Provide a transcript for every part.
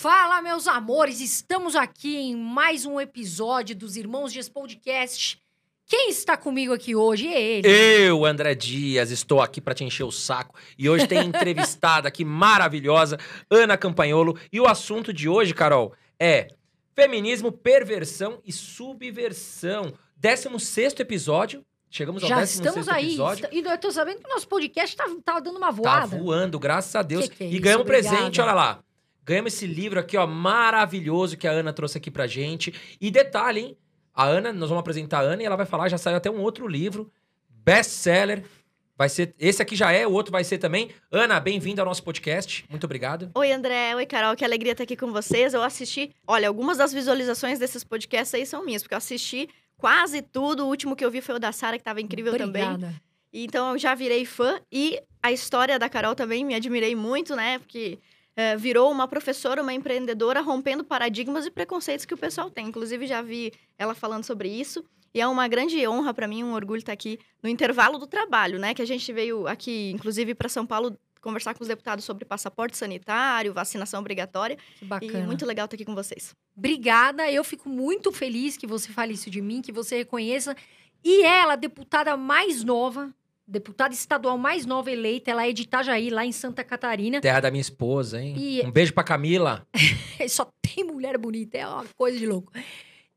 Fala, meus amores! Estamos aqui em mais um episódio dos Irmãos Dias Podcast. Quem está comigo aqui hoje é ele. Eu, André Dias, estou aqui para te encher o saco. E hoje tem entrevistada aqui maravilhosa, Ana Campanholo. E o assunto de hoje, Carol, é feminismo, perversão e subversão. 16 episódio. Chegamos ao Já 16 estamos aí. episódio. E eu tô sabendo que o nosso podcast tá, tá dando uma voada. Tá voando, graças a Deus. Que que é e ganhamos Obrigada. presente, olha lá. Ganhamos esse livro aqui, ó, maravilhoso que a Ana trouxe aqui pra gente. E detalhe, hein? A Ana, nós vamos apresentar a Ana e ela vai falar, já saiu até um outro livro, best-seller. Vai ser, esse aqui já é, o outro vai ser também. Ana, bem-vinda ao nosso podcast. Muito obrigado. Oi, André. Oi, Carol. Que alegria estar aqui com vocês. Eu assisti. Olha, algumas das visualizações desses podcasts aí são minhas, porque eu assisti quase tudo. O último que eu vi foi o da Sara, que estava incrível também. Obrigada. Então eu já virei fã. E a história da Carol também me admirei muito, né? Porque eh, virou uma professora, uma empreendedora, rompendo paradigmas e preconceitos que o pessoal tem. Inclusive, já vi ela falando sobre isso. E é uma grande honra para mim, um orgulho estar aqui no intervalo do trabalho, né? Que a gente veio aqui, inclusive, para São Paulo conversar com os deputados sobre passaporte sanitário, vacinação obrigatória. Que bacana. E muito legal estar aqui com vocês. Obrigada. Eu fico muito feliz que você fale isso de mim, que você reconheça. E ela, a deputada mais nova, deputada estadual mais nova eleita, ela é de Itajaí, lá em Santa Catarina. Terra da minha esposa, hein? E- Um beijo pra Camila. Só tem mulher bonita, é uma coisa de louco.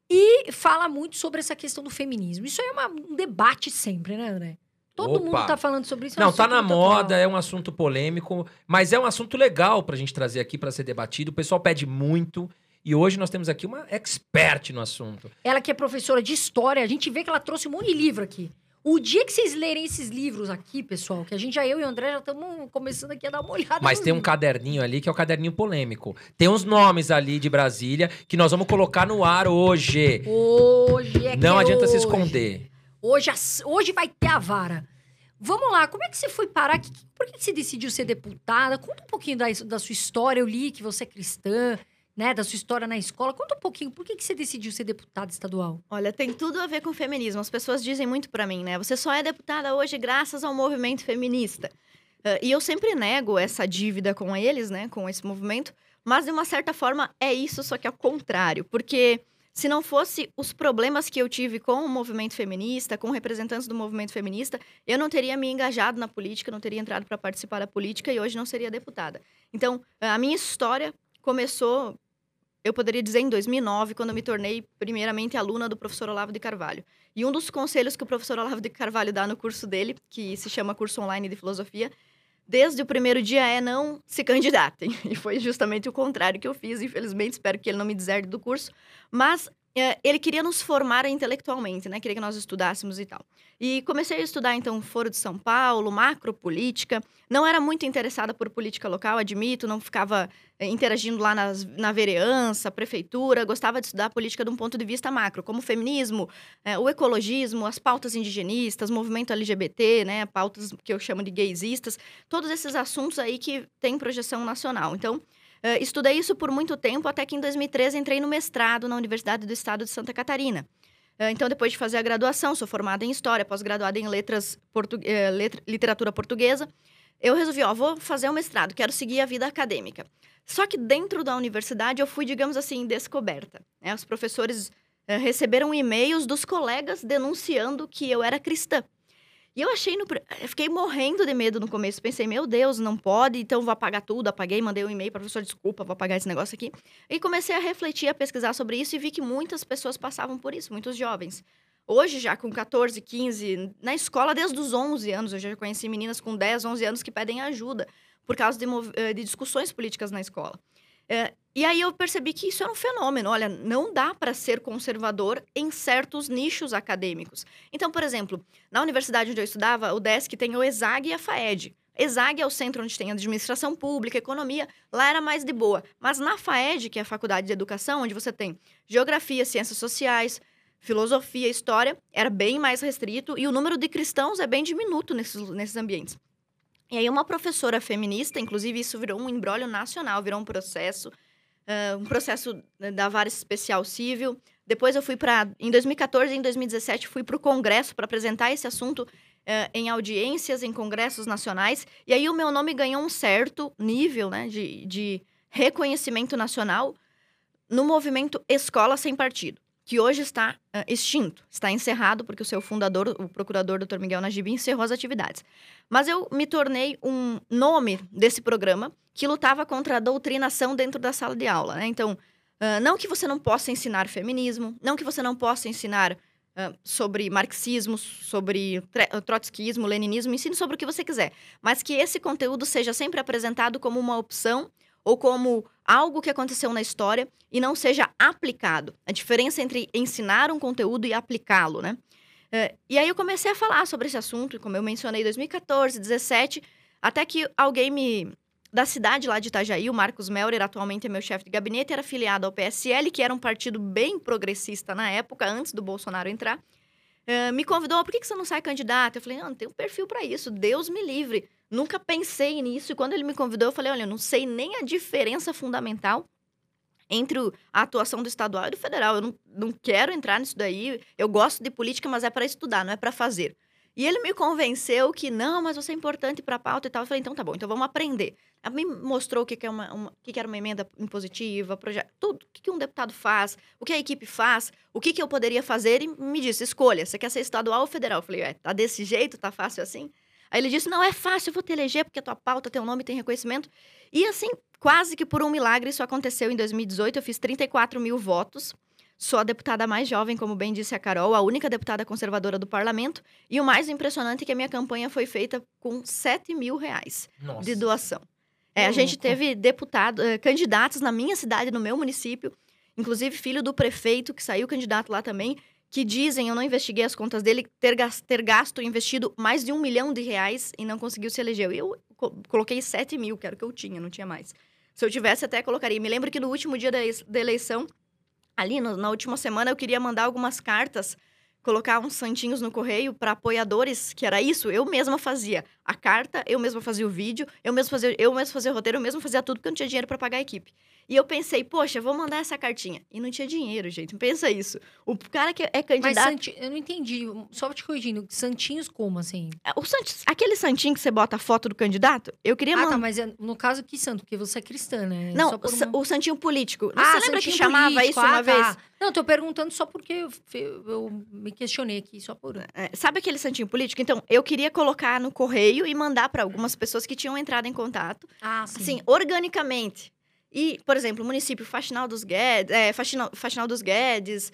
E fala muito sobre essa questão do feminismo. Isso aí é uma- um debate sempre, né, André? Todo Opa. mundo tá falando sobre isso. é um Não, tá na moda, é um assunto polêmico, mas é um assunto legal pra gente trazer aqui pra ser debatido. O pessoal pede muito. E hoje nós temos aqui uma expert no assunto. Ela que é professora de história, a gente vê que ela trouxe um monte de livro aqui. O dia que vocês lerem esses livros aqui, pessoal, que a gente, já eu e o André já estamos começando aqui a dar uma olhada Mas tem um caderninho ali que é o caderninho polêmico. Tem uns nomes ali de Brasília que nós vamos colocar no ar hoje. Hoje é Não é adianta se hoje. esconder. Hoje, hoje vai ter a vara. Vamos lá, como é que você foi parar? Por que que você decidiu ser deputada? Conta um pouquinho da, da sua história. Eu li que você é cristã, né? Da sua história na escola. Conta um pouquinho, por que, que você decidiu ser deputada estadual? Olha, tem tudo a ver com feminismo. As pessoas dizem muito pra mim, né? Você só é deputada hoje graças ao movimento feminista. Ah, e eu sempre nego essa dívida com eles, né? Com esse movimento. Mas, de uma certa forma, é isso, só que ao contrário. Porque se não fosse os problemas que eu tive com o movimento feminista, com representantes do movimento feminista, eu não teria me engajado na política, não teria entrado para participar da política e hoje não seria deputada. Então, a minha história começou, eu poderia dizer, em 2009, quando eu me tornei, primeiramente, aluna do professor Olavo de Carvalho. E um dos conselhos que o professor Olavo de Carvalho dá no curso dele, que se chama Curso Online de Filosofia, desde o primeiro dia é não se candidatem. E foi justamente o contrário que eu fiz, infelizmente, espero que ele não me deserde do curso. Mas ele queria nos formar intelectualmente, né? Queria que nós estudássemos e tal. E comecei a estudar, então, Foro de São Paulo, macropolítica. Não era muito interessada por política local, admito, não ficava eh, interagindo lá nas, na vereança, prefeitura. Gostava de estudar política de um ponto de vista macro, como o feminismo, eh, o ecologismo, as pautas indigenistas, movimento LGBT, né? Pautas que eu chamo de gaysistas. Todos esses assuntos aí que têm projeção nacional. Então, eh, estudei isso por muito tempo, até que em 2013 entrei no mestrado na Universidade do Estado de Santa Catarina. Eh, Então, depois de fazer a graduação, sou formada em História, pós-graduada em letras, portu- eh, letra- Literatura Portuguesa, eu resolvi, ó, vou fazer o mestrado, quero seguir a vida acadêmica. Só que dentro da universidade eu fui, digamos assim, descoberta. né? Os professores eh, receberam e-mails dos colegas denunciando que eu era cristã. E eu achei, no, eu fiquei morrendo de medo no começo. Pensei, meu Deus, não pode, então vou apagar tudo. Apaguei, mandei um e-mail para professor, desculpa, vou apagar esse negócio aqui. E comecei a refletir, a pesquisar sobre isso e vi que muitas pessoas passavam por isso, muitos jovens. Hoje, já com 14, 15, na escola desde os 11 anos, eu já conheci meninas com 10, 11 anos que pedem ajuda por causa de, eh, de discussões políticas na escola. Eh, e aí eu percebi que isso era um fenômeno. Olha, não dá para ser conservador em certos nichos acadêmicos. Então, por exemplo, na universidade onde eu estudava, o DESC tem o ESAG e a FAED. ESAG é o centro onde tem administração pública, economia, lá era mais de boa. Mas na FAED, que é a Faculdade de Educação, onde você tem geografia, ciências sociais, filosofia, história, era bem mais restrito e o número de cristãos é bem diminuto nesses, nesses ambientes. E aí uma professora feminista, inclusive isso virou um embrólio nacional, virou um processo, ah, um processo da vara especial civil. Depois eu fui para, em 2014 e em 2017, fui para o Congresso para apresentar esse assunto eh, em audiências, em congressos nacionais. E aí o meu nome ganhou um certo nível, né, de, de reconhecimento nacional no movimento Escola Sem Partido, que hoje está uh, extinto, está encerrado, porque o seu fundador, o procurador Dr. Miguel Najib, encerrou as atividades. Mas eu me tornei um nome desse programa que lutava contra a doutrinação dentro da sala de aula. Né? Então, uh, não que você não possa ensinar feminismo, não que você não possa ensinar uh, sobre marxismo, sobre trotskismo, leninismo, ensine sobre o que você quiser. Mas que esse conteúdo seja sempre apresentado como uma opção ou como algo que aconteceu na história e não seja aplicado. A diferença entre ensinar um conteúdo e aplicá-lo, né? Uh, e aí eu comecei a falar sobre esse assunto, como eu mencionei, 2014, 2017, até que alguém me da cidade lá de Itajaí, o Marcos Melrer, atualmente é meu chefe de gabinete, era filiado ao PSL, que era um partido bem progressista na época, antes do Bolsonaro entrar. Uh, me convidou, por que, você não sai candidato? Eu falei, não, não tenho perfil para isso, Deus me livre. Nunca pensei nisso. E quando ele me convidou, eu falei, olha, eu não sei nem a diferença fundamental entre a atuação do estadual e do federal. Eu não, não quero entrar nisso daí. Eu gosto de política, mas é para estudar, não é para fazer. E ele me convenceu que não, mas você é importante para a pauta e tal. Eu falei, então tá bom, então vamos aprender. Ela me mostrou o que, que é uma, uma, que, que era uma emenda impositiva, projeto, tudo, o que, que um deputado faz, o que a equipe faz, o que, que eu poderia fazer e me disse, escolha, você quer ser estadual ou federal? Eu falei, é, tá desse jeito, tá fácil assim? Aí ele disse, não, é fácil, eu vou te eleger porque a tua pauta, teu nome tem reconhecimento. E assim, quase que por um milagre, isso aconteceu em 2018, eu fiz 34 mil votos. Sou a deputada mais jovem, como bem disse a Carol, a única deputada conservadora do parlamento. E o mais impressionante é que a minha campanha foi feita com 7 mil reais Nossa. de doação. É, a gente teve deputado, eh, candidatos na minha cidade, no meu município, inclusive filho do prefeito, que saiu candidato lá também, que dizem, eu não investiguei as contas dele, ter, ter gasto, investido mais de um milhão de reais e não conseguiu se eleger. Eu coloquei 7 mil, que era o que eu tinha, não tinha mais. Se eu tivesse, até colocaria. Me lembro que no último dia da, da eleição, ali no, na última semana eu queria mandar algumas cartas, colocar uns santinhos no correio para apoiadores, que era isso, eu mesma fazia a carta, eu mesma fazia o vídeo, eu mesma fazia, eu mesma fazia o roteiro, eu mesma fazia tudo porque eu não tinha dinheiro para pagar a equipe. E eu pensei, poxa, vou mandar essa cartinha. E não tinha dinheiro, gente. Pensa isso. O cara que é candidato. Mas Santi... eu não entendi. Só te corrigindo. Santinhos como, assim? É, o Sant... Aquele santinho que você bota a foto do candidato, eu queria mandar. Ah, tá, mas é, no caso, que santo? Porque você é cristã, né? Não, uma... o santinho político. ah, você lembra que chamava político. isso ah, uma tá. vez? Não, tô perguntando só porque eu, eu, eu me questionei aqui, só por. É, sabe aquele santinho político? Então, eu queria colocar no correio e mandar para algumas pessoas que tinham entrado em contato. Ah, sim. Assim, organicamente. E, por exemplo, o município Faxinal dos Guedes, é, Faxinal, Faxinal dos Guedes,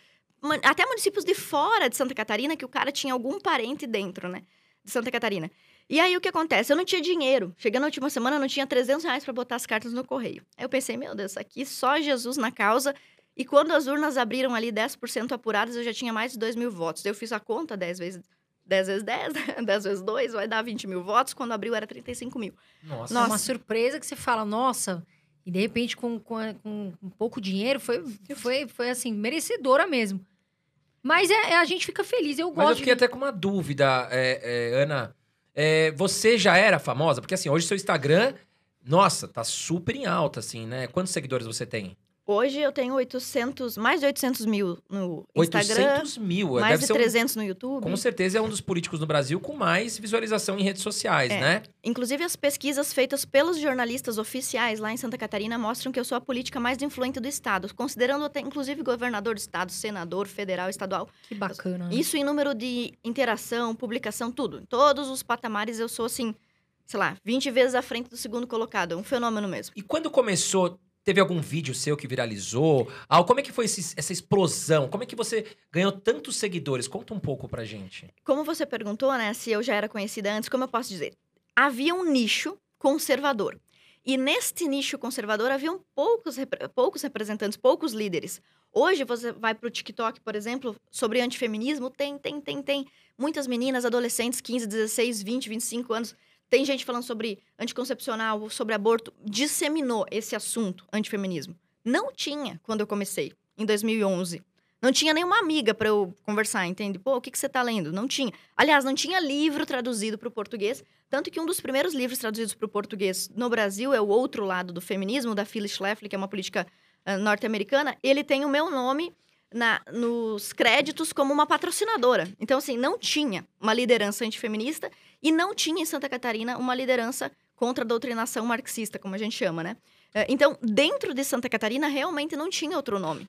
até municípios de fora de Santa Catarina, que o cara tinha algum parente dentro, né? De Santa Catarina. E aí, o que acontece? Eu não tinha dinheiro. Chegando na última semana, eu não tinha 300 reais para botar as cartas no correio. Aí eu pensei, meu Deus, aqui só Jesus na causa. E quando as urnas abriram ali 10% apuradas, eu já tinha mais de 2 mil votos. Eu fiz a conta 10 vezes 10 vezes 10, 10 vezes 2, vai dar 20 mil votos. Quando abriu, era 35 mil. Nossa. nossa. É uma surpresa que você fala, nossa, e de repente, com, com, com um pouco dinheiro, foi, foi, foi assim, merecedora mesmo. Mas é, é a gente fica feliz, eu gosto. Mas eu fiquei de... até com uma dúvida, é, é, Ana. É, você já era famosa? Porque assim, hoje seu Instagram, nossa, tá super em alta, assim, né? Quantos seguidores você tem? Hoje eu tenho 800, mais de 800 mil no Instagram. 800 mil. Mais Deve de 300 um, no YouTube. Com certeza é um dos políticos no Brasil com mais visualização em redes sociais, é. né? Inclusive as pesquisas feitas pelos jornalistas oficiais lá em Santa Catarina mostram que eu sou a política mais influente do estado, considerando até inclusive governador do estado, senador, federal, estadual. Que bacana. Né? Isso em número de interação, publicação, tudo. Em todos os patamares eu sou assim, sei lá, 20 vezes à frente do segundo colocado. Um fenômeno mesmo. E quando começou Teve algum vídeo seu que viralizou? Como é que foi esse, essa explosão? Como é que você ganhou tantos seguidores? Conta um pouco pra gente. Como você perguntou, né, se eu já era conhecida antes, como eu posso dizer? Havia um nicho conservador. E neste nicho conservador haviam poucos, poucos representantes, poucos líderes. Hoje você vai para o TikTok, por exemplo, sobre antifeminismo, tem, tem, tem, tem. Muitas meninas, adolescentes, 15, 16, 20, 25 anos, tem gente falando sobre anticoncepcional, sobre aborto, disseminou esse assunto, antifeminismo. Não tinha quando eu comecei, em 2011. Não tinha nenhuma amiga para eu conversar, entende? Pô, o que, que você tá lendo? Não tinha. Aliás, não tinha livro traduzido para o português. Tanto que um dos primeiros livros traduzidos para o português no Brasil é O Outro Lado do Feminismo, da Phyllis Schlafly, que é uma política uh, norte-americana. Ele tem o meu nome na, nos créditos como uma patrocinadora. Então, assim, não tinha uma liderança antifeminista e não tinha em Santa Catarina uma liderança contra a doutrinação marxista, como a gente chama, né? É, Então, dentro de Santa Catarina, realmente não tinha outro nome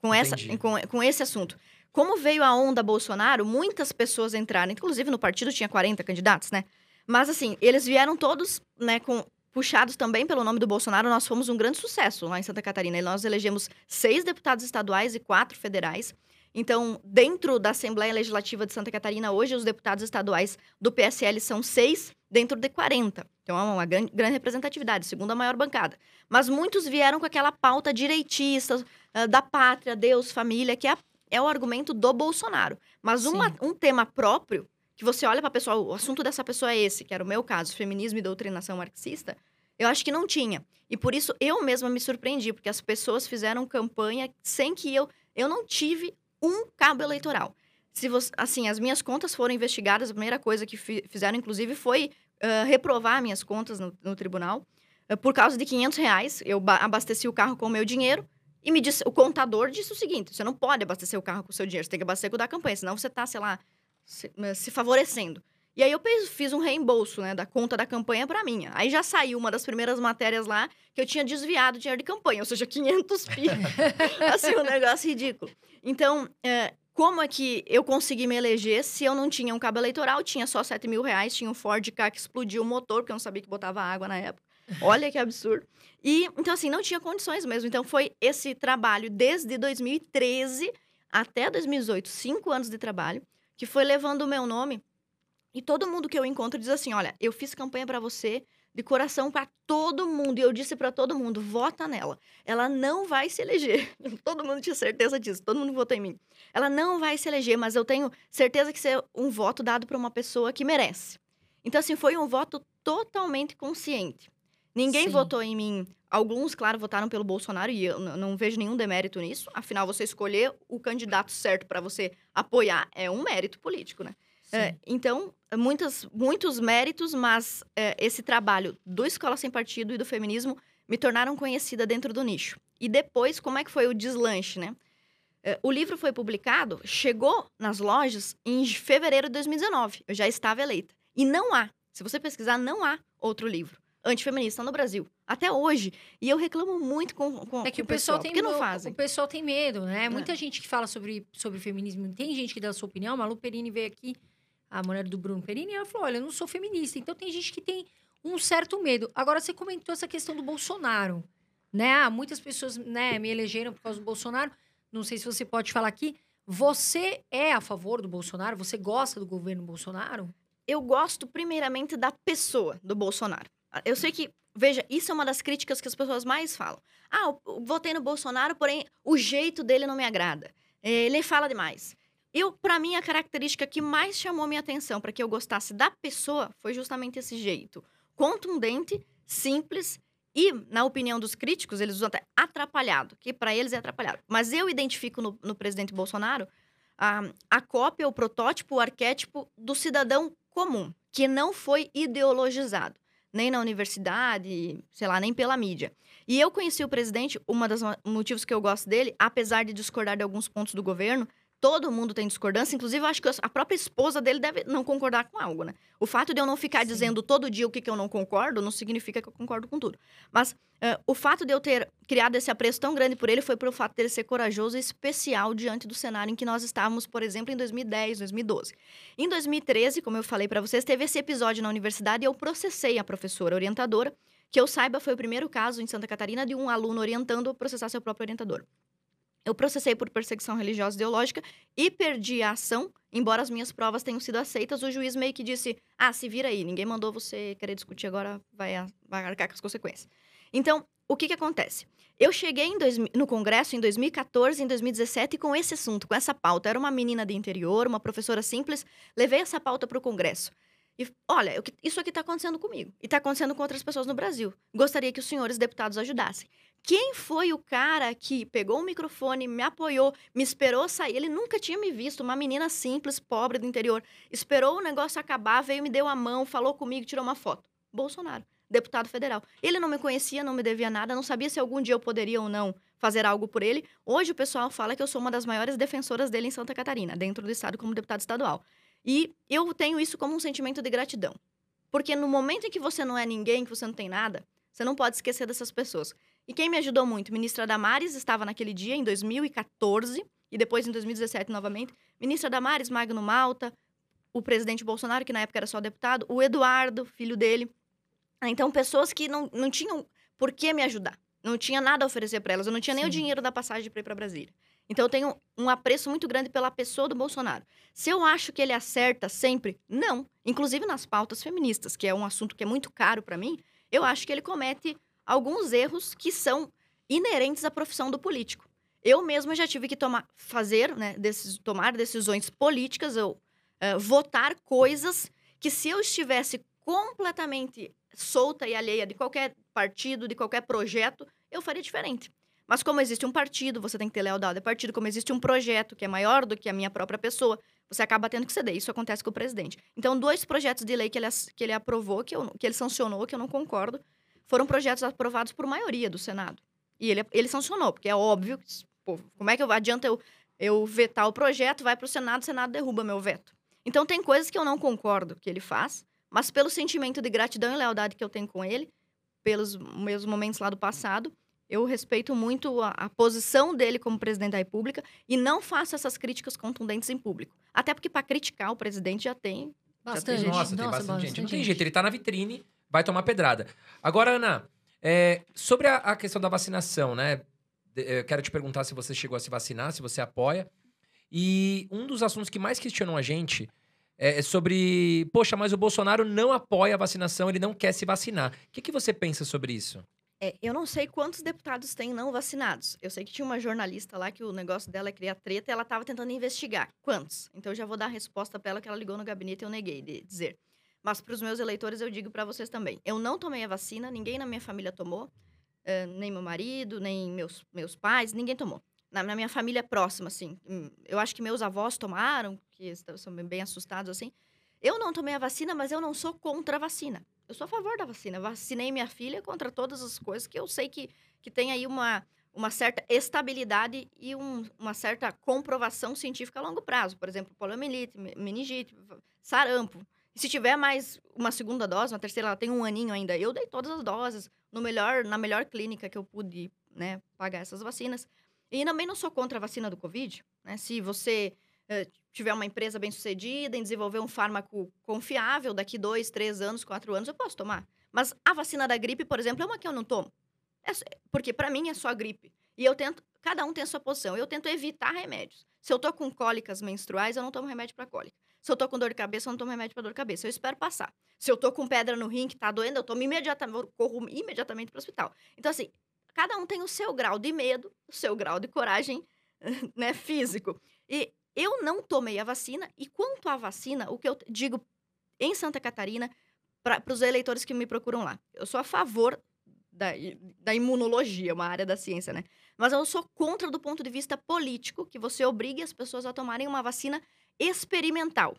com, essa, com, com esse assunto. Como veio a onda Bolsonaro, muitas pessoas entraram, inclusive no partido tinha 40 candidatos, né? Mas assim, eles vieram todos, né, com puxados também pelo nome do Bolsonaro. Nós fomos um grande sucesso lá em Santa Catarina. E nós elegemos seis deputados estaduais e quatro federais. Então, dentro da Assembleia Legislativa de Santa Catarina, hoje os deputados estaduais do PSL são seis dentro de 40. Então, é uma gran- grande representatividade, segunda maior bancada. Mas muitos vieram com aquela pauta direitista, ah, da pátria, Deus, família, que é, é o argumento do Bolsonaro. Mas uma- um tema próprio, que você olha para a pessoa, o assunto dessa pessoa é esse, que era o meu caso, feminismo e doutrinação marxista, eu acho que não tinha. E por isso eu mesma me surpreendi, porque as pessoas fizeram campanha sem que eu. Eu não tive um cabo eleitoral. Se você, assim, as minhas contas foram investigadas, a primeira coisa que fi- fizeram, inclusive, foi ah, reprovar minhas contas no, no tribunal. ah, por causa de 500 reais, eu ba- abasteci o carro com o meu dinheiro. E me disse, o contador disse o seguinte: você não pode abastecer o carro com o seu dinheiro, você tem que abastecer com o da campanha, senão você tá, sei lá, se, se favorecendo. E aí eu fiz um reembolso, né, da conta da campanha para minha. Aí já saiu uma das primeiras matérias lá que eu tinha desviado dinheiro de campanha, ou seja, 500 pi. assim, um negócio ridículo. Então, é, como é que eu consegui me eleger se eu não tinha um cabo eleitoral, tinha só 7 mil reais, tinha um Ford Ka que explodiu o motor, porque eu não sabia que botava água na época. Olha que absurdo. E, então, assim, não tinha condições mesmo. Então, foi esse trabalho desde 2013 até 2018, cinco anos de trabalho, que foi levando o meu nome. E todo mundo que eu encontro diz assim: olha, eu fiz campanha para você de coração para todo mundo. E eu disse para todo mundo: vota nela. Ela não vai se eleger. todo mundo tinha certeza disso, todo mundo votou em mim. Ela não vai se eleger, mas eu tenho certeza que isso é um voto dado para uma pessoa que merece. Então, assim, foi um voto totalmente consciente. Ninguém Sim. votou em mim. Alguns, claro, votaram pelo Bolsonaro e eu não vejo nenhum demérito nisso. Afinal, você escolher o candidato certo para você apoiar é um mérito político, né? É, então, muitas, muitos méritos, mas é, esse trabalho do Escola Sem Partido e do feminismo me tornaram conhecida dentro do nicho. E depois, como é que foi o deslanche, né? É, o livro foi publicado, chegou nas lojas em fevereiro de 2019. Eu já estava eleita. E não há, se você pesquisar, não há outro livro antifeminista no Brasil. Até hoje. E eu reclamo muito com, com, É que com o pessoal tem Por que não fazem? O pessoal tem medo, né? Muita gente que fala sobre, sobre feminismo, tem gente que dá a sua opinião. A Malu Perini veio aqui, a mulher do Bruno Perini, ela falou: olha, eu não sou feminista. Então tem gente que tem um certo medo. Agora, você comentou essa questão do Bolsonaro, né? Ah, muitas pessoas né, me elegeram por causa do Bolsonaro. Não sei se você pode falar aqui. Você é a favor do Bolsonaro? Você gosta do governo Bolsonaro? eu gosto primeiramente da pessoa do Bolsonaro. Eu sei que, veja, isso é uma das críticas que as pessoas mais falam. Ah, eu votei no Bolsonaro, porém o jeito dele não me agrada. É, Ele fala demais. Eu, para mim, a característica que mais chamou minha atenção para que eu gostasse da pessoa foi justamente esse jeito contundente, simples e, na opinião dos críticos, eles usam até atrapalhado, que para eles é atrapalhado. Mas eu identifico no, no presidente Bolsonaro a, a cópia, o protótipo, o arquétipo do cidadão comum, que não foi ideologizado, nem na universidade, sei lá, nem pela mídia. E eu conheci o presidente, um dos motivos que eu gosto dele, apesar de discordar de alguns pontos do governo, todo mundo tem discordância, inclusive eu acho que a própria esposa dele deve não concordar com algo, né? O fato de eu não ficar Sim. dizendo todo dia o que, que eu não concordo, não significa que eu concordo com tudo. Mas eh, o fato de eu ter criado esse apreço tão grande por ele foi pelo fato dele ser corajoso e especial diante do cenário em que nós estávamos, por exemplo, em 2010, 2012. Em 2013, como eu falei para vocês, teve esse episódio na universidade e eu processei a professora orientadora, que eu saiba foi o primeiro caso em Santa Catarina de um aluno orientando processar seu próprio orientador. Eu processei por perseguição religiosa e ideológica e perdi a ação, embora as minhas provas tenham sido aceitas. O juiz meio que disse: Ah, se vira aí, ninguém mandou você querer discutir agora, vai, vai arcar com as consequências. Então, o que que acontece? Eu cheguei dois no Congresso em 2014, em 2017, com esse assunto, com essa pauta. Era uma menina de interior, uma professora simples, levei essa pauta para o Congresso. E, olha, isso aqui está acontecendo comigo. E está acontecendo com outras pessoas no Brasil. Gostaria que os senhores deputados ajudassem. Quem foi o cara que pegou o microfone, me apoiou, me esperou sair? Ele nunca tinha me visto, uma menina simples, pobre do interior. Esperou o negócio acabar, veio, me deu a mão, falou comigo, tirou uma foto. Bolsonaro, deputado federal. Ele não me conhecia, não me devia nada, não sabia se algum dia eu poderia ou não fazer algo por ele. Hoje o pessoal fala que eu sou uma das maiores defensoras dele em Santa Catarina, dentro do estado como deputado estadual. E eu tenho isso como um sentimento de gratidão. Porque no momento em que você não é ninguém, que você não tem nada, Você não pode esquecer dessas pessoas. E quem me ajudou muito? Ministra Damares estava naquele dia, em 2014, e depois em 2017 novamente. Ministra Damares, Magno Malta, o presidente Bolsonaro, que na época era só deputado, o Eduardo, filho dele. Então, pessoas que não, não tinham por que me ajudar. Não tinha nada a oferecer para elas. Eu não tinha nem o Sim. dinheiro da passagem para ir para Brasília. Então, eu tenho um apreço muito grande pela pessoa do Bolsonaro. Se eu acho que ele acerta sempre, não. Inclusive nas pautas feministas, que é um assunto que é muito caro para mim, eu acho que ele comete alguns erros que são inerentes à profissão do político. Eu mesma já tive que tomar, fazer, né, decis, tomar decisões políticas, eu eh, votar coisas que se eu estivesse completamente solta e alheia de qualquer partido, de qualquer projeto, eu faria diferente. Mas como existe um partido, você tem que ter lealdade ao partido, como existe um projeto que é maior do que a minha própria pessoa, você acaba tendo que ceder. Isso acontece com o presidente. Então, dois projetos de lei que ele, que ele aprovou, que, eu, que ele sancionou, que eu não concordo, foram projetos aprovados por maioria do Senado. E ele, ele sancionou, porque é óbvio, pô, como é que eu, adianta eu, eu vetar o projeto, vai para o Senado, o Senado derruba meu veto. Então, tem coisas que eu não concordo que ele faz, mas pelo sentimento de gratidão e lealdade que eu tenho com ele, pelos meus momentos lá do passado, eu respeito muito a, a posição dele como presidente da República e não faço essas críticas contundentes em público. Até porque para criticar o presidente já tem. Bastante. gente. Nossa, tem bastante gente. Não tem jeito, ele tá na vitrine, vai tomar pedrada. Agora, Ana, é, sobre a, a questão da vacinação, né? Eu quero te perguntar se você chegou a se vacinar, se você apoia. E um dos assuntos que mais questionam a gente é é sobre, poxa, mas o Bolsonaro não apoia a vacinação, ele não quer se vacinar. O que, que você pensa sobre isso? É, eu não sei quantos deputados tem não vacinados. Eu sei que tinha uma jornalista lá que o negócio dela é criar treta e ela estava tentando investigar. Quantos? Então eu já vou dar a resposta para ela que ela ligou no gabinete e eu neguei de dizer. Mas para os meus eleitores eu digo para vocês também. Eu não tomei a vacina, ninguém na minha família tomou, eh, nem meu marido, nem meus, meus pais, ninguém tomou. Na, na minha família próxima, assim. hum, Eu acho que meus avós tomaram, que estão- são bem assustados, assim. Eu não tomei a vacina, mas eu não sou contra a vacina. Eu sou a favor da vacina. Vacinei minha filha contra todas as coisas que eu sei que, que tem aí uma, uma certa estabilidade e um- uma certa comprovação científica a longo prazo. Por exemplo, poliomielite, me- meningite, sarampo. E se tiver mais uma segunda dose, uma terceira, ela tem um aninho ainda. Eu dei todas as doses no melhor, na melhor clínica que eu pude né, pagar essas vacinas. E também não sou contra a vacina do Covid. Né? Se você tiver uma empresa bem sucedida em desenvolver um fármaco confiável, daqui dois, três anos, quatro anos, eu posso tomar. Mas a vacina da gripe, por exemplo, é uma que eu não tomo. É porque para mim é só gripe. E eu tento, cada um tem a sua posição. Eu tento evitar remédios. Se eu tô com cólicas menstruais, eu não tomo remédio para cólica. Se eu tô com dor de cabeça, eu não tomo remédio para dor de cabeça. Eu espero passar. Se eu tô com pedra no rim que tá doendo, eu tomo imediatamente, eu corro imediatamente para o hospital. Então assim, cada um tem o seu grau de medo, o seu grau de coragem, né, físico. E eu não tomei a vacina e quanto à vacina, o que eu digo em Santa Catarina para os eleitores que me procuram lá, eu sou a favor da, da imunologia, uma área da ciência, né? Mas eu sou contra do ponto de vista político que você obrigue as pessoas a tomarem uma vacina experimental.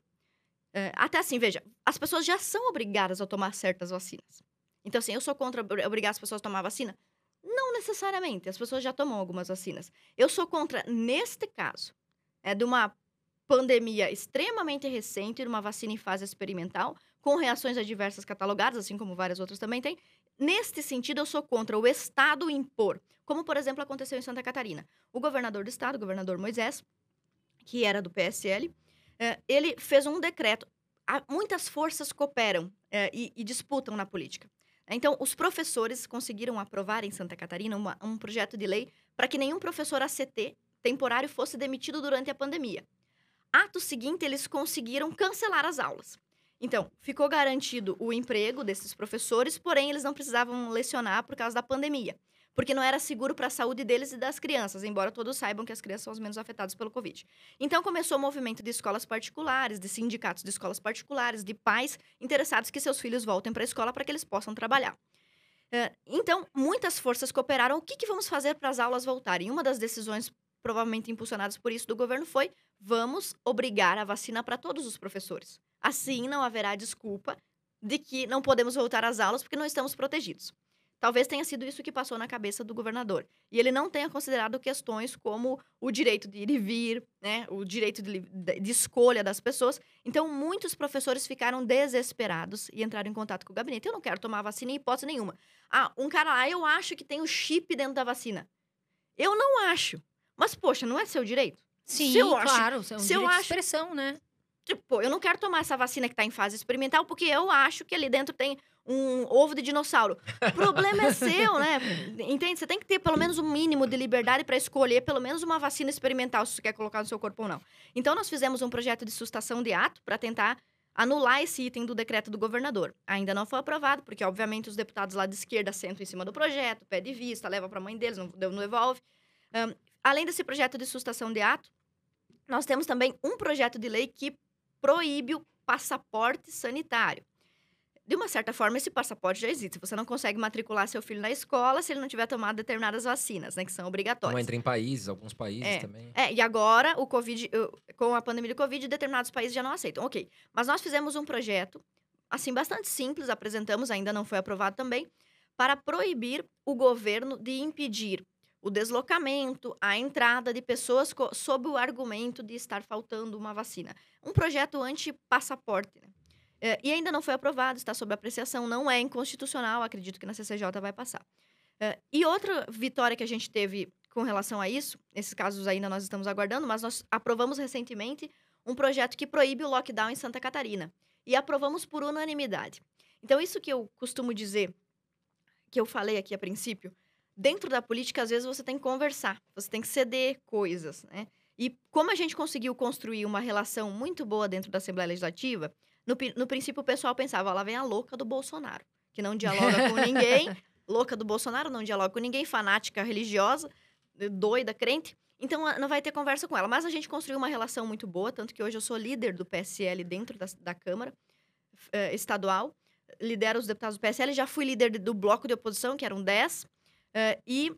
É, até assim, veja, as pessoas já são obrigadas a tomar certas vacinas. Então, assim, eu sou contra obri- obrigar as pessoas a tomar vacina? Não necessariamente, as pessoas já tomam algumas vacinas. Eu sou contra, neste caso, é, de uma pandemia extremamente recente, de uma vacina em fase experimental, com reações adversas catalogadas, assim como várias outras também têm. Neste sentido, eu sou contra o Estado impor, como, por exemplo, aconteceu em Santa Catarina. O governador do Estado, o governador Moisés, que era do PSL, eh, ele fez um decreto. Muitas forças cooperam eh, e, disputam na política. Então, os professores conseguiram aprovar em Santa Catarina um projeto de lei para que nenhum professor ACT temporário fosse demitido durante a pandemia. Ato seguinte, eles conseguiram cancelar as aulas. Então, ficou garantido o emprego desses professores, porém, eles não precisavam lecionar por causa da pandemia, porque não era seguro para a saúde deles e das crianças, embora todos saibam que as crianças são os menos afetadas pelo Covid. Então, começou o movimento de escolas particulares, de sindicatos de escolas particulares, de pais interessados que seus filhos voltem para a escola para que eles possam trabalhar. Eh, Então, muitas forças cooperaram. O que, que vamos fazer para as aulas voltarem? Uma das decisões, provavelmente impulsionadas por isso, do governo foi: vamos obrigar a vacina para todos os professores. Assim, não haverá desculpa de que não podemos voltar às aulas porque não estamos protegidos. Talvez tenha sido isso que passou na cabeça do governador. E ele não tenha considerado questões como o direito de ir e vir, né? o direito de, de, escolha das pessoas. Então, muitos professores ficaram desesperados e entraram em contato com o gabinete. Eu não quero tomar vacina em hipótese nenhuma. Ah, um cara lá, eu acho que tem o chip dentro da vacina. Eu não acho. Mas, poxa, não é seu direito? Sim, se eu claro. Acho, é um se eu acho, expressão, né? Tipo, eu não quero tomar essa vacina que está em fase experimental porque eu acho que ali dentro tem um ovo de dinossauro. O problema é seu, né? Entende? Você tem que ter pelo menos um mínimo de liberdade para escolher pelo menos uma vacina experimental se você quer colocar no seu corpo ou não. Então, nós fizemos um projeto de sustação de ato para tentar anular esse item do decreto do governador. Ainda não foi aprovado, porque, obviamente, os deputados lá de esquerda sentam em cima do projeto, pede vista, leva para a mãe deles, não, não evolve. Um, além desse projeto de sustação de ato, nós temos também um projeto de lei que proíbe o passaporte sanitário de uma certa forma, esse passaporte já existe. Você não consegue matricular seu filho na escola se ele não tiver tomado determinadas vacinas, né? Que são obrigatórias. Não entra em países, alguns países é, também. É, e agora, o Covid, com a pandemia do Covid, determinados países já não aceitam. Ok. Mas nós fizemos um projeto, assim, bastante simples, apresentamos, ainda não foi aprovado também, para proibir o governo de impedir o deslocamento, a entrada de pessoas sob o argumento de estar faltando uma vacina. Um projeto anti-passaporte, né? É, e ainda não foi aprovado, está sob apreciação, não é inconstitucional, acredito que na CCJ vai passar. É, e outra vitória que a gente teve com relação a isso, esses casos ainda nós estamos aguardando, mas nós aprovamos recentemente um projeto que proíbe o lockdown em Santa Catarina. E aprovamos por unanimidade. Então, isso que eu costumo dizer, que eu falei aqui a princípio, dentro da política, às vezes você tem que conversar, você tem que ceder coisas, né? E como a gente conseguiu construir uma relação muito boa dentro da Assembleia Legislativa, no, no princípio, o pessoal pensava, lá vem a louca do Bolsonaro, que não dialoga com ninguém, louca do Bolsonaro, não dialoga com ninguém, fanática religiosa, doida, crente. Então, não vai ter conversa com ela. Mas a gente construiu uma relação muito boa, tanto que hoje eu sou líder do PSL dentro da, da Câmara eh, Estadual. Lidero os deputados do PSL. Já fui líder do bloco de oposição, que eram 10. Eh, e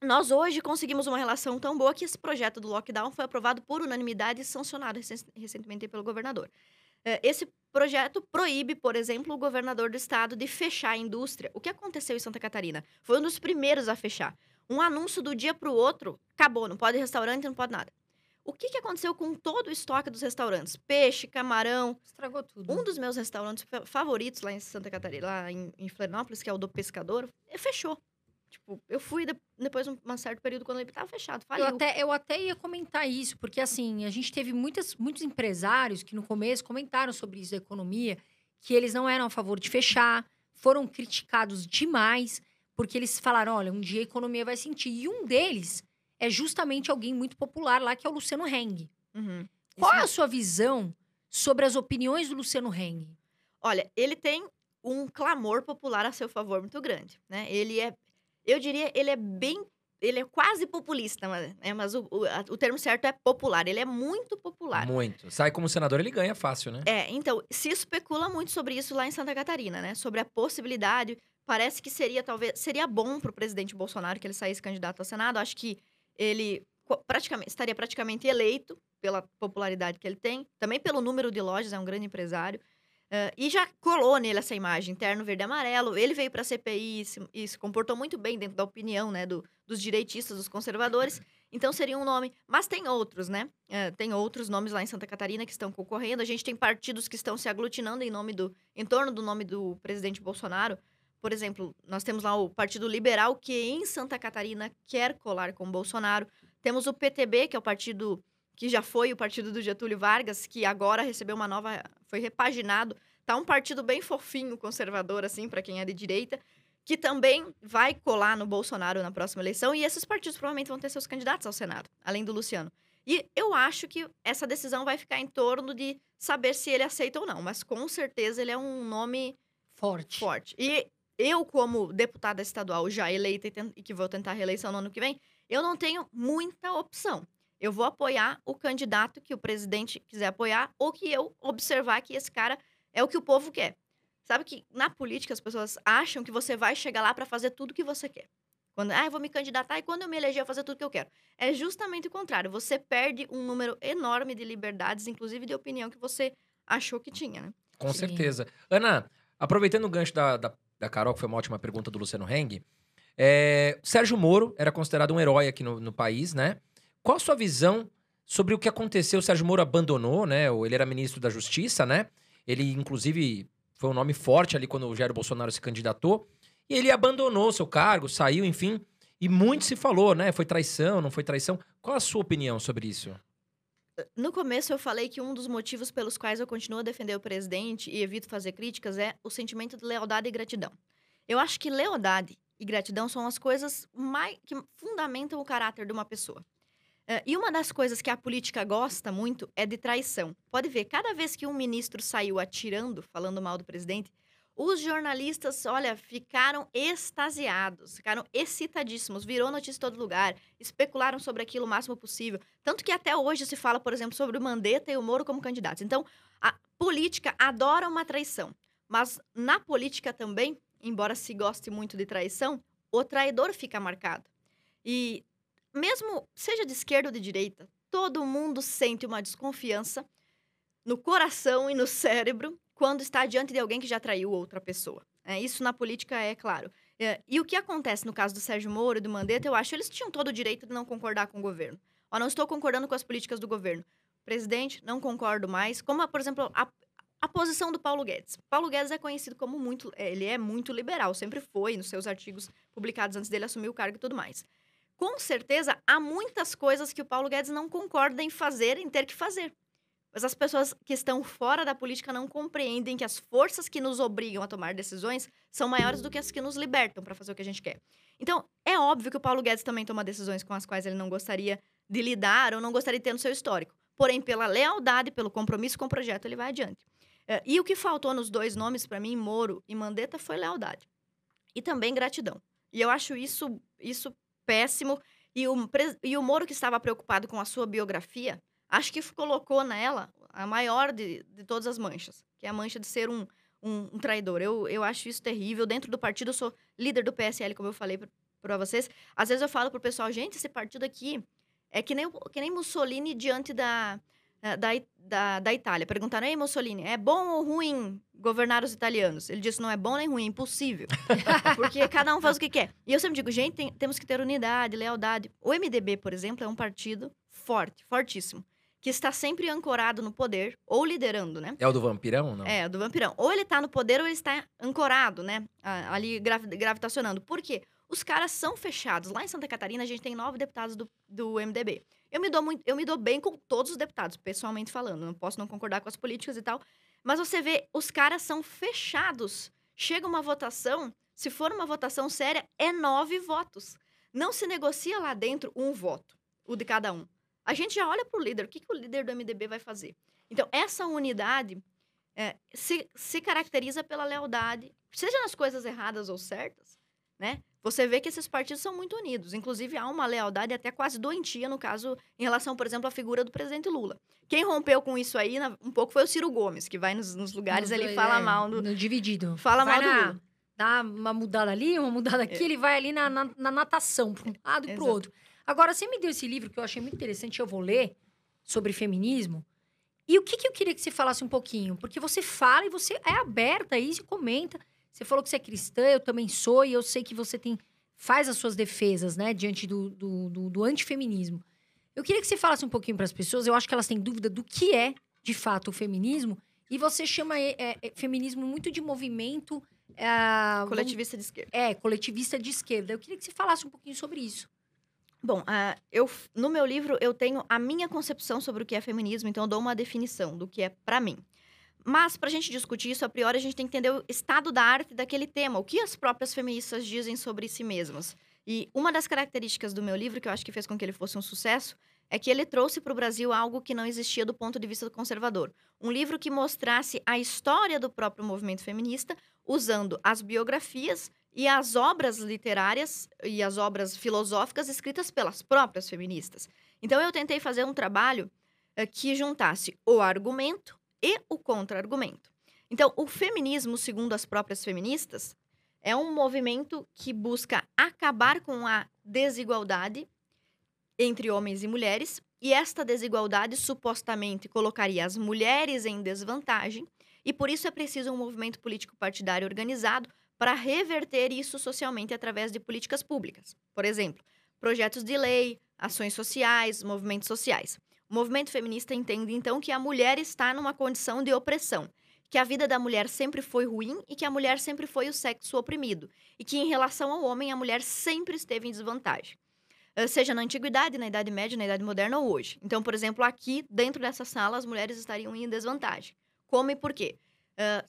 nós hoje conseguimos uma relação tão boa que esse projeto do lockdown foi aprovado por unanimidade e sancionado recentemente pelo governador. Esse projeto proíbe, por exemplo, o governador do estado de fechar a indústria. O que aconteceu em Santa Catarina? Foi um dos primeiros a fechar. Um anúncio do dia para o outro, acabou, não pode restaurante, não pode nada. O que, que aconteceu com todo o estoque dos restaurantes? Peixe, camarão. Estragou tudo. Um dos meus restaurantes favoritos lá em Santa Catarina, lá em, em Florianópolis, que é o do Pescador, fechou. Tipo, eu fui de, depois de um certo período quando ele estava fechado. Faliu. Eu até, eu até ia comentar isso, porque assim, a gente teve muitas, muitos empresários que no começo comentaram sobre isso da economia, que eles não eram a favor de fechar, foram criticados demais, porque eles falaram: olha, um dia a economia vai sentir. E um deles é justamente alguém muito popular lá, que é o Luciano Heng. Uhum. Qual é a sua visão sobre as opiniões do Luciano Heng? Olha, ele tem um clamor popular a seu favor muito grande, né? Ele é eu diria, ele é bem. Ele é quase populista, mas, é, mas o, o, o, termo certo é popular. Ele é muito popular. Muito. Sai como senador, ele ganha fácil, né? É, então, se especula muito sobre isso lá em Santa Catarina, né? Sobre a possibilidade. Parece que seria, talvez, seria bom para o presidente Bolsonaro que ele saísse candidato ao Senado. Acho que ele praticamente, estaria praticamente eleito pela popularidade que ele tem, também pelo número de lojas, é um grande empresário. Uh, e já colou nele essa imagem, terno verde e amarelo. Ele veio para a CPI e se, e se, comportou muito bem dentro da opinião né, do, dos direitistas, dos conservadores. Então seria um nome. Mas tem outros, né? Uh, tem outros nomes lá em Santa Catarina que estão concorrendo. A gente tem partidos que estão se aglutinando em nome do, em torno do nome do presidente Bolsonaro. Por exemplo, nós temos lá o Partido Liberal, que em Santa Catarina quer colar com Bolsonaro. Temos o PTB, que é o partido que já foi o partido do Getúlio Vargas, que agora recebeu uma nova. foi repaginado. Tá um partido bem fofinho, conservador, assim, para quem é de direita, que também vai colar no Bolsonaro na próxima eleição. E esses partidos provavelmente vão ter seus candidatos ao Senado, além do Luciano. E eu acho que essa decisão vai ficar em torno de saber se ele aceita ou não. Mas com certeza ele é um nome forte. forte. E eu, como deputada estadual já eleita e, que vou tentar reeleição no ano que vem, eu não tenho muita opção eu vou apoiar o candidato que o presidente quiser apoiar ou que eu observar que esse cara é o que o povo quer. Sabe que na política as pessoas acham que você vai chegar lá para fazer tudo o que você quer. Quando, ah, eu vou me candidatar e quando eu me eleger eu vou fazer tudo o que eu quero. É justamente o contrário. Você perde um número enorme de liberdades, inclusive de opinião que você achou que tinha, né? Com Sim. certeza. Ana, aproveitando o gancho da, da da Carol, que foi uma ótima pergunta do Luciano Heng. É, Sérgio Moro era considerado um herói aqui no, no país, né? Qual a sua visão sobre o que aconteceu? O Sérgio Moro abandonou, né? Ele era ministro da Justiça, né? Ele, inclusive, foi um nome forte ali quando o Jair Bolsonaro se candidatou. E ele abandonou seu cargo, saiu, enfim. E muito se falou, né? Foi traição, não foi traição. Qual a sua opinião sobre isso? No começo eu falei que um dos motivos pelos quais eu continuo a defender o presidente e evito fazer críticas é o sentimento de lealdade e gratidão. Eu acho que lealdade e gratidão são as coisas mais que fundamentam o caráter de uma pessoa. Uh, e uma das coisas que a política gosta muito é de traição. Pode ver, cada vez que um ministro saiu atirando, falando mal do presidente, os jornalistas, olha, ficaram extasiados, ficaram excitadíssimos, virou notícia em todo lugar, especularam sobre aquilo o máximo possível. Tanto que até hoje se fala, por exemplo, sobre o Mandetta e o Moro como candidatos. Então, a política adora uma traição. Mas na política também, embora se goste muito de traição, o traidor fica marcado. E mesmo seja de esquerda ou de direita, todo mundo sente uma desconfiança no coração e no cérebro quando está diante de alguém que já traiu outra pessoa. É, isso na política é claro. É, e o que acontece no caso do Sérgio Moro e do Mandetta, eu acho que eles tinham todo o direito de não concordar com o governo. Ó, não estou concordando com as políticas do governo. Presidente, não concordo mais. Como, por exemplo, a, a posição do Paulo Guedes. Paulo Guedes é conhecido como muito, é, ele é muito liberal, sempre foi nos seus artigos publicados antes dele assumir o cargo e tudo mais. Com certeza, há muitas coisas que o Paulo Guedes não concorda em fazer, em ter que fazer. Mas as pessoas que estão fora da política não compreendem que as forças que nos obrigam a tomar decisões são maiores do que as que nos libertam para fazer o que a gente quer. Então, é óbvio que o Paulo Guedes também toma decisões com as quais ele não gostaria de lidar ou não gostaria de ter no seu histórico. Porém, pela lealdade, pelo compromisso com o projeto, ele vai adiante. É, e o que faltou nos dois nomes, para mim, Moro e Mandetta, foi lealdade. E também gratidão. E eu acho isso, isso péssimo. E o, e o Moro, que estava preocupado com a sua biografia, acho que colocou nela a maior de, de todas as manchas, que é a mancha de ser um, um, um, traidor. Eu, eu acho isso terrível. Dentro do partido, eu sou líder do PSL, como eu falei para vocês. Às vezes eu falo pro pessoal, gente, esse partido aqui é que nem, que nem Mussolini diante da, da, da, da Itália. Perguntaram, ei, Mussolini, é bom ou ruim governar os italianos? Ele disse, não é bom nem ruim, é impossível. Porque cada um faz o que quer. E eu sempre digo, gente, tem, temos que ter unidade, lealdade. O MDB, por exemplo, é um partido forte, fortíssimo que está sempre ancorado no poder ou liderando, né? É o do vampirão, não? É, o do vampirão. Ou ele está no poder ou ele está ancorado, né? Ali gravitacionando. Por quê? Os caras são fechados. Lá em Santa Catarina, a gente tem nove deputados do, do MDB. Eu me, dou muito, eu me dou bem com todos os deputados, pessoalmente falando. Não posso não concordar com as políticas e tal. Mas você vê, os caras são fechados. Chega uma votação, se for uma votação séria, é nove votos. Não se negocia lá dentro um voto, o de cada um a gente já olha para o líder. O que, que o líder do MDB vai fazer? Então, essa unidade é, se, se caracteriza pela lealdade, seja nas coisas erradas ou certas, né? Você vê que esses partidos são muito unidos. Inclusive, há uma lealdade até quase doentia, no caso, em relação, por exemplo, à figura do presidente Lula. Quem rompeu com isso aí, um pouco, foi o Ciro Gomes, que vai nos, nos lugares ali e fala é, mal do. No dividido. Fala vai mal na, do Lula. Dá uma mudada ali, uma mudada aqui, é. ele vai ali na, na, na natação, para um lado e para o outro. Agora, você me deu esse livro que eu achei muito interessante, eu vou ler, sobre feminismo. E o que, que eu queria que você falasse um pouquinho? Porque você fala e você é aberta aí, você comenta. Você falou que você é cristã, eu também sou, e eu sei que você tem faz as suas defesas, né, diante do, do, do, do antifeminismo. Eu queria que você falasse um pouquinho para as pessoas, eu acho que elas têm dúvida do que é, de fato, o feminismo, e você chama é, é, é feminismo muito de movimento... É, coletivista de esquerda. É, coletivista de esquerda. Eu queria que você falasse um pouquinho sobre isso. Bom, uh, eu, no meu livro eu tenho a minha concepção sobre o que é feminismo, então eu dou uma definição do que é para mim. Mas, para a gente discutir isso, a priori, a gente tem que entender o estado da arte daquele tema, o que as próprias feministas dizem sobre si mesmas. E uma das características do meu livro, que eu acho que fez com que ele fosse um sucesso, é que ele trouxe para o Brasil algo que não existia do ponto de vista conservador. Um livro que mostrasse a história do próprio movimento feminista, usando as biografias e as obras literárias e as obras filosóficas escritas pelas próprias feministas. Então eu tentei fazer um trabalho uh, que juntasse o argumento e o contra-argumento. Então, o feminismo, segundo as próprias feministas, é um movimento que busca acabar com a desigualdade entre homens e mulheres, e esta desigualdade supostamente colocaria as mulheres em desvantagem, e por isso é preciso um movimento político partidário organizado para reverter isso socialmente através de políticas públicas. Por exemplo, projetos de lei, ações sociais, movimentos sociais. O movimento feminista entende, então, que a mulher está numa condição de opressão, que a vida da mulher sempre foi ruim e que a mulher sempre foi o sexo oprimido, e que, em relação ao homem, a mulher sempre esteve em desvantagem. Seja na antiguidade, na Idade Média, na Idade Moderna ou hoje. Então, por exemplo, aqui, dentro dessa sala, as mulheres estariam em desvantagem. Como e por quê? Uh,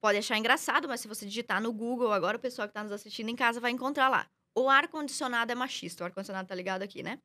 pode achar engraçado, mas se você digitar no Google agora, o pessoal que está nos assistindo em casa vai encontrar lá. O ar-condicionado é machista. O ar-condicionado tá ligado aqui, né?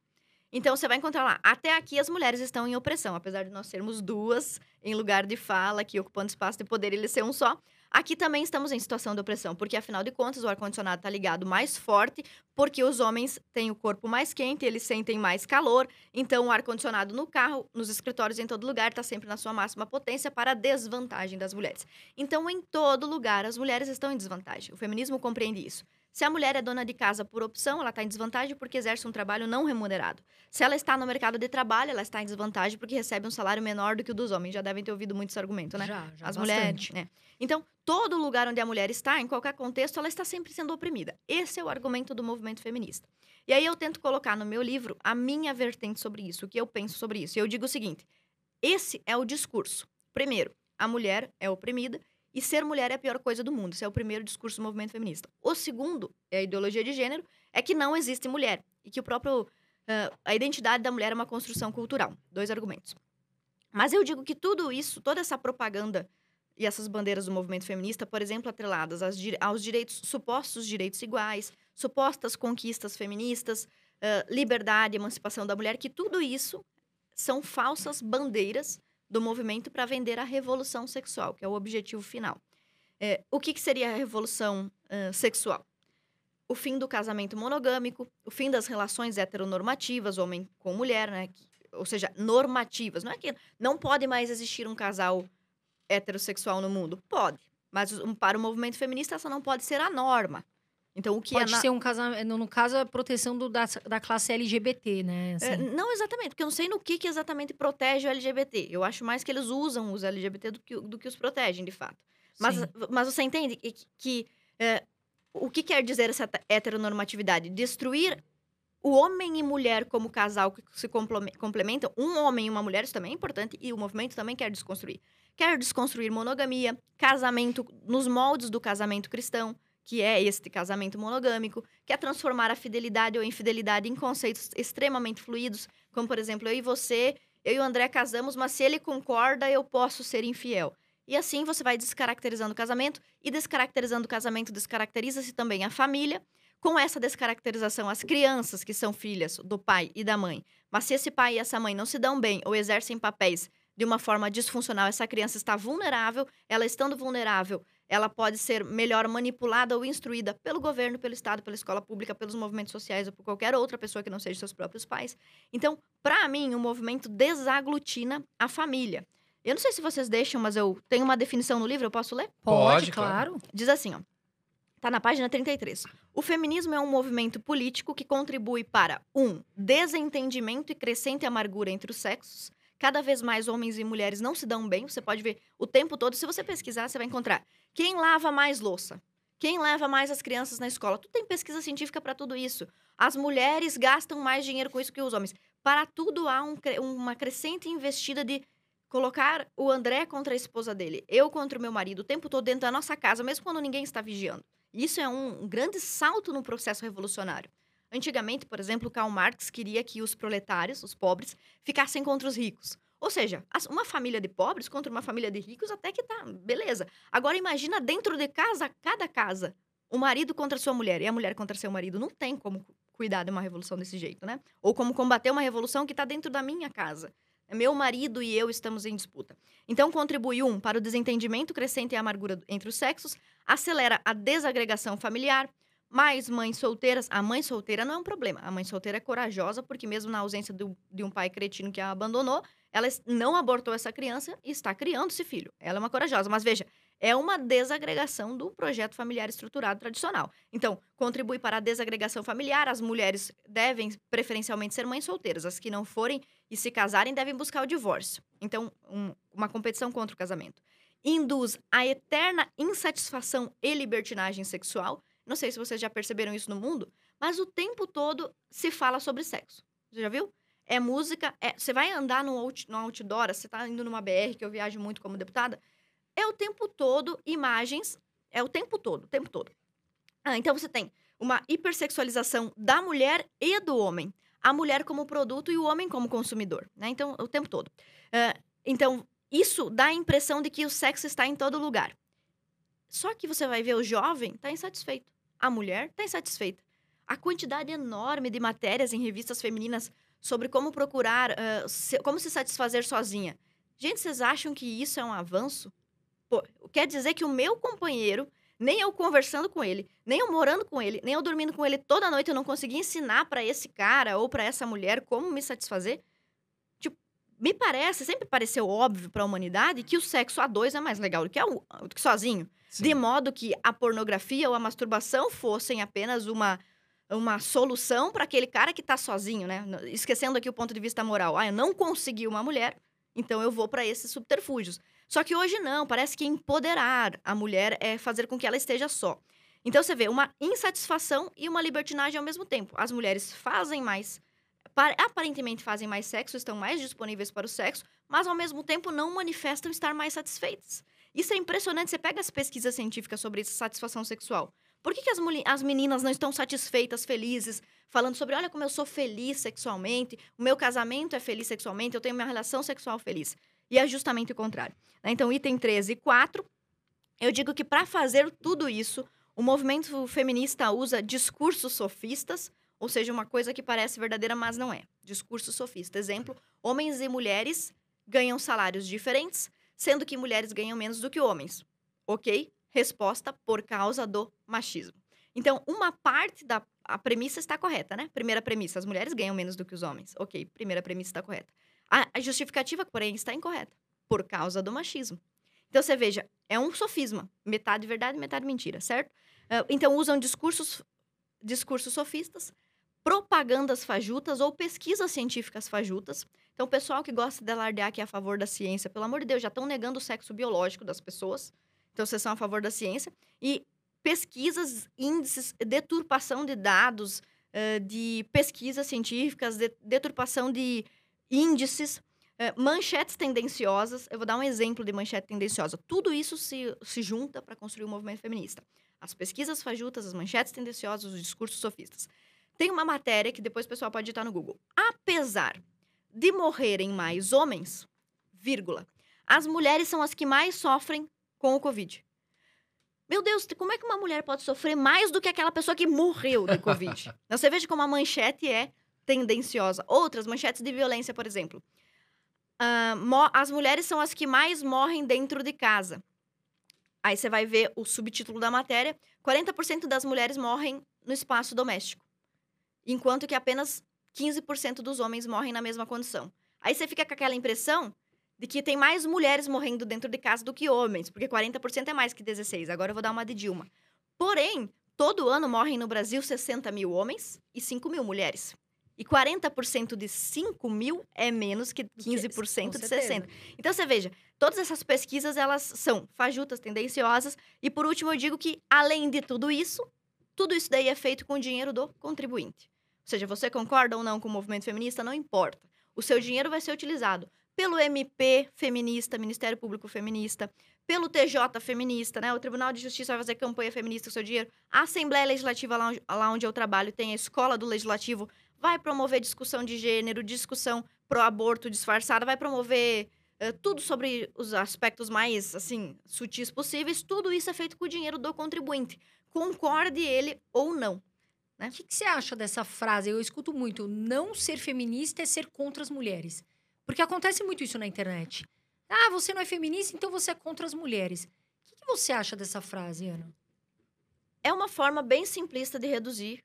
Então, você vai encontrar lá. Até aqui, as mulheres estão em opressão. Apesar de nós sermos duas em lugar de fala, aqui ocupando espaço de poder, ele ser um só. Aqui também estamos em situação de opressão, porque afinal de contas o ar-condicionado está ligado mais forte, porque os homens têm o corpo mais quente, eles sentem mais calor, então o ar-condicionado no carro, nos escritórios, em todo lugar, está sempre na sua máxima potência para a desvantagem das mulheres. Então, em todo lugar, as mulheres estão em desvantagem. O feminismo compreende isso. Se a mulher é dona de casa por opção, ela está em desvantagem porque exerce um trabalho não remunerado. Se ela está no mercado de trabalho, ela está em desvantagem porque recebe um salário menor do que o dos homens. Já devem ter ouvido muito esse argumento, né? Já, já As bastante. mulheres, né? Então, todo lugar onde a mulher está, em qualquer contexto, ela está sempre sendo oprimida. Esse é o argumento do movimento feminista. E aí eu tento colocar no meu livro a minha vertente sobre isso, o que eu penso sobre isso. Eu digo o seguinte: esse é o discurso. Primeiro, a mulher é oprimida e ser mulher é a pior coisa do mundo. Esse é o primeiro discurso do movimento feminista. O segundo, é a ideologia de gênero, é que não existe mulher e que o próprio uh, a identidade da mulher é uma construção cultural. Dois argumentos. Mas eu digo que tudo isso, toda essa propaganda e essas bandeiras do movimento feminista, por exemplo, atreladas aos direitos, supostos direitos iguais, supostas conquistas feministas, uh, liberdade, emancipação da mulher, que tudo isso são falsas bandeiras do movimento para vender a revolução sexual, que é o objetivo final. É, o que, que, seria a revolução uh, sexual? O fim do casamento monogâmico, o fim das relações heteronormativas, homem com mulher, né? Ou seja, normativas. Não é que não pode mais existir um casal heterossexual no mundo. Pode. Mas para o movimento feminista, essa não pode ser a norma. Então, o que Pode é na... ser um casamento, no caso, a proteção do, da, da classe LGBT, né? Assim. É, não exatamente, porque eu não sei no que, que exatamente protege o LGBT. Eu acho mais que eles usam os LGBT do que, do que os protegem, de fato. Mas, mas você entende que, que é, o que quer dizer essa heteronormatividade? Destruir o homem e mulher como casal que se complementam, um homem e uma mulher, isso também é importante, e o movimento também quer desconstruir. Quer desconstruir monogamia, casamento nos moldes do casamento cristão, que é este casamento monogâmico, que é transformar a fidelidade ou infidelidade em conceitos extremamente fluidos, como por exemplo, eu e você, eu e o André casamos, mas se ele concorda, eu posso ser infiel. E assim você vai descaracterizando o casamento, e descaracterizando o casamento, descaracteriza-se também a família. Com essa descaracterização, as crianças que são filhas do pai e da mãe. Mas se esse pai e essa mãe não se dão bem ou exercem papéis de uma forma disfuncional, essa criança está vulnerável, ela estando vulnerável, ela pode ser melhor manipulada ou instruída pelo governo, pelo Estado, pela escola pública, pelos movimentos sociais ou por qualquer outra pessoa que não seja seus próprios pais. Então, para mim, o movimento desaglutina a família. Eu não sei se vocês deixam, mas eu tenho uma definição no livro, eu posso ler? Pode, Pode claro. Diz assim, ó. Tá na página 33. O feminismo é um movimento político que contribui para um desentendimento e crescente amargura entre os sexos, Cada vez mais homens e mulheres não se dão bem. Você pode ver o tempo todo. Se você pesquisar, você vai encontrar quem lava mais louça. Quem leva mais as crianças na escola? Tu tem pesquisa científica para tudo isso. As mulheres gastam mais dinheiro com isso que os homens. Para tudo há um, uma crescente investida de colocar o André contra a esposa dele, eu contra o meu marido, o tempo todo dentro da nossa casa, mesmo quando ninguém está vigiando. Isso é um grande salto no processo revolucionário. Antigamente, por exemplo, Karl Marx queria que os proletários, os pobres, ficassem contra os ricos. Ou seja, uma família de pobres contra uma família de ricos até que tá, beleza. Agora imagina dentro de casa, cada casa, o marido contra sua mulher e a mulher contra seu marido. Não tem como cuidar de uma revolução desse jeito, né? Ou como combater uma revolução que está dentro da minha casa. Meu marido e eu estamos em disputa. Então, contribui, um, para o desentendimento crescente e a amargura entre os sexos, acelera a desagregação familiar, mas mães solteiras, a mãe solteira não é um problema. A mãe solteira é corajosa, porque mesmo na ausência do, de um pai cretino que a abandonou, ela não abortou essa criança e está criando esse filho. Ela é uma corajosa. Mas veja, é uma desagregação do projeto familiar estruturado tradicional. Então, contribui para a desagregação familiar. As mulheres devem preferencialmente ser mães solteiras. As que não forem e se casarem devem buscar o divórcio. Então, um, uma competição contra o casamento induz a eterna insatisfação e libertinagem sexual. Não sei se vocês já perceberam isso no mundo, mas o tempo todo se fala sobre sexo. Você já viu? É música, é, você vai andar no, out, no outdoor, você tá indo numa BR, que eu viajo muito como deputada, é o tempo todo imagens, é o tempo todo, o tempo todo. Ah, então você tem uma hipersexualização da mulher e do homem. A mulher como produto e o homem como consumidor, né? Então, o tempo todo. Uh, então, isso dá a impressão de que o sexo está em todo lugar. Só que você vai ver o jovem está insatisfeito. A mulher está insatisfeita. A quantidade enorme de matérias em revistas femininas sobre como procurar, uh, se, como se satisfazer sozinha. Gente, vocês acham que isso é um avanço? Pô, quer dizer que o meu companheiro, nem eu conversando com ele, nem eu morando com ele, nem eu dormindo com ele toda noite, eu não consegui ensinar para esse cara ou para essa mulher como me satisfazer? Tipo, me parece, sempre pareceu óbvio para a humanidade que o sexo a dois é mais legal do que, a, do que sozinho. Sim. De modo que a pornografia ou a masturbação fossem apenas uma uma solução para aquele cara que está sozinho, né? Esquecendo aqui o ponto de vista moral. Ah, eu não consegui uma mulher, então eu vou para esses subterfúgios. Só que hoje não, parece que empoderar a mulher é fazer com que ela esteja só. Então você vê uma insatisfação e uma libertinagem ao mesmo tempo. As mulheres fazem mais, aparentemente fazem mais sexo, estão mais disponíveis para o sexo, mas ao mesmo tempo não manifestam estar mais satisfeitas. Isso é impressionante. Você pega as pesquisas científicas sobre satisfação sexual. Por que, que as, as meninas não estão satisfeitas, felizes, falando sobre, olha como eu sou feliz sexualmente, o meu casamento é feliz sexualmente, eu tenho minha relação sexual feliz. E é justamente o contrário. Né? Então, item 13 e 4, eu digo que para fazer tudo isso, o movimento feminista usa discursos sofistas, ou seja, uma coisa que parece verdadeira, mas não é. Discurso sofista. Exemplo: homens e mulheres ganham salários diferentes, sendo que mulheres ganham menos do que homens. Ok? Resposta por causa do machismo. Então, uma parte da a premissa está correta, né? Primeira premissa, as mulheres ganham menos do que os homens. Ok, primeira premissa está correta. A, a justificativa, porém, está incorreta, por causa do machismo. Então, você veja, é um sofisma, metade verdade, metade mentira, certo? Uh, então, usam discursos, discursos sofistas, propagandas fajutas ou pesquisas científicas fajutas. Então, o pessoal que gosta de alardear que é a favor da ciência, pelo amor de Deus, já estão negando o sexo biológico das pessoas. Então, vocês são a favor da ciência. E pesquisas, índices, deturpação de dados, uh, de pesquisas científicas, de, deturpação de índices, uh, manchetes tendenciosas. Eu vou dar um exemplo de manchete tendenciosa. Tudo isso se, se junta para construir o um movimento feminista. As pesquisas fajutas, as manchetes tendenciosas, os discursos sofistas. Tem uma matéria que depois o pessoal pode digitar no Google. Apesar de morrerem mais homens, vírgula, as mulheres são as que mais sofrem com o Covid. Meu Deus, como é que uma mulher pode sofrer mais do que aquela pessoa que morreu de Covid? Você veja como a manchete é tendenciosa. Outras manchetes de violência, por exemplo. Uh, as mulheres são as que mais morrem dentro de casa. Aí você vai ver o subtítulo da matéria: 40% das mulheres morrem no espaço doméstico, enquanto que apenas 15% dos homens morrem na mesma condição. Aí você fica com aquela impressão de que tem mais mulheres morrendo dentro de casa do que homens, porque 40% é mais que 16. Agora eu vou dar uma de Dilma. Porém, todo ano morrem no Brasil 60 mil homens e 5 mil mulheres. E 40% de 5 mil é menos que 15% de 60. Então, você veja, todas essas pesquisas, elas são fajutas, tendenciosas. E, por último, eu digo que, além de tudo isso, tudo isso daí é feito com o dinheiro do contribuinte. Ou seja, você concorda ou não com o movimento feminista, não importa. O seu dinheiro vai ser utilizado pelo MP feminista, Ministério Público Feminista, pelo TJ feminista, né? O Tribunal de Justiça vai fazer campanha feminista com seu dinheiro. A Assembleia Legislativa, lá onde, lá onde eu trabalho, tem a Escola do Legislativo, vai promover discussão de gênero, discussão pró-aborto disfarçada, vai promover uh, tudo sobre os aspectos mais, assim, sutis possíveis. Tudo isso é feito com o dinheiro do contribuinte, concorde ele ou não. Né? O que, que você acha dessa frase? Eu escuto muito, não ser feminista é ser contra as mulheres. Porque acontece muito isso na internet. Ah, você não é feminista, então você é contra as mulheres. O que, que você acha dessa frase, Ana? É uma forma bem simplista de reduzir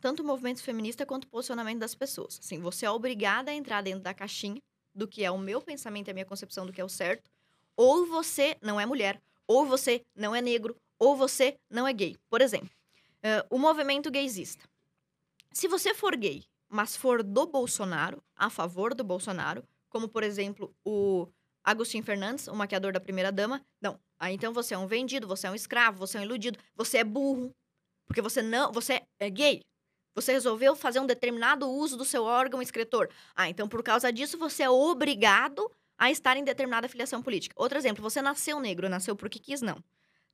tanto o movimento feminista quanto o posicionamento das pessoas. Assim, você é obrigada a entrar dentro da caixinha do que é o meu pensamento e a minha concepção do que é o certo, ou você não é mulher, ou você não é negro, ou você não é gay. Por exemplo, uh, o movimento gaysista. Se você for gay, mas for do Bolsonaro, a favor do Bolsonaro, como por exemplo o Agostinho Fernandes, o maquiador da primeira dama. Não. Aí então você é um vendido, você é um escravo, você é um iludido, você é burro, porque você não, você é gay. Você resolveu fazer um determinado uso do seu órgão excretor. Ah, então por causa disso você é obrigado a estar em determinada filiação política. Outro exemplo, você nasceu negro, nasceu porque quis, não.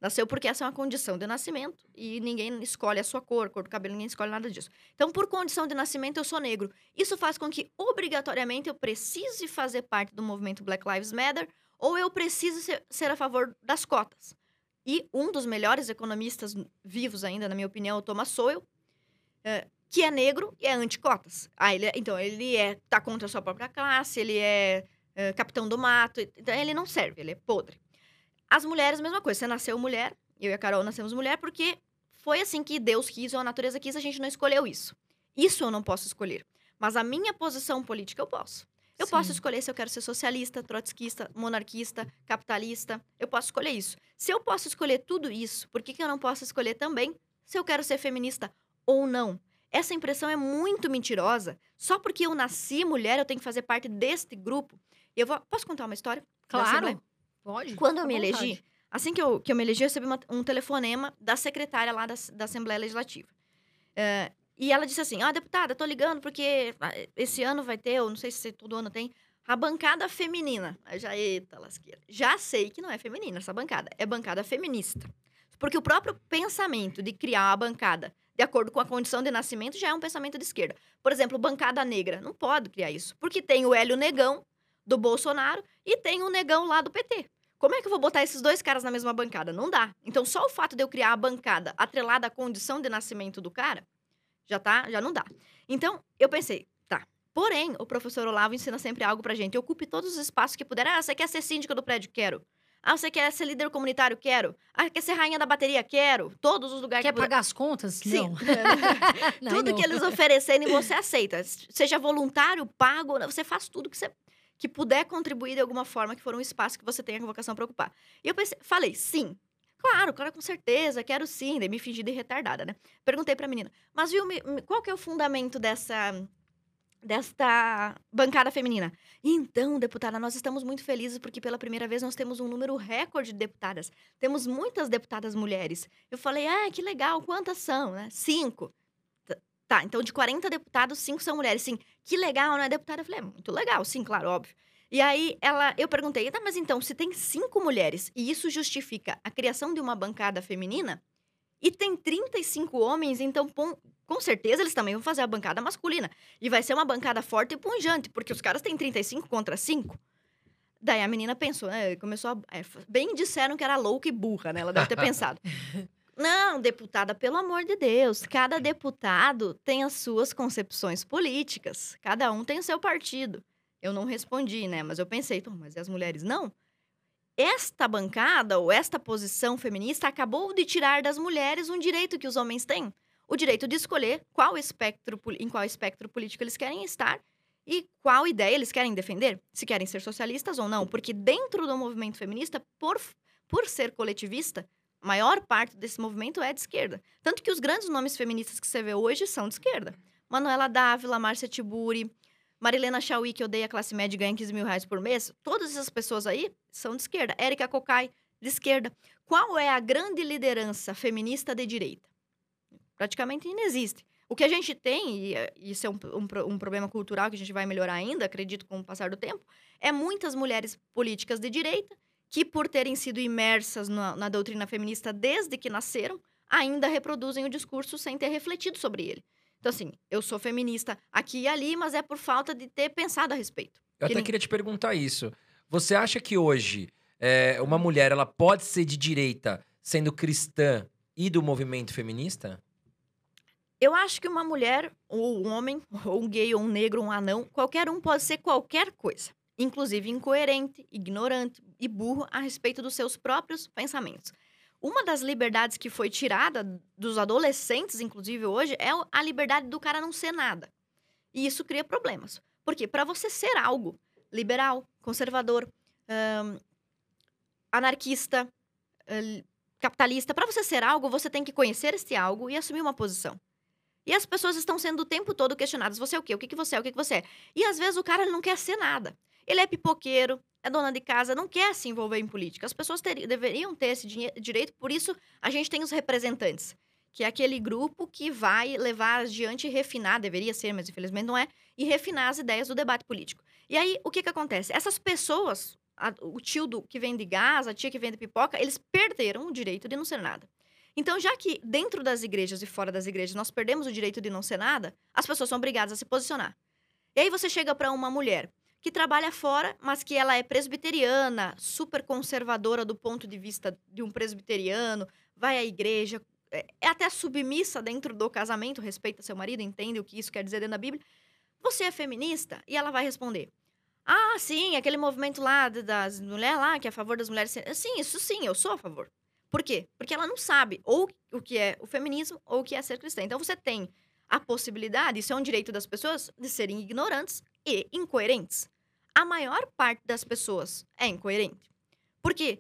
Nasceu porque essa é uma condição de nascimento e ninguém escolhe a sua cor, cor do cabelo, ninguém escolhe nada disso. Então, por condição de nascimento, eu sou negro. Isso faz com que, obrigatoriamente, eu precise fazer parte do movimento Black Lives Matter ou eu preciso ser, ser a favor das cotas. E um dos melhores economistas vivos ainda, na minha opinião, é o Thomas Sowell, é, que é negro e é anti-cotas. Ah, ele é, então, ele é, tá contra a sua própria classe, ele é, é capitão do mato, então ele não serve, ele é podre. As mulheres, mesma coisa, você nasceu mulher, eu e a Carol nascemos mulher, porque foi assim que Deus quis ou a natureza quis, a gente não escolheu isso. Isso eu não posso escolher. Mas a minha posição política eu posso. Eu Sim. posso escolher se eu quero ser socialista, trotskista, monarquista, capitalista. Eu posso escolher isso. Se eu posso escolher tudo isso, por que, que eu não posso escolher também se eu quero ser feminista ou não? Essa impressão é muito mentirosa. Só porque eu nasci mulher, eu tenho que fazer parte deste grupo. Eu vou... Posso contar uma história? Claro. Pode. Quando eu me elegi, assim que eu, que eu me elegi, eu recebi uma, um telefonema da secretária lá da, da Assembleia Legislativa. Uh, e ela disse assim: Ah, deputada, tô ligando porque ah, esse ano vai ter, ou não sei se todo ano tem, a bancada feminina. Aí já, eita, lasqueira. Já sei que não é feminina essa bancada, é bancada feminista. Porque o próprio pensamento de criar a bancada de acordo com a condição de nascimento, já é um pensamento de esquerda. Por exemplo, bancada negra. Não pode criar isso. Porque tem o Hélio Negão, do Bolsonaro, e tem o Negão lá do PT. Como é que eu vou botar esses dois caras na mesma bancada? Não dá. Então, só o fato de eu criar a bancada atrelada à condição de nascimento do cara, já tá, já não dá. Então, eu pensei, tá. Porém, o professor Olavo ensina sempre algo pra gente. Ocupe todos os espaços que puder. Ah, você quer ser síndica do prédio? Quero. Ah, você quer ser líder comunitário? Quero. Ah, quer ser rainha da bateria? Quero. Todos os lugares quer que... pagar as contas? Sim. Não. tudo não. que eles oferecerem, você aceita. Seja voluntário, pago, você faz tudo que você que puder contribuir de alguma forma, que for um espaço que você tenha a vocação para ocupar. E eu pensei, falei, sim. Claro, claro, com certeza, quero sim. Daí me fingi de retardada, né? Perguntei pra menina, mas viu, qual que é o fundamento dessa desta bancada feminina. Então, deputada, nós estamos muito felizes porque pela primeira vez nós temos um número recorde de deputadas. Temos muitas deputadas mulheres. Eu falei, ah, que legal, quantas são? Né? Cinco. Tá, então de 40 deputados, cinco são mulheres. Sim, que legal, né, deputada? Eu falei, é muito legal, sim, claro, óbvio. E aí ela, eu perguntei, tá, mas então, se tem cinco mulheres e isso justifica a criação de uma bancada feminina, e tem 35 homens, então com certeza eles também vão fazer a bancada masculina. E vai ser uma bancada forte e punjante, porque os caras têm 35 contra 5. Daí a menina pensou, né? Começou a. É, bem disseram que era louca e burra, né? Ela deve ter pensado. Não, deputada, pelo amor de Deus, cada deputado tem as suas concepções políticas. Cada um tem o seu partido. Eu não respondi, né? Mas eu pensei, mas e as mulheres? Não. Esta bancada ou esta posição feminista acabou de tirar das mulheres um direito que os homens têm o direito de escolher qual espectro, em qual espectro político eles querem estar e qual ideia eles querem defender, se querem ser socialistas ou não, porque dentro do movimento feminista, por, por ser coletivista, a maior parte desse movimento é de esquerda. Tanto que os grandes nomes feministas que você vê hoje são de esquerda. Manuela Dávila, Márcia Tiburi, Marilena Chauí, que odeia a classe média e ganha 15 mil reais por mês, todas essas pessoas aí são de esquerda. Érica Cocai, de esquerda. Qual é a grande liderança feminista de direita? praticamente inexiste. O que a gente tem, e eh, isso é um, um, um, problema cultural que a gente vai melhorar ainda, acredito, com o passar do tempo, é muitas mulheres políticas de direita que, por terem sido imersas na, na doutrina feminista desde que nasceram, ainda reproduzem o discurso sem ter refletido sobre ele. Então, assim, eu sou feminista aqui e ali, mas é por falta de ter pensado a respeito. Eu até queria te perguntar isso. Você acha que hoje é, uma mulher ela pode ser de direita sendo cristã e do movimento feminista? Eu acho que uma mulher, ou um homem, ou um gay, ou um negro, ou um anão, qualquer um pode ser qualquer coisa. Inclusive incoerente, ignorante e burro a respeito dos seus próprios pensamentos. Uma das liberdades que foi tirada dos adolescentes, inclusive hoje, é a liberdade do cara não ser nada. E isso cria problemas. Porque para você ser algo liberal, conservador, anarquista, hum, capitalista, para você ser algo, você tem que conhecer este algo e assumir uma posição. E as pessoas estão sendo o tempo todo questionadas: você é o quê? O que, que você é? O que, que você é? E às vezes o cara não quer ser nada. Ele é pipoqueiro, é dona de casa, não quer se envolver em política. As pessoas teriam, deveriam ter esse direito, por isso a gente tem os representantes, que é aquele grupo que vai levar adiante e refinar, deveria ser, mas infelizmente não é, e refinar as ideias do debate político. E aí, o que que acontece? Essas pessoas, a, o tio do, que vende gás, a tia que vende pipoca, eles perderam o direito de não ser nada. Então, já que dentro das igrejas e fora das igrejas nós perdemos o direito de não ser nada, as pessoas são obrigadas a se posicionar. E aí você chega para uma mulher que trabalha fora, mas que ela é presbiteriana, super conservadora do ponto de vista de um presbiteriano, vai à igreja, é, é até submissa dentro do casamento, respeita seu marido, entende o que isso quer dizer dentro da Bíblia. Você é feminista? E ela vai responder: Ah, sim, aquele movimento lá das mulheres lá, que é a favor das mulheres. Sim, isso sim, eu sou a favor. Por quê? Porque ela não sabe ou o que é o feminismo ou o que é ser cristã. Então você tem a possibilidade, isso é um direito das pessoas, de serem ignorantes e incoerentes. A maior parte das pessoas é incoerente. Por quê?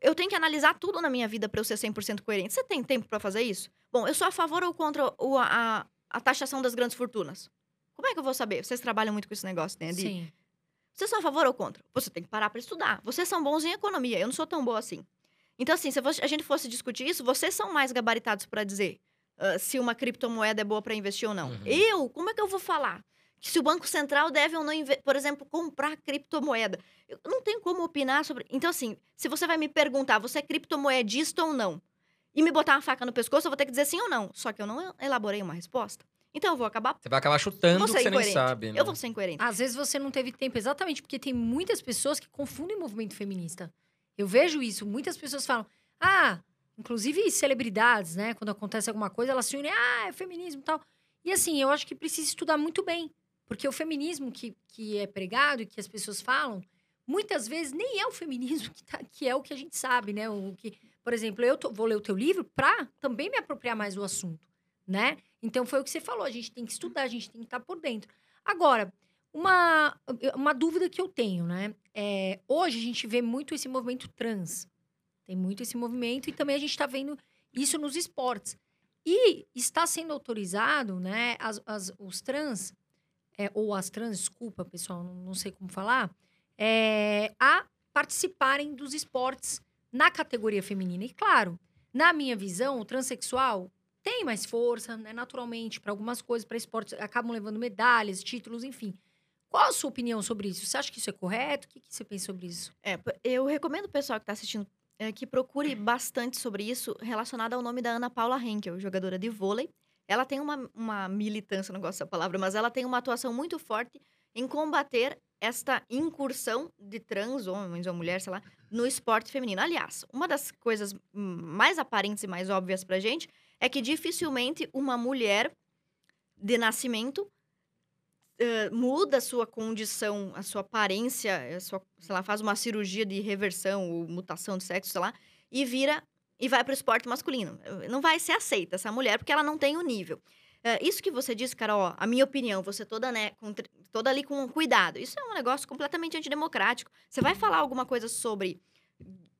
Eu tenho que analisar tudo na minha vida para eu ser 100% coerente. Você tem tempo para fazer isso? Bom, eu sou a favor ou contra o, a, a taxação das grandes fortunas? Como é que eu vou saber? Vocês trabalham muito com esse negócio, né? De... Sim. Vocês são a favor ou contra? Você tem que parar para estudar. Vocês são bons em economia. Eu não sou tão boa assim. Então, assim, se a gente fosse discutir isso, vocês são mais gabaritados para dizer uh, se uma criptomoeda é boa para investir ou não. Uhum. Eu, como é que eu vou falar? Que se o Banco Central deve ou não, por exemplo, comprar criptomoeda. Eu não tenho como opinar sobre. Então, assim, se você vai me perguntar, você é criptomoedista ou não? E me botar uma faca no pescoço, eu vou ter que dizer sim ou não. Só que eu não elaborei uma resposta. Então eu vou acabar. Você vai acabar chutando que você nem sabe. Né? Eu vou ser incoerente. Às vezes você não teve tempo, exatamente porque tem muitas pessoas que confundem movimento feminista. Eu vejo isso. Muitas pessoas falam, ah, inclusive celebridades, né? Quando acontece alguma coisa, elas se unem, ah, é feminismo e tal. E assim, eu acho que precisa estudar muito bem. Porque o feminismo que, que é pregado e que as pessoas falam, muitas vezes nem é o feminismo que, tá, que é o que a gente sabe, né? O que, por exemplo, eu tô, vou ler o teu livro para também me apropriar mais do assunto, né? Então foi o que você falou, a gente tem que estudar, a gente tem que estar tá por dentro. Agora, uma, uma dúvida que eu tenho, né? É, hoje a gente vê muito esse movimento trans. Tem muito esse movimento e também a gente está vendo isso nos esportes. E está sendo autorizado, né, as, as os trans, é, ou as trans, desculpa, pessoal, não, sei como falar, é, a participarem dos esportes na categoria feminina. E claro, na minha visão, o transexual tem mais força, né, naturalmente, para algumas coisas, para esportes, acabam levando medalhas, títulos, enfim. Qual a sua opinião sobre isso? Você acha que isso é correto? O que, que você pensa sobre isso? É, eu recomendo o pessoal que está assistindo é, que procure bastante sobre isso relacionado ao nome da Ana Paula Henkel, jogadora de vôlei. Ela tem uma, uma militância, não gosto dessa palavra, mas ela tem uma atuação muito forte em combater esta incursão de trans, homens ou mulheres, sei lá, no esporte feminino. Aliás, uma das coisas mais aparentes e mais óbvias pra gente é que dificilmente uma mulher de nascimento uh, muda a sua condição, a sua aparência, a sua, sei lá, faz uma cirurgia de reversão ou mutação de sexo, sei lá, e vira e vai para o esporte masculino. Não vai ser aceita essa mulher porque ela não tem o nível. Uh, isso que você disse, Carol, a minha opinião, você toda, né, com, toda ali com cuidado. Isso é um negócio completamente antidemocrático. Você vai falar alguma coisa sobre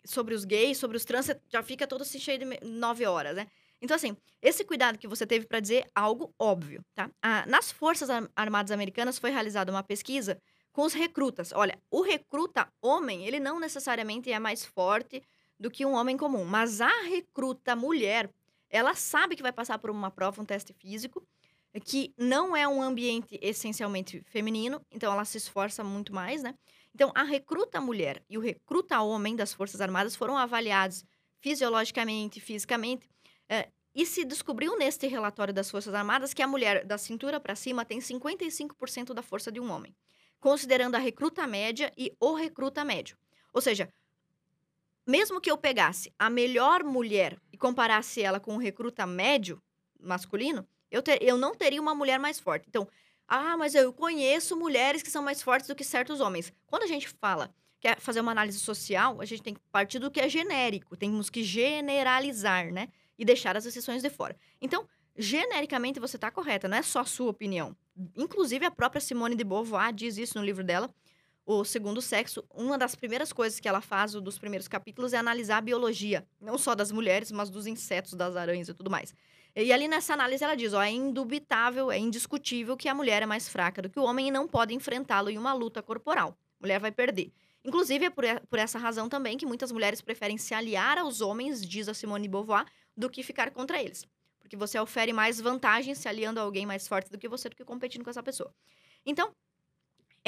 sobre os gays, sobre os trans, você já fica todo se cheio de nove horas, né? Então, assim, esse cuidado que você teve para dizer algo óbvio, tá? Ah, nas Forças Armadas Americanas foi realizada uma pesquisa com os recrutas. Olha, o recruta homem, ele não necessariamente é mais forte do que um homem comum, mas a recruta mulher, ela sabe que vai passar por uma prova, um teste físico, que não é um ambiente essencialmente feminino, então ela se esforça muito mais, né? Então, a recruta mulher e o recruta homem das Forças Armadas foram avaliados fisiologicamente, fisicamente, é, e se descobriu neste relatório das Forças Armadas que a mulher da cintura para cima tem 55% da força de um homem, considerando a recruta média e o recruta médio. Ou seja, mesmo que eu pegasse a melhor mulher e comparasse ela com o recruta médio masculino, eu, ter, eu não teria uma mulher mais forte. Então, ah, mas eu conheço mulheres que são mais fortes do que certos homens. Quando a gente fala que é fazer uma análise social, a gente tem que partir do que é genérico, temos que generalizar, né? e deixar as exceções de fora. Então, genericamente você está correta, não é só a sua opinião. Inclusive, a própria Simone de Beauvoir diz isso no livro dela, O Segundo Sexo. Uma das primeiras coisas que ela faz, um dos primeiros capítulos, é analisar a biologia, não só das mulheres, mas dos insetos, das aranhas e tudo mais. E ali nessa análise ela diz, ó, é indubitável, é indiscutível que a mulher é mais fraca do que o homem e não pode enfrentá-lo em uma luta corporal. A mulher vai perder. Inclusive, é por, por essa razão também que muitas mulheres preferem se aliar aos homens, diz a Simone Beauvoir, do que ficar contra eles. Porque você ofere mais vantagem se aliando a alguém mais forte do que você do que competindo com essa pessoa. Então,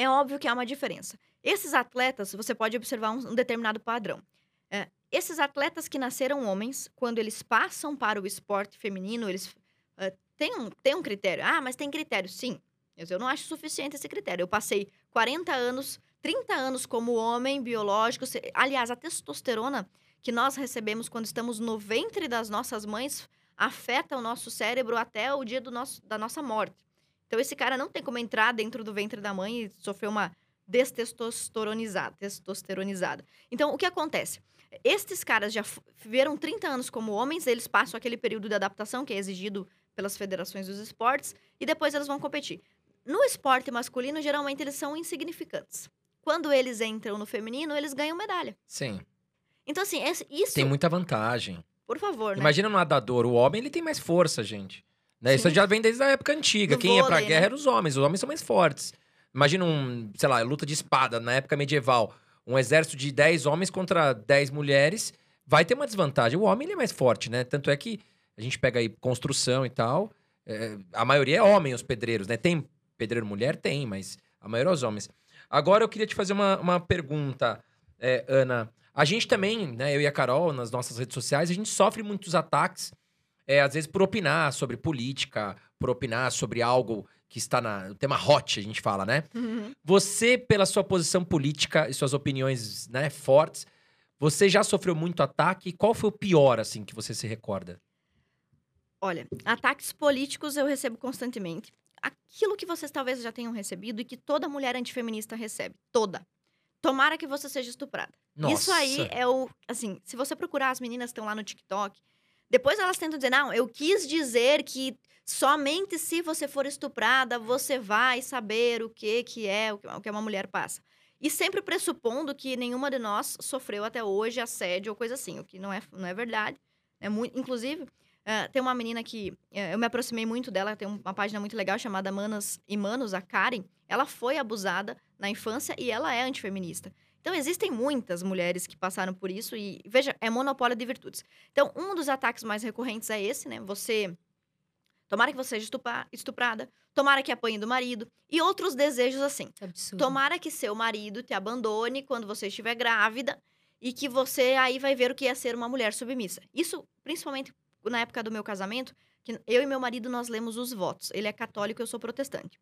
é óbvio que há uma diferença. Esses atletas, você pode observar um, determinado padrão. É, esses atletas que nasceram homens, quando eles passam para o esporte feminino, eles é, têm, um, têm um critério. Ah, mas tem critério, sim. Eu não acho suficiente esse critério. Eu passei 40 anos, 30 anos como homem biológico. Aliás, a testosterona que nós recebemos quando estamos no ventre das nossas mães afeta o nosso cérebro até o dia do nosso, da nossa morte. Então, esse cara não tem como entrar dentro do ventre da mãe e sofrer uma destestosteronizada. Testosteronizada. Então, o que acontece? Estes caras já viveram 30 anos como homens, eles passam aquele período de adaptação que é exigido pelas federações dos esportes e depois eles vão competir. No esporte masculino, geralmente eles são insignificantes. Quando eles entram no feminino, eles ganham medalha. Sim. Então, assim, isso, Tem muita vantagem. por favor, né? Imagina no nadador, o homem ele tem mais força, gente. Né? Isso já vem desde a época antiga. Quem ia pra vôlei, guerra né? eram os homens. Os homens são mais fortes. Imagina um, sei lá, luta de espada na época medieval. Um exército de 10 homens contra 10 mulheres. Vai ter uma desvantagem. O homem é mais forte, né? Tanto é que a gente pega aí construção e tal. é, a maioria é homem, os pedreiros, né? Tem pedreiro mulher? Tem, mas a maioria é os homens. Agora eu queria te fazer uma, uma pergunta, é, Ana. A gente também, né, eu e a Carol, nas nossas redes sociais, a gente sofre muitos ataques, é, às vezes por opinar sobre política, por opinar sobre algo que está na o tema hot, a gente fala, né? Uhum. Você, pela sua posição política e suas opiniões, né, fortes, você já sofreu muito ataque? Qual foi o pior, assim, que você se recorda? Olha, ataques políticos eu recebo constantemente. Aquilo que vocês talvez já tenham recebido e que toda mulher antifeminista recebe. Toda. Tomara que você seja estuprada. Isso aí Nossa. é o. Assim, se você procurar as meninas que estão lá no TikTok, depois elas tentam dizer: não, eu quis dizer que somente se você for estuprada, você vai saber o que, que é, o que- uma mulher passa. E sempre pressupondo que nenhuma de nós sofreu até hoje assédio ou coisa assim, o que não é, não é verdade. É muito, inclusive, eh, tem uma menina que eh, eu me aproximei muito dela, tem uma página muito legal chamada Manas e Manos, a Karen. Ela foi abusada na infância e ela é antifeminista. Então, existem muitas mulheres que passaram por isso e, veja, é monopólio de virtudes. Então, um dos ataques mais recorrentes é esse, né? Você. Tomara que você seja estuprada, tomara que apanhe do marido e outros desejos assim. Absurdo. Tomara que seu marido te abandone quando você estiver grávida e que você aí vai ver o que é ser uma mulher submissa. Isso, principalmente na época do meu casamento, que eu e meu marido nós lemos os votos. Ele é católico, eu sou protestante.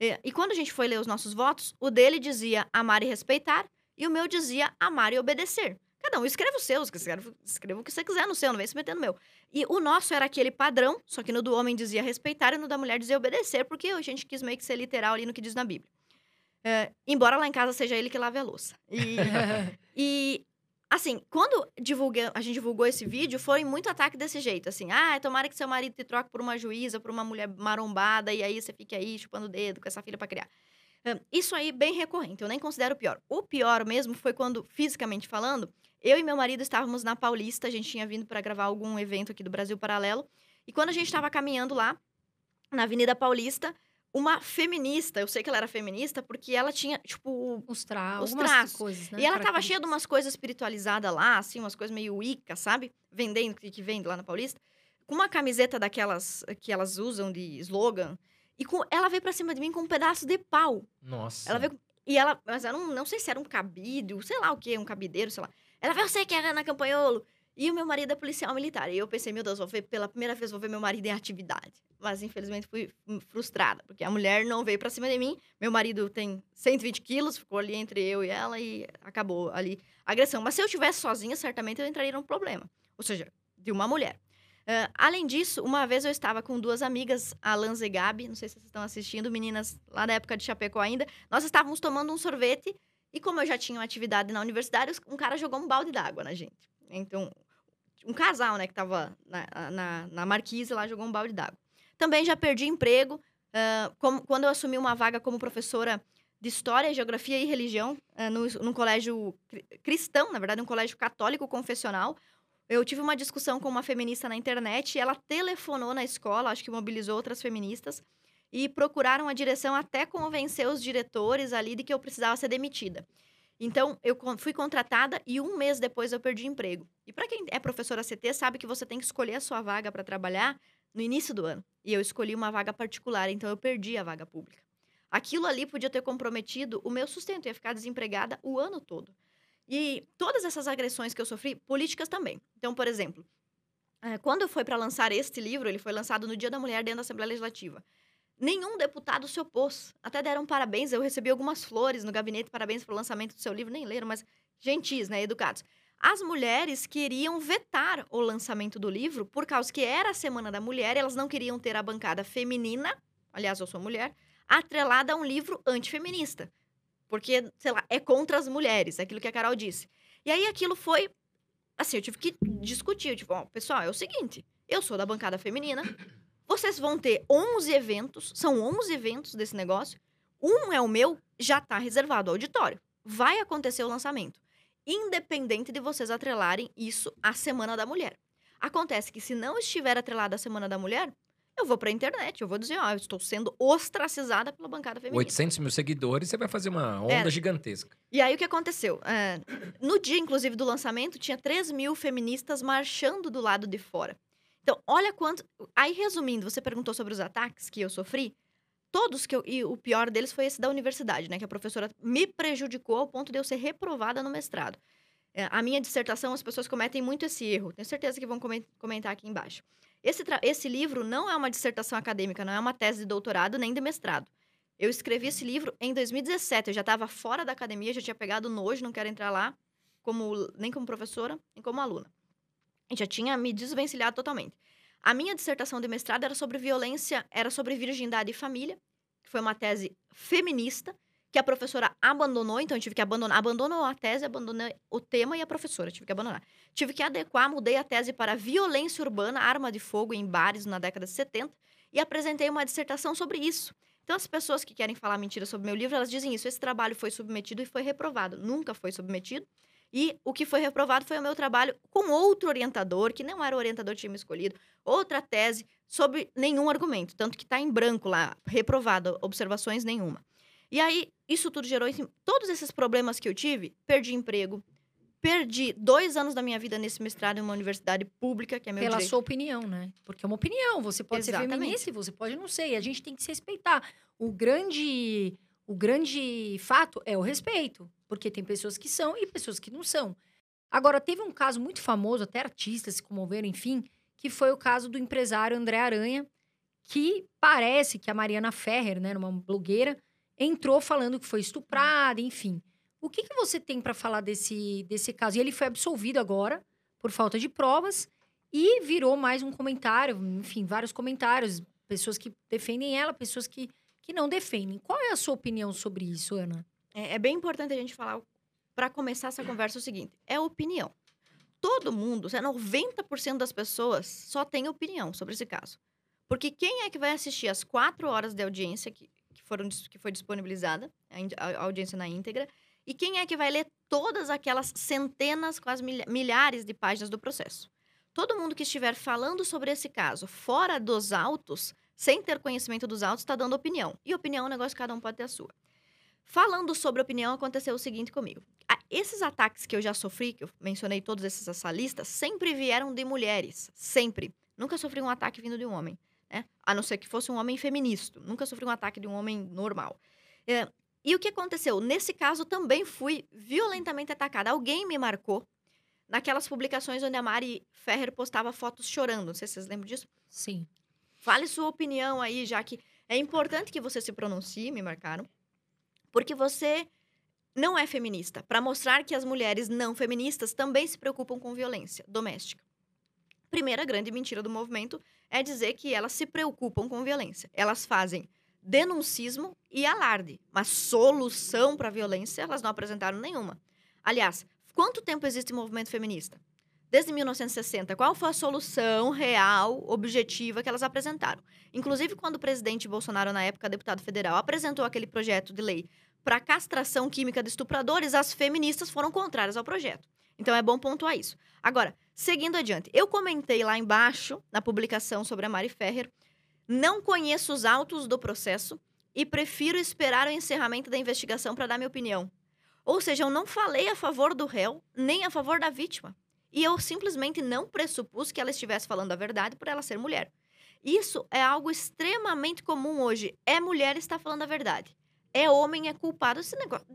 É, E quando a gente foi ler os nossos votos, o dele dizia amar e respeitar e o meu dizia amar e obedecer. Cada um escreve os seus, escreva o que você quiser no seu, não vem se meter no meu. E o nosso era aquele padrão, só que no do homem dizia respeitar e no da mulher dizia obedecer, porque a gente quis meio que ser literal ali no que diz na Bíblia. É, embora lá em casa seja ele que lave a louça. E, e, assim, quando divulga, a gente divulgou esse vídeo, foi muito ataque desse jeito. Assim, ah, tomara que seu marido te troque por uma juíza, por uma mulher marombada, e aí você fique aí chupando o dedo com essa filha pra criar. Isso aí bem recorrente, eu nem considero o pior. O pior mesmo foi quando, fisicamente falando, eu e meu marido estávamos na Paulista, a gente tinha vindo para gravar algum evento aqui do Brasil Paralelo, e quando a gente estava caminhando lá, na Avenida Paulista, uma feminista, eu sei que ela era feminista, porque ela tinha, tipo, Os, tra... Os traços. coisas, né? e ela tava cheia de umas coisas espiritualizadas lá, assim, umas coisas meio Wicca, sabe? Vendendo, que que vende lá na Paulista. Com uma camiseta daquelas que elas usam de slogan. E com, ela veio pra cima de mim com um pedaço de pau. Nossa. Ela veio. E ela. Mas era um, não sei se era um cabide, sei lá o que, um cabideiro, sei lá. Ela veio, você que é Ana Campanholo. E o meu marido é policial militar. E eu pensei, meu Deus, vou ver, pela primeira vez vou ver meu marido em atividade. Mas infelizmente fui hum, frustrada, porque a mulher não veio pra cima de mim. Meu marido tem 120 quilos, ficou ali entre eu e ela e acabou ali a agressão. Mas se eu tivesse sozinha, certamente eu entraria num problema. Ou seja, de uma mulher. Ah, além disso, uma vez eu estava com duas amigas, a Lanza e Gabi, não sei se vocês estão assistindo, meninas lá da época de Chapecó ainda. Nós estávamos tomando um sorvete e como eu já tinha uma atividade na universidade, um cara jogou um balde d'água na gente. Então, um casal, né, que tava na, na, na marquise lá, jogou um balde d'água. Também já perdi emprego. ah, como- quando eu assumi uma vaga como professora de História, Geografia e Religião ah, no, num colégio cri- cristão, na verdade, um colégio católico confessional. Eu tive uma discussão com uma feminista na internet e ela telefonou na escola, acho que mobilizou outras feministas, e procuraram a direção até convencer os diretores ali de que eu precisava ser demitida. Então, eu fui contratada e um mês depois eu perdi emprego. E para quem é professora CT, sabe que você tem que escolher a sua vaga para trabalhar no início do ano. E eu escolhi uma vaga particular, então eu perdi a vaga pública. Aquilo ali podia ter comprometido o meu sustento, eu ia ficar desempregada o ano todo. E todas essas agressões que eu sofri, políticas também. Então, por exemplo, eh, quando foi para lançar este livro, ele foi lançado no Dia da Mulher dentro da Assembleia Legislativa. Nenhum deputado se opôs. Até deram parabéns. Eu recebi algumas flores no gabinete, parabéns pelo lançamento do seu livro. Nem leram, mas gentis, né? Educados. As mulheres queriam vetar o lançamento do livro por causa que era a Semana da Mulher elas não queriam ter a bancada feminina, aliás, eu sou mulher, atrelada a um livro antifeminista. Porque, sei lá, é contra as mulheres, aquilo que a Carol disse. E aí aquilo foi. Assim, eu tive que discutir. Tipo, ó, pessoal, é o seguinte: eu sou da bancada feminina, vocês vão ter 11 eventos, são 11 eventos desse negócio. Um é o meu, já está reservado ao auditório. Vai acontecer o lançamento. Independente de vocês atrelarem isso à Semana da Mulher. Acontece que se não estiver atrelado à Semana da Mulher, eu vou pra internet, eu vou dizer, ó, eu estou sendo ostracizada pela bancada feminina. 800 mil seguidores, você vai fazer uma onda Era. gigantesca. E aí o que aconteceu? É, no dia, inclusive, do lançamento, tinha 3 mil feministas marchando do lado de fora. Então, olha quanto. Aí, resumindo, você perguntou sobre os ataques que eu sofri. Todos que eu. E o pior deles foi esse da universidade, né? Que a professora me prejudicou ao ponto de eu ser reprovada no mestrado. É, a minha dissertação, as pessoas cometem muito esse erro. Tenho certeza que vão comen- comentar aqui embaixo. Esse, esse livro não é uma dissertação acadêmica, não é uma tese de doutorado nem de mestrado. Eu escrevi esse livro em 2017. Eu já estava fora da academia, já tinha pegado nojo, não quero entrar lá, como, nem como professora, nem como aluna. E já tinha me desvencilhado totalmente. A minha dissertação de mestrado era sobre violência, era sobre virgindade e família, que foi uma tese feminista, que a professora abandonou, então eu tive que abandonar. Abandonou a tese, abandonei o tema e a professora, tive que abandonar. Tive que adequar, mudei a tese para violência urbana, arma de fogo em bares na década de 70, e apresentei uma dissertação sobre isso. Então, as pessoas que querem falar mentira sobre meu livro, elas dizem isso. Esse trabalho foi submetido e foi reprovado. Nunca foi submetido. E o que foi reprovado foi o meu trabalho com outro orientador, que não era o orientador que tinha me escolhido, outra tese sobre nenhum argumento. Tanto que está em branco lá, reprovado, observações nenhuma. E aí, isso tudo gerou todos esses problemas que eu tive. Perdi emprego, perdi dois anos da minha vida nesse mestrado em uma universidade pública, que é meu Pela direito. sua opinião, né? Porque é uma opinião. Você pode ser Exatamente. feminista e você pode não ser. E a gente tem que se respeitar. O grande, o grande fato é o respeito. Porque tem pessoas que são e pessoas que não são. Agora, teve um caso muito famoso, até artistas se comoveram, enfim, que foi o caso do empresário André Aranha, que parece que a Mariana Ferrer, né, uma blogueira, entrou falando que foi estuprada, enfim. O que, que você tem para falar desse, desse caso? E ele foi absolvido agora por falta de provas e virou mais um comentário, enfim, vários comentários, pessoas que defendem ela, pessoas que, que não defendem. Qual é a sua opinião sobre isso, Ana? É, é bem importante a gente falar, para começar essa conversa, o seguinte: é opinião. Todo mundo, é 90% das pessoas só tem opinião sobre esse caso. Porque quem é que vai assistir as quatro horas de audiência que, foram, que foi disponibilizada, a, audiência na íntegra, e quem é que vai ler todas aquelas centenas, quase milha- milhares de páginas do processo? Todo mundo que estiver falando sobre esse caso fora dos autos, sem ter conhecimento dos autos, está dando opinião. E opinião é um negócio que cada um pode ter a sua. Falando sobre opinião, aconteceu o seguinte comigo. Esses ataques que eu já sofri, que eu mencionei todos esses assalistas, sempre vieram de mulheres. Sempre. Nunca sofri um ataque vindo de um homem. Né? A não ser que fosse um homem feminista. Nunca sofri um ataque de um homem normal. É, e o que aconteceu? Nesse caso, também fui violentamente atacada. Alguém me marcou naquelas publicações onde a Mari Ferrer postava fotos chorando. Não sei se vocês lembram disso. Sim. Fale sua opinião aí, já que é importante que você se pronuncie, me marcaram, porque você não é feminista, para mostrar que as mulheres não feministas também se preocupam com violência doméstica. Primeira grande mentira do movimento é dizer que elas se preocupam com violência. Elas fazem denuncismo e alarde, mas solução para a violência elas não apresentaram nenhuma. Aliás, quanto tempo existe movimento feminista? Desde 1960, qual foi a solução real, objetiva que elas apresentaram? Inclusive, quando o presidente Bolsonaro, na época deputado federal, apresentou aquele projeto de lei para castração química de estupradores, as feministas foram contrárias ao projeto. Então é bom pontuar isso. Agora, seguindo adiante, eu comentei lá embaixo, na publicação sobre a Mari Ferrer, não conheço os autos do processo e prefiro esperar o encerramento da investigação para dar minha opinião. Ou seja, eu não falei a favor do réu, nem a favor da vítima. E eu simplesmente não pressupus que ela estivesse falando a verdade por ela ser mulher. Isso é algo extremamente comum hoje. É mulher está falando a verdade. É homem é culpado. Esse negócio.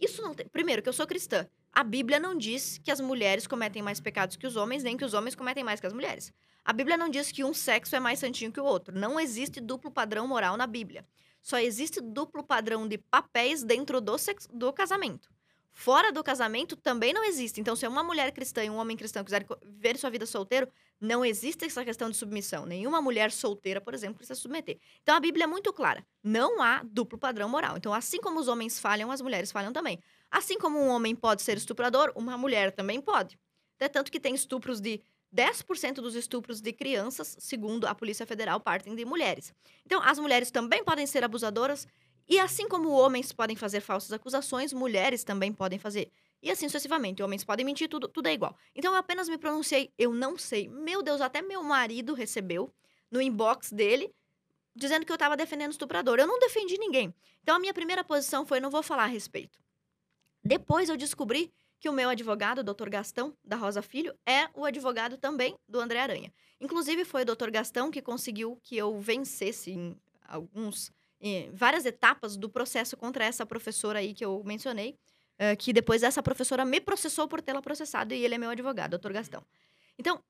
Isso não tem. Primeiro, que eu sou cristã. A Bíblia não diz que as mulheres cometem mais pecados que os homens, nem que os homens cometem mais que as mulheres. A Bíblia não diz que um sexo é mais santinho que o outro. Não existe duplo padrão moral na Bíblia. Só existe duplo padrão de papéis dentro do, sexo, do casamento. Fora do casamento também não existe. Então, se uma mulher cristã e um homem cristão quiserem viver sua vida solteiro, não existe essa questão de submissão. Nenhuma mulher solteira, por exemplo, precisa submeter. Então, a Bíblia é muito clara. Não há duplo padrão moral. Então, assim como os homens falham, as mulheres falham também. Assim como um homem pode ser estuprador, uma mulher também pode. É tanto que tem estupros de 10% dos estupros de crianças, segundo a Polícia Federal, partem de mulheres. Então, as mulheres também podem ser abusadoras, e assim como homens podem fazer falsas acusações, mulheres também podem fazer. E assim sucessivamente. Homens podem mentir, tudo, tudo é igual. Então, eu apenas me pronunciei, eu não sei. Meu Deus, até meu marido recebeu no inbox dele, dizendo que eu estava defendendo o estuprador. Eu não defendi ninguém. Então, a minha primeira posição foi, não vou falar a respeito. Depois eu descobri que o meu advogado, o doutor Gastão, da Rosa Filho, é o advogado também do André Aranha. Inclusive, foi o doutor Gastão que conseguiu que eu vencesse em alguns, em várias etapas do processo contra essa professora aí que eu mencionei, uh, que depois essa professora me processou por tê-la processado e ele é meu advogado, doutor Gastão. Então,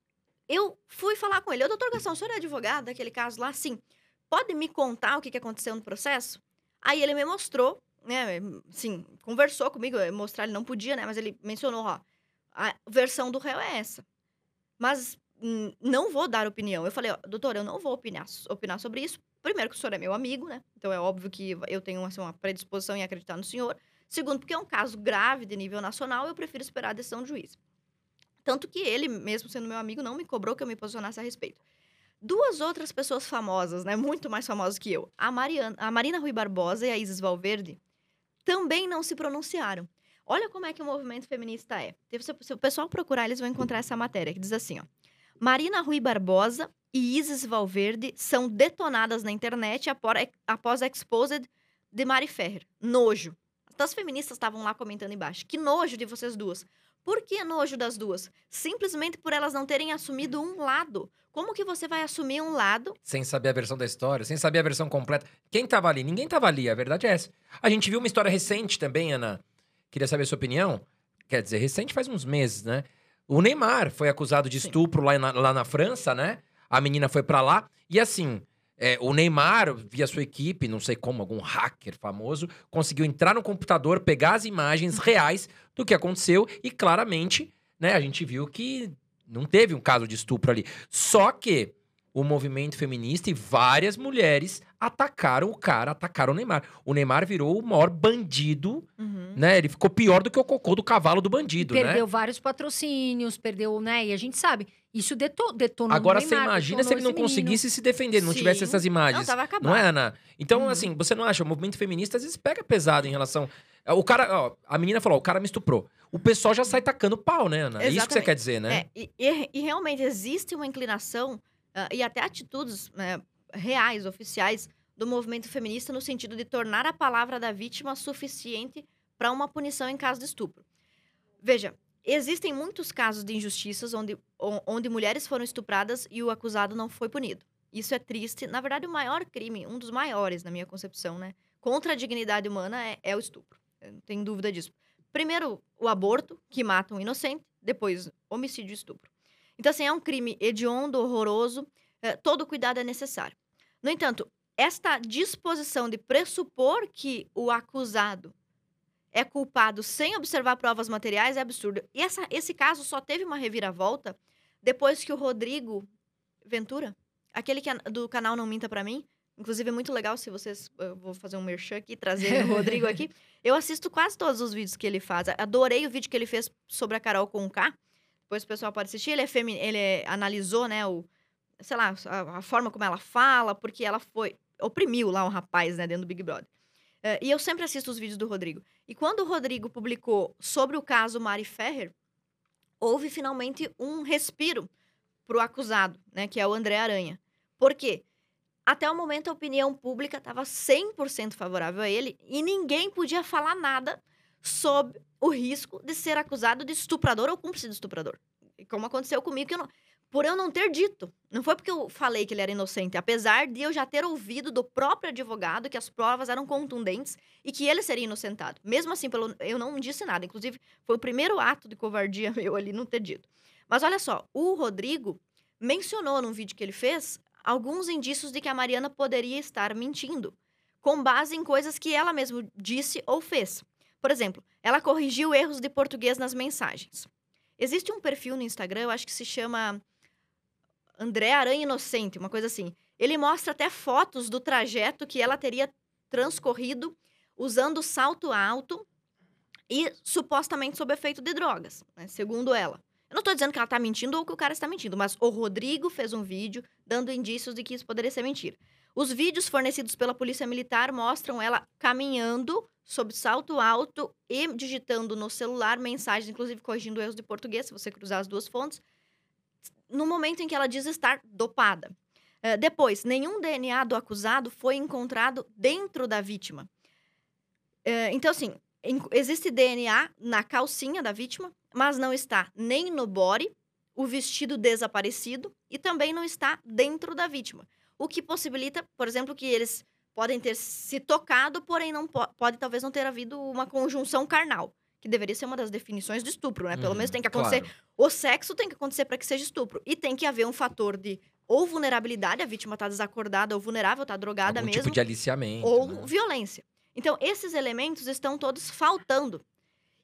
eu fui falar com ele, ô doutor Gastão, o senhor é advogado daquele caso lá? Sim. Pode me contar o que aconteceu no processo? Aí ele me mostrou né, sim, conversou comigo, mostrar ele não podia, né, mas ele mencionou, ó, a versão do réu é essa. Mas não vou dar opinião. Eu falei, ó, doutor, eu não vou opinar, opinar sobre isso. Primeiro, que o senhor é meu amigo, né? Então é óbvio que eu tenho assim, uma predisposição em acreditar no senhor. Segundo, porque é um caso grave de nível nacional, eu prefiro esperar a decisão do juiz. Tanto que ele, mesmo sendo meu amigo, não me cobrou que eu me posicionasse a respeito. Duas outras pessoas famosas, né? Muito mais famosas que eu. A, Mariana, a Marina Rui Barbosa e a Isis Valverde também não se pronunciaram. Olha como é que o movimento feminista é. Se o pessoal procurar, eles vão encontrar essa matéria que diz assim, ó. Marina Rui Barbosa e Isis Valverde são detonadas na internet após, após a exposed de Mari Ferrer. Nojo. As feministas estavam lá comentando embaixo. Que nojo de vocês duas. Por que nojo das duas? Simplesmente por elas não terem assumido um lado. Como que você vai assumir um lado? Sem saber a versão da história, sem saber a versão completa. Quem tava ali? Ninguém tava ali, a verdade é essa. A gente viu uma história recente também, Ana. Queria saber a sua opinião. Quer dizer, recente faz uns meses, né? O Neymar foi acusado de estupro lá na, lá na França, né? A menina foi para lá. E assim, é, o Neymar, via sua equipe, não sei como, algum hacker famoso, conseguiu entrar no computador, pegar as imagens reais do que aconteceu e claramente, né, a gente viu que não teve um caso de estupro ali. Só que o movimento feminista e várias mulheres atacaram o cara, atacaram o Neymar. O Neymar virou o maior bandido, uhum. né? Ele ficou pior do que o cocô do cavalo do bandido, perdeu né? Perdeu vários patrocínios, perdeu, né? E a gente sabe, isso deto detonou Agora você imagina se ele não conseguisse se defender, não Sim. tivesse essas imagens. Não, tava acabado. Não é, Ana? Então, uhum. assim, você não acha? O movimento feminista às vezes pega pesado em relação... O cara, ó, a menina falou, o cara me estuprou. O pessoal já sai tacando pau, né, Ana? Exatamente. É isso que você quer dizer, né? É, e, e, e realmente existe uma inclinação uh, e até atitudes uh, reais, oficiais, do movimento feminista no sentido de tornar a palavra da vítima suficiente para uma punição em caso de estupro. Veja, existem muitos casos de injustiças onde, onde mulheres foram estupradas e o acusado não foi punido. Isso é triste. Na verdade, o maior crime, um dos maiores, na minha concepção, né? Contra a dignidade humana é, é o estupro. Eu não tenho dúvida disso. Primeiro, o aborto, que mata um inocente. Depois, homicídio e estupro. Então, assim, é um crime hediondo, horroroso. É, todo cuidado é necessário. No entanto, esta disposição de pressupor que o acusado é culpado sem observar provas materiais é absurdo. E essa, esse caso só teve uma reviravolta depois que o Rodrigo Ventura, aquele que, do canal Não Minta para Mim, inclusive é muito legal se vocês. Eu vou fazer um merchan aqui, trazer o Rodrigo aqui. Eu assisto quase todos os vídeos que ele faz. Adorei o vídeo que ele fez sobre a Carol com K. Depois o pessoal pode assistir. Ele, é femi ele é, analisou, né, o, sei lá, a, a, forma como ela fala, porque ela foi. oprimiu lá um rapaz, né, dentro do Big Brother. Uh, e eu sempre assisto os vídeos do Rodrigo. E quando o Rodrigo publicou sobre o caso Mari Ferrer, houve finalmente um respiro pro acusado, né, que é o André Aranha. Por quê? Até o momento a opinião pública estava 100% favorável a ele e ninguém podia falar nada sob o risco de ser acusado de estuprador ou cúmplice de estuprador. Como aconteceu comigo, que eu não, por eu não ter dito. Não foi porque eu falei que ele era inocente, apesar de eu já ter ouvido do próprio advogado que as provas eram contundentes e que ele seria inocentado. Mesmo assim, pelo, eu não disse nada. Inclusive, foi o primeiro ato de covardia meu ali não ter dito. Mas olha só, o Rodrigo mencionou num vídeo que ele fez alguns indícios de que a Mariana poderia estar mentindo, com base em coisas que ela mesma disse ou fez. Por exemplo, ela corrigiu erros de português nas mensagens. Existe um perfil no Instagram, eu acho que se chama André Aranha Inocente, uma coisa assim. Ele mostra até fotos do trajeto que ela teria transcorrido usando salto alto e supostamente sob efeito de drogas, né? segundo ela. Eu não estou dizendo que ela está mentindo ou que o cara está mentindo, mas o Rodrigo fez um vídeo dando indícios de que isso poderia ser mentira. Os vídeos fornecidos pela Polícia Militar mostram ela caminhando sob salto alto e digitando no celular mensagens, inclusive corrigindo erros de português, se você cruzar as duas fontes, no momento em que ela diz estar dopada. Uh, depois, nenhum DNA do acusado foi encontrado dentro da vítima. Uh, então, assim, existe DNA na calcinha da vítima, mas não está nem no body, o vestido desaparecido, e também não está dentro da vítima. O que possibilita, por exemplo, que eles podem ter se tocado, porém não po pode talvez não ter havido uma conjunção carnal que deveria ser uma das definições de estupro, né? Pelo uhum, menos tem que acontecer. Claro. O sexo tem que acontecer para que seja estupro. E tem que haver um fator de ou vulnerabilidade, a vítima tá desacordada ou vulnerável, tá drogada Algum mesmo. tipo de aliciamento. Ou né? violência. Então, esses elementos estão todos faltando.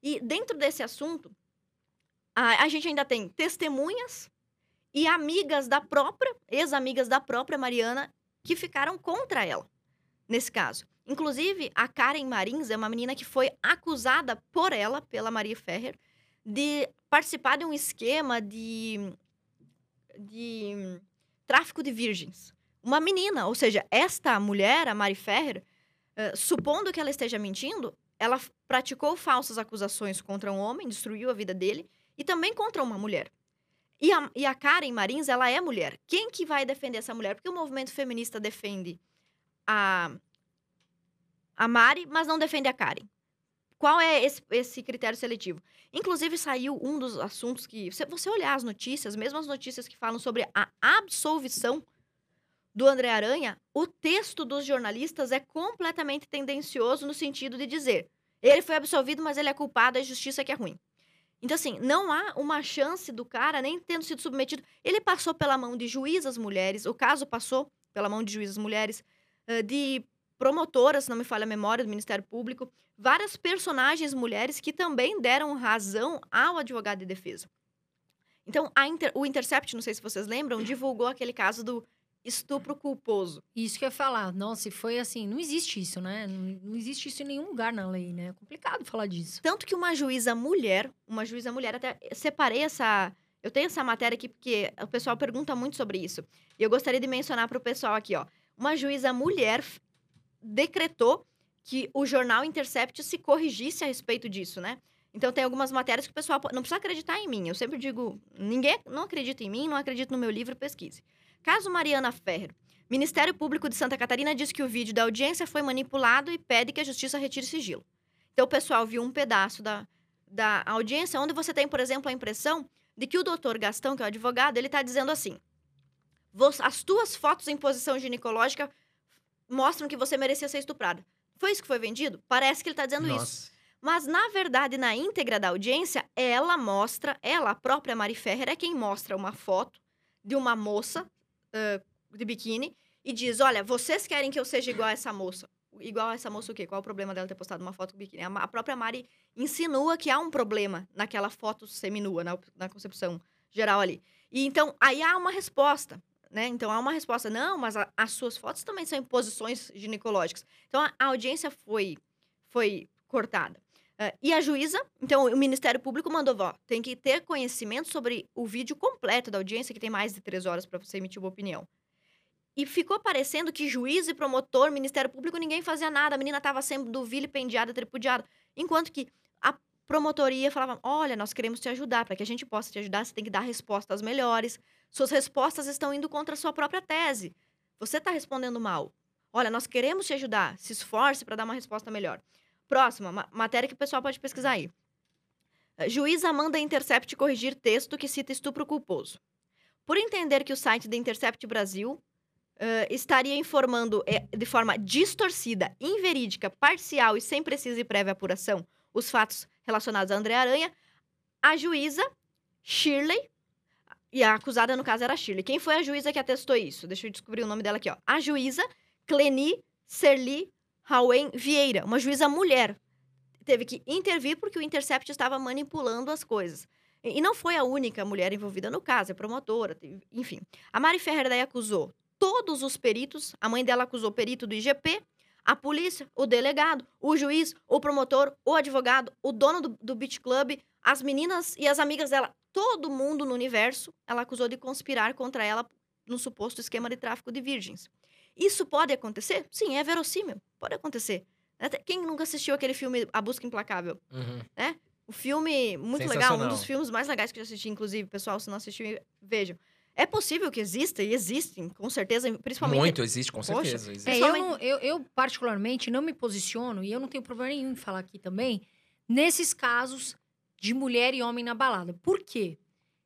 E dentro desse assunto, a, a gente ainda tem testemunhas e amigas da própria, ex-amigas da própria Mariana, que ficaram contra ela, nesse caso. Inclusive, a Karen Marins é uma menina que foi acusada por ela, pela Maria Ferrer, de participar de um esquema de, de tráfico de virgens. Uma menina, ou seja, esta mulher, a Mari Ferrer, uh, supondo que ela esteja mentindo, ela praticou falsas acusações contra um homem, destruiu a vida dele, e também contra uma mulher. E a, e a Karen Marins, ela é mulher. Quem que vai defender essa mulher? Porque o movimento feminista defende a a Mari, mas não defende a Karen. Qual é esse, esse critério seletivo? Inclusive, saiu um dos assuntos que. Se você olhar as notícias, mesmo as notícias que falam sobre a absolvição do André Aranha, o texto dos jornalistas é completamente tendencioso no sentido de dizer ele foi absolvido, mas ele é culpado, a justiça que é ruim. Então, assim, não há uma chance do cara, nem tendo sido submetido. Ele passou pela mão de juízas mulheres, o caso passou pela mão de juízas mulheres, de promotoras, se não me falha a memória, do Ministério Público, várias personagens mulheres que também deram razão ao advogado de defesa. Então, Inter, o Intercept, não sei se vocês lembram, divulgou aquele caso do estupro culposo. Isso que eu ia falar. Nossa, foi assim, não existe isso, né? Não, não, existe isso em nenhum lugar na lei, né? É complicado falar disso. Tanto que uma juíza mulher, uma juíza mulher, até separei essa. Eu tenho essa matéria aqui porque o pessoal pergunta muito sobre isso. E eu gostaria de mencionar para o pessoal aqui, ó. Uma juíza mulher decretou que o jornal Intercept se corrigisse a respeito disso, né? Então tem algumas matérias que o pessoal não precisa acreditar em mim. Eu sempre digo, ninguém não acredita em mim, não acredita no meu livro, pesquise. Caso Mariana Ferrer. Ministério Público de Santa Catarina diz que o vídeo da audiência foi manipulado e pede que a justiça retire sigilo. Então o pessoal viu um pedaço da, da audiência onde você tem, por exemplo, a impressão de que o doutor Gastão, que é o advogado, ele está dizendo assim: as tuas fotos em posição ginecológica mostram que você merecia ser estuprada. Foi isso que foi vendido? Parece que ele está dizendo Nossa. isso. Mas, na verdade, na íntegra da audiência, ela mostra, ela, a própria Mari Ferrer, é quem mostra uma foto de uma moça uh, de biquíni e diz: Olha, vocês querem que eu seja igual a essa moça. Igual a essa moça o quê? Qual o problema dela ter postado uma foto com biquíni? A própria Mari insinua que há um problema naquela foto seminua, na, na concepção geral ali. E então, aí há uma resposta. Né? Então há uma resposta, não, mas a, as suas fotos também são em posições ginecológicas. Então a, a audiência foi, foi cortada. Uh, e a juíza, então o Ministério Público mandou, ó, tem que ter conhecimento sobre o vídeo completo da audiência, que tem mais de três horas para você emitir uma opinião. E ficou parecendo que juiz e promotor, Ministério Público, ninguém fazia nada. A menina estava sendo vilipendiada, tripudiada. Enquanto que a promotoria falava: olha, nós queremos te ajudar. Para que a gente possa te ajudar, você tem que dar respostas melhores. Suas respostas estão indo contra a sua própria tese. Você está respondendo mal. Olha, nós queremos te ajudar. Se esforce para dar uma resposta melhor. Próxima, ma- matéria que o pessoal pode pesquisar aí. Eh, Juíza manda Intercept corrigir texto que cita estupro culposo. Por entender que o site da Intercept Brasil eh, estaria informando eh, de forma distorcida, inverídica, parcial e sem precisa e prévia apuração os fatos relacionados a André Aranha, a juíza Shirley, e a acusada no caso era a Shirley. Quem foi a juíza que atestou isso? Deixa eu descobrir o nome dela aqui, ó. A juíza Cleni Serli Hauen Vieira, uma juíza mulher, teve que intervir porque o Intercept estava manipulando as coisas. E não foi a única mulher envolvida no caso, é promotora, enfim. A Mari Ferrer daí acusou todos os peritos, a mãe dela acusou o perito do IGP, a polícia, o delegado, o juiz, o promotor, o advogado, o dono do, do beach club, as meninas e as amigas dela, todo mundo no universo, ela acusou de conspirar contra ela no suposto esquema de tráfico de virgens. Isso pode acontecer? Sim, é verossímil. Pode acontecer. Até- Quem nunca assistiu aquele filme A Busca Implacável? Uhum. O filme, muito legal, um dos filmes mais legais que eu já assisti, inclusive, pessoal, se não assistiu, vejam. É possível que exista, e existem, com certeza, principalmente... Muito, existe, com Poxa, certeza. existe. É, eu, não- eu, eu, particularmente, não me posiciono, e eu não tenho problema nenhum em falar aqui também, nesses casos de mulher e homem na balada. Por quê?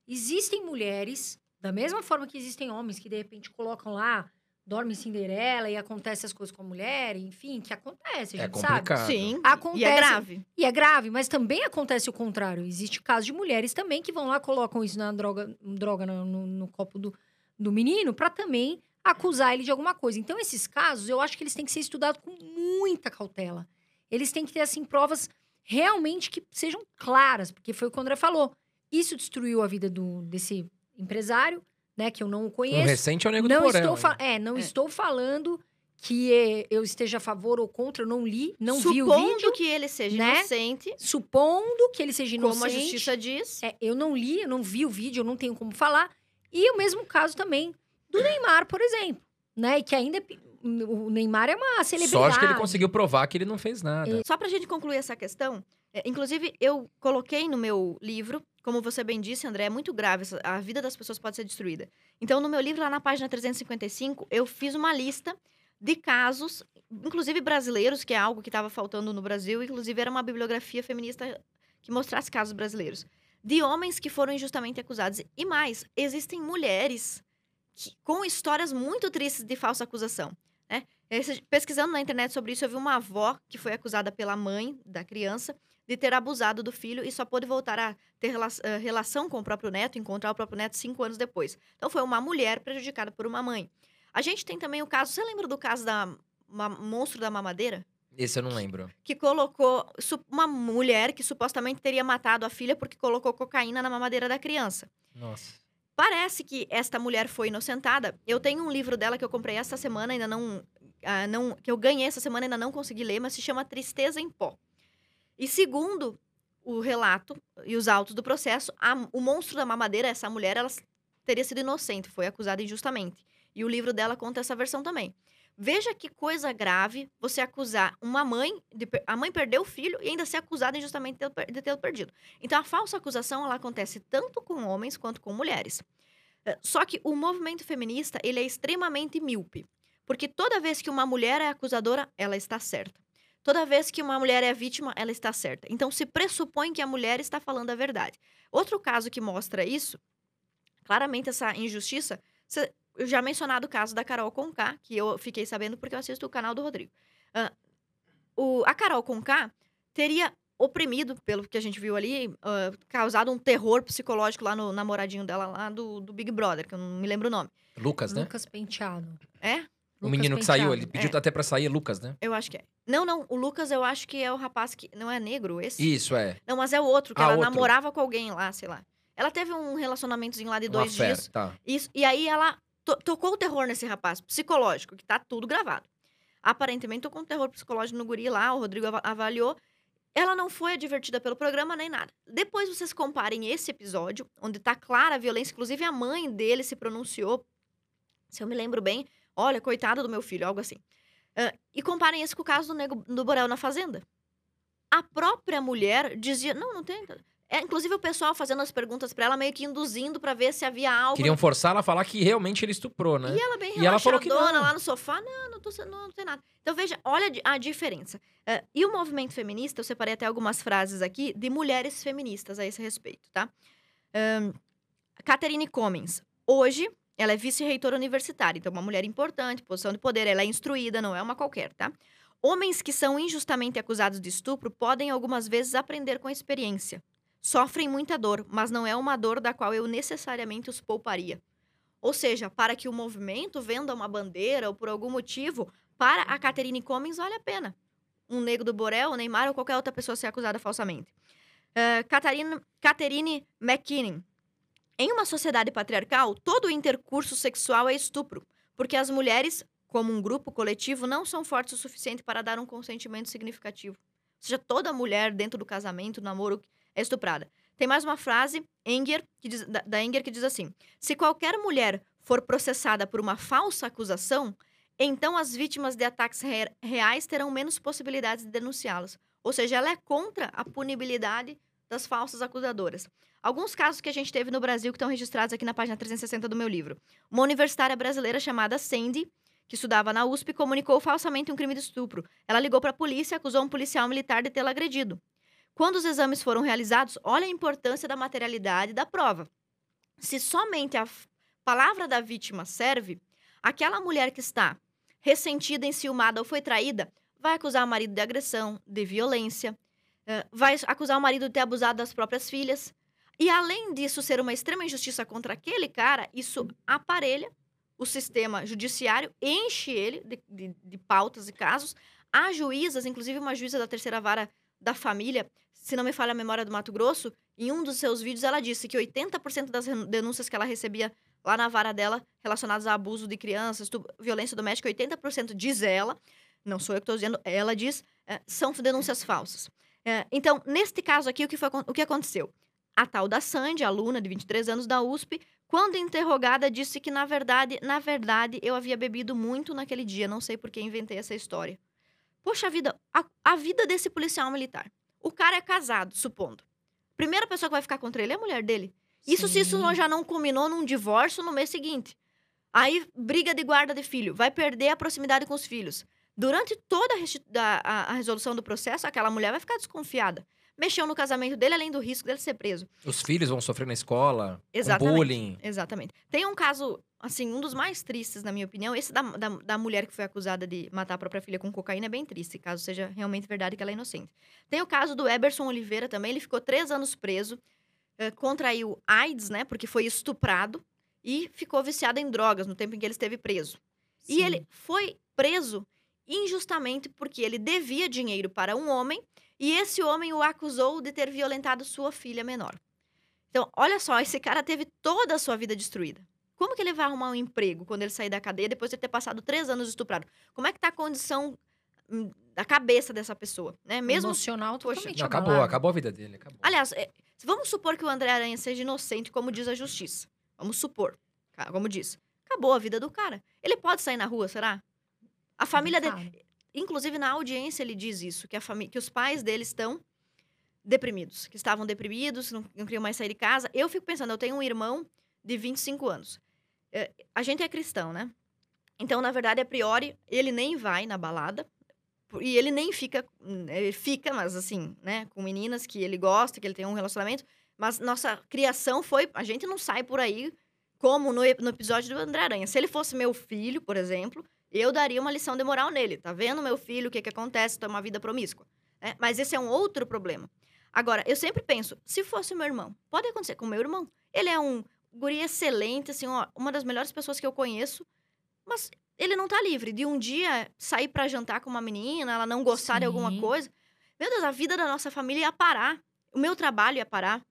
Existem mulheres, da mesma forma que existem homens que, de repente, colocam lá, dorme Cinderela e acontece as coisas com a mulher, enfim, que acontece, a É gente sabe. complicado. Sim, Acontece. e é grave. E é grave, mas também acontece o contrário. Existe caso de mulheres também que vão lá, colocam isso na droga, droga no, no- no copo do, do menino para também acusar ele de alguma coisa. Então, esses casos, eu acho que eles têm que ser estudados com muita cautela. Eles têm que ter, assim, provas realmente que sejam claras, porque foi o que o André falou. Isso destruiu a vida do, desse empresário, né, que eu não o conheço. recente é o Nego do Não Porão. estou, é, não É. estou falando que eu esteja a favor ou contra, eu não li, não vi o Supondo vídeo que ele seja né? inocente, supondo que ele seja inocente. como a justiça diz. É, eu não li, eu não vi o vídeo, eu não tenho como falar. E o mesmo caso também do Neymar, por exemplo. Né? E que ainda é o Neymar é uma celebridade. Sorte que ele conseguiu provar que ele não fez nada. Só pra gente concluir essa questão, é, inclusive eu coloquei no meu livro, como você bem disse, André, é muito grave, a vida das pessoas pode ser destruída. Então, no meu livro, lá na página 355, eu fiz uma lista de casos, inclusive brasileiros, que é algo que estava faltando no Brasil, inclusive era uma bibliografia feminista que mostrasse casos brasileiros, de homens que foram injustamente acusados. E mais, existem mulheres que- com histórias muito tristes de falsa acusação. Né? Esse- Pesquisando na internet sobre isso, eu vi uma avó que foi acusada pela mãe da criança de ter abusado do filho e só pôde voltar a ter eh, relação com o próprio neto, encontrar o próprio neto cinco anos depois. Então, foi uma mulher prejudicada por uma mãe. A gente tem também o caso, você lembra do caso da monstro da mamadeira? Esse eu não lembro. Que colocou su- uma mulher que supostamente teria matado a filha porque colocou cocaína na mamadeira da criança. Nossa. Parece que esta mulher foi inocentada. Eu tenho um livro dela que eu comprei essa semana, ainda não, ah, não. que eu ganhei essa semana, ainda não consegui ler, mas se chama Tristeza em Pó. E segundo o relato e os autos do processo, a- o monstro da mamadeira, essa mulher, ela teria sido inocente, foi acusada injustamente. E o livro dela conta essa versão também. Veja que coisa grave você acusar uma mãe, de a mãe perdeu o filho e ainda ser acusada injustamente de tê-lo perdido. Então, a falsa acusação, ela acontece tanto com homens quanto com mulheres. Eh, Só que o movimento feminista, ele é extremamente míope. Porque toda vez que uma mulher é acusadora, ela está certa. Toda vez que uma mulher é vítima, ela está certa. Então, se pressupõe que a mulher está falando a verdade. Outro caso que mostra isso, claramente essa injustiça, eu já mencionado o caso da Carol Conká, que eu fiquei sabendo porque eu assisto o canal do Rodrigo. Ah, o, a Carol Conká teria oprimido, pelo que a gente viu ali, ah, causado um terror psicológico lá no namoradinho dela, lá do, do Big Brother, que eu não me lembro o nome. Lucas, né? Lucas Penteado. É? O Lucas menino que saiu, ele pediu É. até pra sair, é Lucas, né? Eu acho que é. Não, não, o Lucas eu acho que é o rapaz que. Não é negro esse? Isso, é. Não, mas é o outro, que Ah, ela outro. namorava com alguém lá, sei lá. Ela teve um relacionamentozinho lá de Uma dois fera, dias. Tá. Isso, e aí ela to- tocou o terror nesse rapaz, psicológico, que tá tudo gravado. Aparentemente tocou um terror psicológico no guri lá, o Rodrigo ava- avaliou. Ela não foi advertida pelo programa nem nada. Depois vocês comparem esse episódio, onde tá clara a violência, inclusive a mãe dele se pronunciou, se eu me lembro bem, olha, coitada do meu filho, algo assim. Ah, e comparem esse com o caso do Nego do Borel na Fazenda. A própria mulher dizia, não, não tem... É, inclusive o pessoal fazendo as perguntas pra ela, meio que induzindo pra ver se havia algo. Queriam forçar ela a falar que realmente ele estuprou, né? E ela bem E ela falou que não. lá no sofá, não, não, tô, não, não tem nada. Então veja, olha a di- a diferença. Eh, e o movimento feminista, eu separei até algumas frases aqui de mulheres feministas a esse respeito, tá? Ahn, Catherine Cummings, hoje ela é vice-reitora universitária, então uma mulher importante, posição de poder, ela é instruída, não é uma qualquer, tá? Homens que são injustamente acusados de estupro podem algumas vezes aprender com a experiência. Sofrem muita dor, mas não é uma dor da qual eu necessariamente os pouparia. Ou seja, para que o movimento venda uma bandeira ou por algum motivo, para a Catherine Cummings vale a pena. Um negro do Borel, o Neymar ou qualquer outra pessoa ser acusada falsamente. Uh, McKinnon. Em uma sociedade patriarcal, todo intercurso sexual é estupro, porque as mulheres, como um grupo coletivo, não são fortes o suficiente para dar um consentimento significativo. Ou seja, toda mulher dentro do casamento, namoro, é estuprada. Tem mais uma frase Enger, diz- da, da Enger que diz assim: Se qualquer mulher for processada por uma falsa acusação, então as vítimas de ataques re- reais terão menos possibilidades de denunciá-las. Ou seja, ela é contra a punibilidade das falsas acusadoras. Alguns casos que a gente teve no Brasil que estão registrados aqui na página 360 do meu livro. Uma universitária brasileira chamada Sandy, que estudava na USP, comunicou falsamente um crime de estupro. Ela ligou para a polícia e acusou um policial militar de tê-la agredido. Quando os exames foram realizados, olha a importância da materialidade da prova. Se somente a palavra da vítima serve, aquela mulher que está ressentida, enciumada ou foi traída, vai acusar o marido de agressão, de violência, vai acusar o marido de ter abusado das próprias filhas. E além disso ser uma extrema injustiça contra aquele cara, isso aparelha o sistema judiciário, enche ele de, de- de pautas e casos. Há juízas, inclusive uma juíza da terceira vara da família, se não me falha a memória do Mato Grosso, em um dos seus vídeos ela disse que 80% das denúncias que ela recebia lá na vara dela, relacionadas a abuso de crianças, violência doméstica, 80% diz ela, não sou eu que estou dizendo, ela diz, eh, são denúncias falsas. Eh, então, neste caso aqui, o que, foi, o que aconteceu? A tal da Sandy, aluna de 23 anos da USP, quando interrogada, disse que, na verdade, na verdade, eu havia bebido muito naquele dia, não sei por que inventei essa história. Poxa vida, a, a vida desse policial militar. O cara é casado, supondo. Primeira pessoa que vai ficar contra ele é a mulher dele. Isso se isso já não culminou num divórcio no mês seguinte. Aí, briga de guarda de filho, vai perder a proximidade com os filhos. Durante toda a, a- a resolução do processo, aquela mulher vai ficar desconfiada. Mexeu no casamento dele, além do risco dele ser preso. Os filhos vão sofrer na escola, com Exatamente. bullying. Exatamente. Tem um caso, assim, um dos mais tristes, na minha opinião. Esse da, da, da mulher que foi acusada de matar a própria filha com cocaína é bem triste, caso seja realmente verdade que ela é inocente. Tem o caso do Eberson Oliveira também. Ele ficou três anos preso, eh, contraiu AIDS, né? Porque foi estuprado e ficou viciado em drogas no tempo em que ele esteve preso. E Sim. ele foi preso injustamente porque ele devia dinheiro para um homem e esse homem o acusou de ter violentado sua filha menor. Então, olha só, esse cara teve toda a sua vida destruída. Como que ele vai arrumar um emprego quando ele sair da cadeia depois de ter passado três anos estuprado? Como é que tá a condição hum, da cabeça dessa pessoa, né? Mesmo Emocional Poxa, totalmente Não, acabou, abalado. acabou a vida dele. Acabou. Aliás, é, vamos supor que o André Aranha seja inocente, como diz a justiça. Vamos supor. Como diz. Acabou a vida do cara. Ele pode sair na rua, será? A família dele. Inclusive, na audiência, ele diz isso: que, a fami... que os pais dele estão deprimidos, que estavam deprimidos, não, não queriam mais sair de casa. Eu fico pensando, eu tenho um irmão de 25 anos. É, a gente é cristão, né? Então, na verdade, a priori, ele nem vai na balada. E ele nem fica. hum, Ele fica, mas assim, né? Com meninas que ele gosta, que ele tem um relacionamento. Mas nossa criação foi. A gente não sai por aí como no, no episódio do André Aranha. Se ele fosse meu filho, por exemplo, eu daria uma lição de moral nele. Tá vendo, meu filho, o que, que acontece? Tem uma vida promíscua. né? Mas esse é um outro problema. Agora, eu sempre penso, se fosse meu irmão, pode acontecer com meu irmão. Ele é um guri excelente, assim, ó, uma das melhores pessoas que eu conheço, mas ele não tá livre de um dia sair pra jantar com uma menina, ela não gostar de alguma Sim. coisa. Meu Deus, a vida da nossa família ia parar. O meu trabalho ia parar.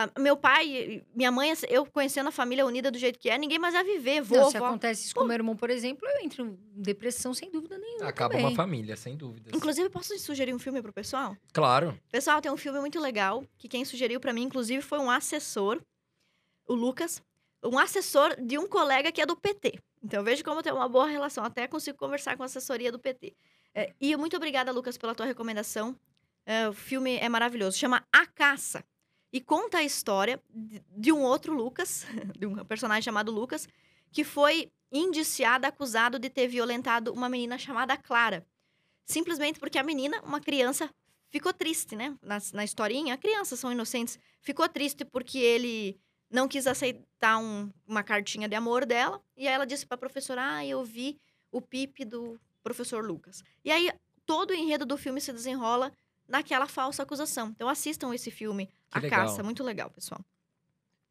Ah, meu pai, minha mãe, eu conhecendo a família unida do jeito que é, ninguém mais ia viver. Vou, Não, se vó. acontece isso com meu irmão, por exemplo, eu entro em depressão sem dúvida nenhuma. Acaba também. uma família, sem dúvidas. Inclusive, posso sugerir um filme pro pessoal? Claro. Pessoal, tem um filme muito legal que quem sugeriu pra mim, inclusive, foi um assessor, o Lucas, um assessor de um colega que é do PT. Então, veja como tem uma boa relação. Até consigo conversar com a assessoria do PT. É, e muito obrigada, Lucas, pela tua recomendação. É, o filme é maravilhoso. Chama A Caça. E conta a história de, um outro Lucas, de um personagem chamado Lucas, que foi indiciado, acusado de ter violentado uma menina chamada Clara. Simplesmente porque a menina, uma criança, ficou triste, né? Na, na historinha, crianças são inocentes. Ficou triste porque ele não quis aceitar um, uma cartinha de amor dela. E aí ela disse para a professora: Ah, eu vi o pipe do professor Lucas. E aí todo o enredo do filme se desenrola naquela falsa acusação. Então assistam esse filme, Que A legal. Caça. Muito legal, pessoal.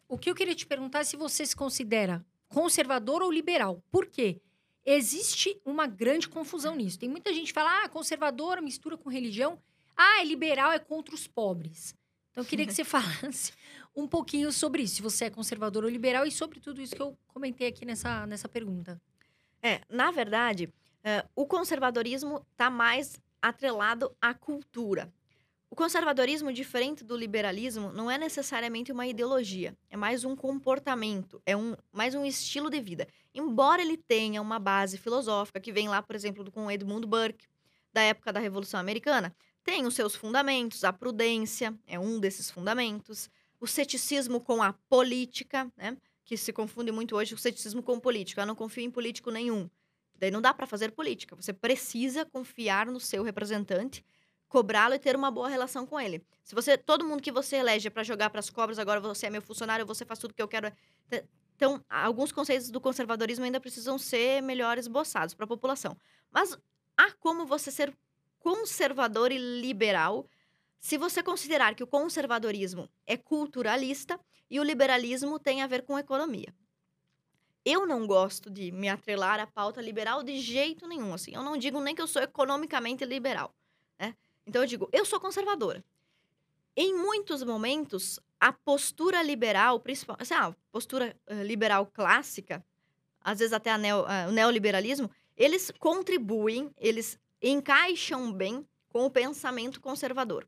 O que eu queria te perguntar é se você se considera conservador ou liberal. Por quê? Existe uma grande confusão nisso. Tem muita gente que fala, ah, conservador mistura com religião. Ah, é liberal, é contra os pobres. Então, eu queria que você falasse um pouquinho sobre isso. Se você é conservador ou liberal e sobre tudo isso que eu comentei aqui nessa, nessa pergunta. É, na verdade, é, o conservadorismo está mais atrelado à cultura. O conservadorismo, diferente do liberalismo, não é necessariamente uma ideologia, é mais um comportamento, é um, mais um estilo de vida. Embora ele tenha uma base filosófica, que vem lá, por exemplo, com Edmund Burke, da época da Revolução Americana, tem os seus fundamentos, a prudência é um desses fundamentos, o ceticismo com a política, né? que se confunde muito hoje o ceticismo com político. Eu não confio em político nenhum. Daí não dá para fazer política. Você precisa confiar no seu representante, cobrá-lo e ter uma boa relação com ele. Se você, todo mundo que você elege para jogar para as cobras, agora você é meu funcionário, você faz tudo que eu quero. Então, alguns conceitos do conservadorismo ainda precisam ser melhor esboçados para a população. Mas há como você ser conservador e liberal se você considerar que o conservadorismo é culturalista e o liberalismo tem a ver com economia. Eu não gosto de me atrelar à pauta liberal de jeito nenhum. Assim, eu não digo nem que eu sou economicamente liberal. Né? Então eu digo, eu sou conservadora. Em muitos momentos, a postura liberal, principalmente assim, a postura uh, liberal clássica, às vezes até neo, uh, o neoliberalismo, eles contribuem, eles encaixam bem com o pensamento conservador.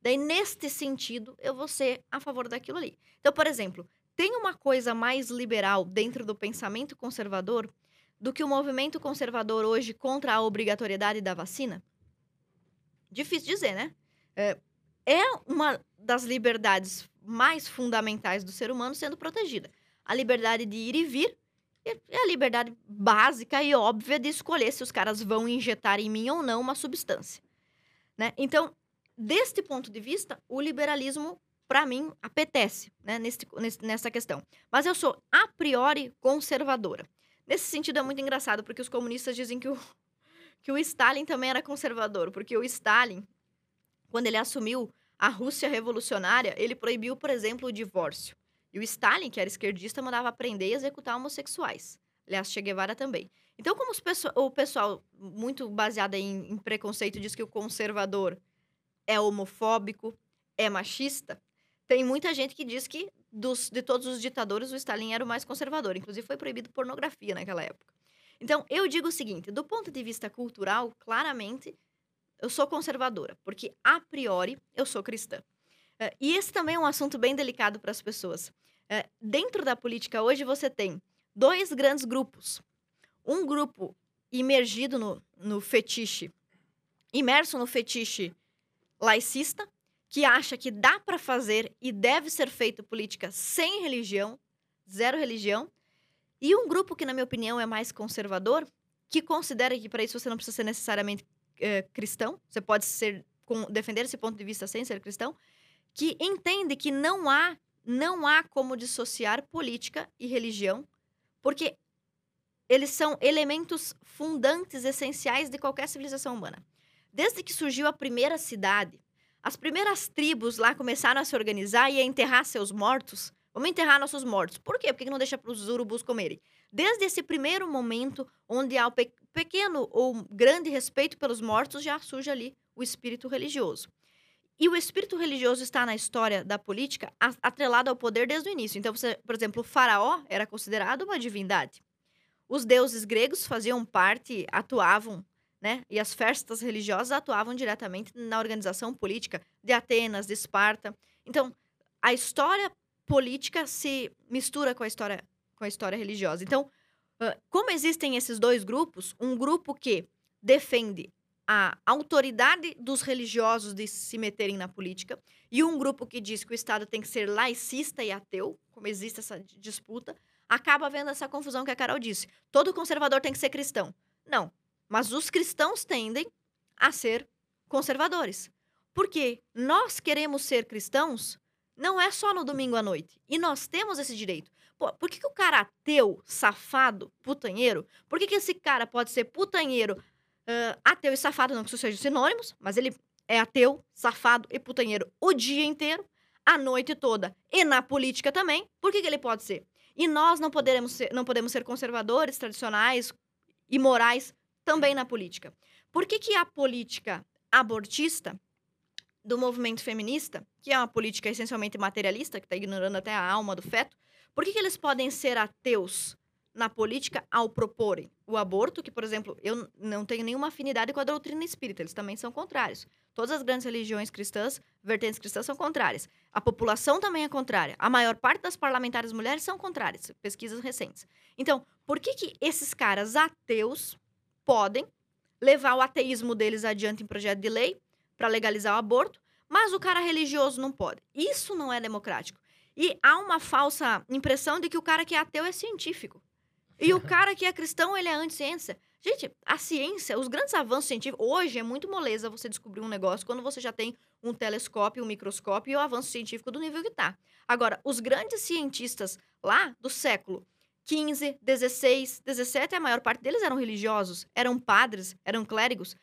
Daí, neste sentido, eu vou ser a favor daquilo ali. Então, por exemplo, tem uma coisa mais liberal dentro do pensamento conservador do que o movimento conservador hoje contra a obrigatoriedade da vacina? Difícil dizer, né? É, é uma das liberdades mais fundamentais do ser humano sendo protegida. A liberdade de ir e vir é a liberdade básica e óbvia de escolher se os caras vão injetar em mim ou não uma substância. Né? Então, deste ponto de vista, o liberalismo, para mim, apetece né, nesse, nessa questão. Mas eu sou, a priori, conservadora. Nesse sentido, é muito engraçado, porque os comunistas dizem que o, que o Stalin também era conservador, porque o Stalin, quando ele assumiu a Rússia revolucionária, ele proibiu, por exemplo, o divórcio. E o Stalin, que era esquerdista, mandava prender e executar homossexuais. Aliás, Che Guevara também. Então, como o pessoal, muito baseado em, em preconceito, diz que o conservador é homofóbico, é machista, tem muita gente que diz que dos, de todos os ditadores, o Stalin era o mais conservador. Inclusive, foi proibido pornografia naquela época. Então, eu digo o seguinte: do ponto de vista cultural, claramente, eu sou conservadora, porque a priori eu sou cristã. Uh, e esse também é um assunto bem delicado para as pessoas. Uh, dentro da política hoje, você tem dois grandes grupos. Um grupo imergido no, no fetiche, imerso no fetiche laicista, que acha que dá para fazer e deve ser feito política sem religião, zero religião, e um grupo que, na minha opinião, é mais conservador, que considera que para isso você não precisa ser necessariamente é, cristão, você pode ser com, defender esse ponto de vista sem ser cristão, que entende que não há não há como dissociar política e religião, porque eles são elementos fundantes essenciais de qualquer civilização humana. Desde que surgiu a primeira cidade, as primeiras tribos lá começaram a se organizar e a enterrar seus mortos. Vamos enterrar nossos mortos. Por quê? Porque não deixa para os urubus comerem. Desde esse primeiro momento, onde há o pe pequeno ou grande respeito pelos mortos, já surge ali o espírito religioso. E o espírito religioso está na história da política atrelado ao poder desde o início. Então, você, por exemplo, o faraó era considerado uma divindade. Os deuses gregos faziam parte, atuavam né? E as festas religiosas atuavam diretamente na organização política de Atenas, de Esparta. Então, a história política se mistura com a história, com a história religiosa. Então, como existem esses dois grupos, um grupo que defende a autoridade dos religiosos de se meterem na política e um grupo que diz que o Estado tem que ser laicista e ateu, como existe essa disputa, acaba vendo essa confusão que a Carol disse. Todo conservador tem que ser cristão. Não, mas os cristãos tendem a ser conservadores. Porque nós queremos ser cristãos não é só no domingo à noite. E nós temos esse direito. Pô, por que, que o cara ateu, safado, putanheiro, por que, que esse cara pode ser putanheiro, uh, ateu e safado, não que isso sejam sinônimos, mas ele é ateu, safado e putanheiro o dia inteiro, a noite toda e na política também, por que, que ele pode ser? E nós não podemos ser, não podemos ser conservadores, tradicionais e morais também na política. Por que, que a política abortista do movimento feminista, que é uma política essencialmente materialista, que está ignorando até a alma do feto, por que, que eles podem ser ateus na política ao proporem o aborto, que, por exemplo, eu não tenho nenhuma afinidade com a doutrina espírita, eles também são contrários. Todas as grandes religiões cristãs, vertentes cristãs, são contrárias. A população também é contrária. A maior parte das parlamentares mulheres são contrárias, pesquisas recentes. Então, por que, que esses caras ateus podem levar o ateísmo deles adiante em projeto de lei para legalizar o aborto, mas o cara religioso não pode? Isso não é democrático. E há uma falsa impressão de que o cara que é ateu é científico. E o cara que é cristão, ele é anti-ciência. Gente, a ciência, os grandes avanços científicos, hoje é muito moleza você descobrir um negócio quando você já tem um telescópio, um microscópio e o avanço científico do nível que está. Agora, os grandes cientistas lá do século 15, 16, 17, a maior parte deles eram religiosos, eram padres, eram clérigos.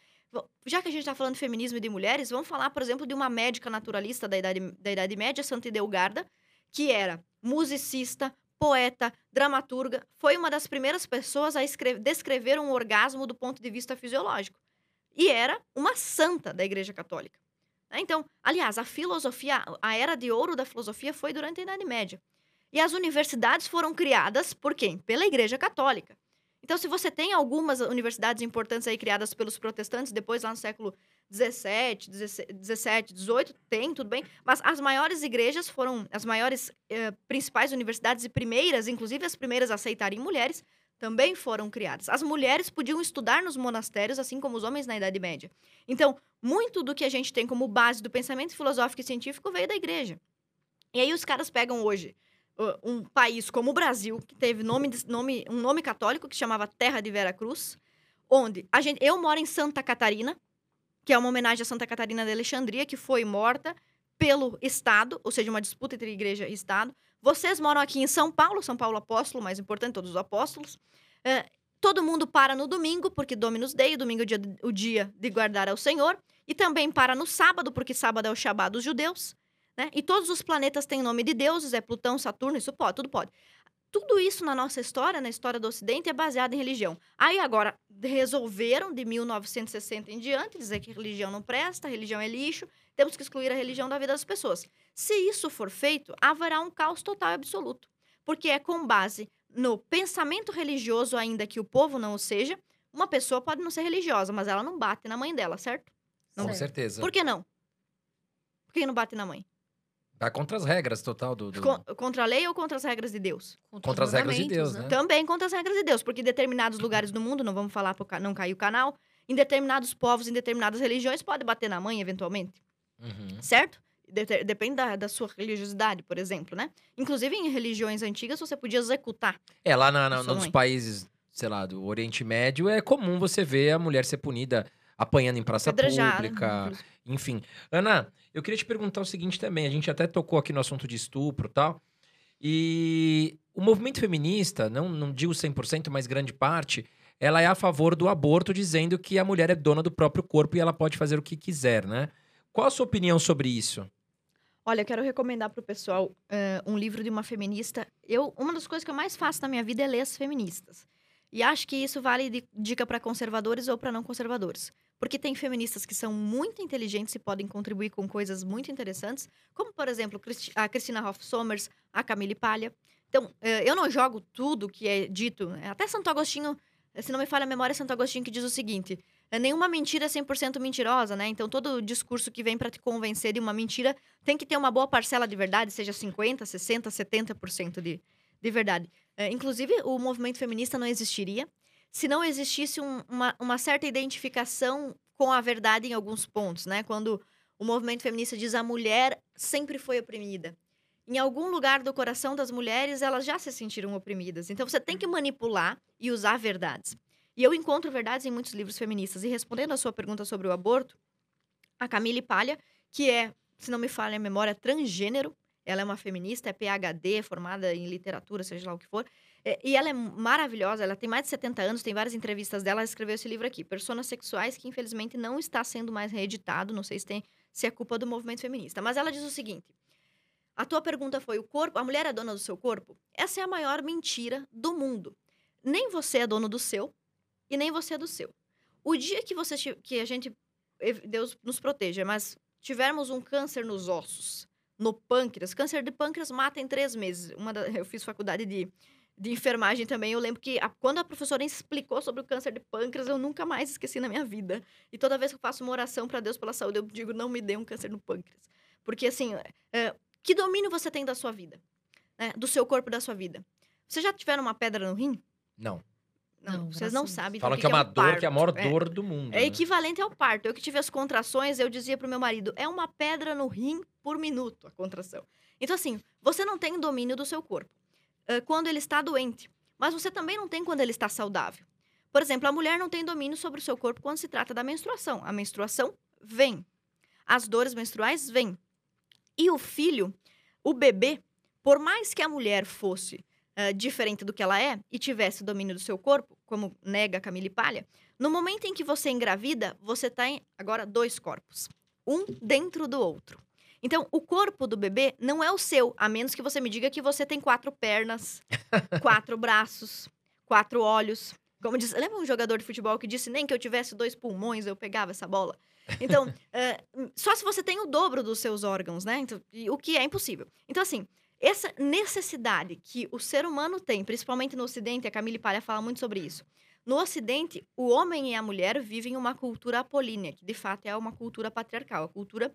Já que a gente está falando de feminismo e de mulheres, vamos falar, por exemplo, de uma médica naturalista da Idade, da idade Média, Santa Idelgarda, que era musicista, poeta, dramaturga, foi uma das primeiras pessoas a escrever, descrever um orgasmo do ponto de vista fisiológico. E era uma santa da Igreja Católica. Né? Então, aliás, a filosofia, a era de ouro da filosofia foi durante a Idade Média. E as universidades foram criadas por quem? Pela Igreja Católica. Então, se você tem algumas universidades importantes aí criadas pelos protestantes, depois lá no século 17, 17, 18, tem, tudo bem. Mas as maiores igrejas foram, as maiores eh, principais universidades e primeiras, inclusive as primeiras a aceitarem mulheres, também foram criadas. As mulheres podiam estudar nos monastérios, assim como os homens na Idade Média. Então, muito do que a gente tem como base do pensamento filosófico e científico veio da igreja. E aí os caras pegam hoje um país como o Brasil, que teve nome, nome, um nome católico que chamava Terra de Vera Cruz, onde a gente, eu moro em Santa Catarina, que é uma homenagem a Santa Catarina de Alexandria, que foi morta pelo Estado, ou seja, uma disputa entre igreja e Estado. Vocês moram aqui em São Paulo, São Paulo apóstolo, mais importante, todos os apóstolos. É, todo mundo para no domingo, porque Dominus Dei, domingo é o dia, o dia de guardar ao Senhor. E também para no sábado, porque sábado é o Shabá dos judeus. Né? E todos os planetas têm nome de deuses, é Plutão, Saturno, isso pode, tudo pode tudo isso na nossa história, na história do Ocidente, é baseado em religião. Aí agora resolveram, de 1960 em diante, dizer que religião não presta, religião é lixo, temos que excluir a religião da vida das pessoas. Se isso for feito, haverá um caos total e absoluto. Porque é com base no pensamento religioso, ainda que o povo não o seja, uma pessoa pode não ser religiosa, mas ela não bate na mãe dela, certo? Não. Com certeza. Por que não? Por que não bate na mãe? Tá contra as regras total do. do... Con contra a lei ou contra as regras de Deus? Contra, contra as regras de Deus, né? Também contra as regras de Deus, porque em determinados lugares do mundo, não vamos falar para não cair o canal, em determinados povos, em determinadas religiões, pode bater na mãe, eventualmente. Uhum. Certo? De depende da, da, sua religiosidade, por exemplo, né? Inclusive, em religiões antigas, você podia executar. É, lá na, na, nos países, sei lá, do Oriente Médio, é comum você ver a mulher ser punida apanhando em praça pública. Enfim. Ana, eu queria te perguntar o seguinte também. A gente até tocou aqui no assunto de estupro e tal. E o movimento feminista, não, não digo 100%, mas grande parte, ela é a favor do aborto, dizendo que a mulher é dona do próprio corpo e ela pode fazer o que quiser, né? Qual a sua opinião sobre isso? Olha, eu quero recomendar para o pessoal uh, um livro de uma feminista. Eu, uma das coisas que eu mais faço na minha vida é ler as feministas. E acho que isso vale de dica para conservadores ou para não conservadores. Porque tem feministas que são muito inteligentes e podem contribuir com coisas muito interessantes, como, por exemplo, a Cristina Hoff Sommers, a Camille Palha. Então, eh, eu não jogo tudo que é dito. Né? Até Santo Agostinho, eh, se não me falha a memória, é Santo Agostinho que diz o seguinte: eh, nenhuma mentira é 100% mentirosa, né? Então, todo discurso que vem para te convencer de uma mentira tem que ter uma boa parcela de verdade, seja 50%, 60%, 70% de, de verdade. inclusive, o movimento feminista não existiria se não existisse um, uma, uma certa identificação com a verdade em alguns pontos, né? Quando o movimento feminista diz a mulher sempre foi oprimida. Em algum lugar do coração das mulheres, elas já se sentiram oprimidas. Então você tem que manipular e usar verdades. E eu encontro verdades em muitos livros feministas. E respondendo a sua pergunta sobre o aborto, a Camille Palha, que é, se não me falha a memória, transgênero, ela é uma feminista, é PhD, formada em literatura, seja lá o que for. É, e ela é maravilhosa, ela tem mais de 70 anos, tem várias entrevistas dela, ela escreveu esse livro aqui, Personas Sexuais, que infelizmente não está sendo mais reeditado, não sei se, tem, se é culpa do movimento feminista. Mas ela diz o seguinte: a tua pergunta foi: o corpo, a mulher é dona do seu corpo? Essa é a maior mentira do mundo. Nem você é dono do seu e nem você é do seu. O dia que você que a gente Deus nos proteja, mas tivermos um câncer nos ossos, no pâncreas. Câncer de pâncreas mata em três meses. Uma da, eu fiz faculdade de, de enfermagem também. Eu lembro que a, quando a professora explicou sobre o câncer de pâncreas, eu nunca mais esqueci na minha vida. E toda vez que eu faço uma oração para Deus pela saúde, eu digo: não me dê um câncer no pâncreas. Porque, assim, é, que domínio você tem da sua vida? Né? Do seu corpo da sua vida? Vocês já tiveram uma pedra no rim? Não. Não, não vocês não sabem. Falam que, que, é uma dor, parto. que é a maior dor do mundo. É né? equivalente ao parto. Eu que tive as contrações, eu dizia pro meu marido: é uma pedra no rim por minuto a contração. Então, assim, você não tem domínio do seu corpo uh, quando ele está doente, mas você também não tem quando ele está saudável. Por exemplo, a mulher não tem domínio sobre o seu corpo quando se trata da menstruação. A menstruação vem. As dores menstruais vêm. E o filho, o bebê, por mais que a mulher fosse uh, diferente do que ela é e tivesse domínio do seu corpo, como nega Camille Palha, no momento em que você engravida, você tem agora dois corpos, um dentro do outro. Então, o corpo do bebê não é o seu, a menos que você me diga que você tem quatro pernas, quatro braços, quatro olhos. Como diz, lembra um jogador de futebol que disse nem que eu tivesse dois pulmões eu pegava essa bola? Então, uh, só se você tem o dobro dos seus órgãos, né? Então, o que é impossível. Então, assim, essa necessidade que o ser humano tem, principalmente no Ocidente, a Camille Palha fala muito sobre isso. No Ocidente, o homem e a mulher vivem uma cultura apolínea, que de fato é uma cultura patriarcal, a cultura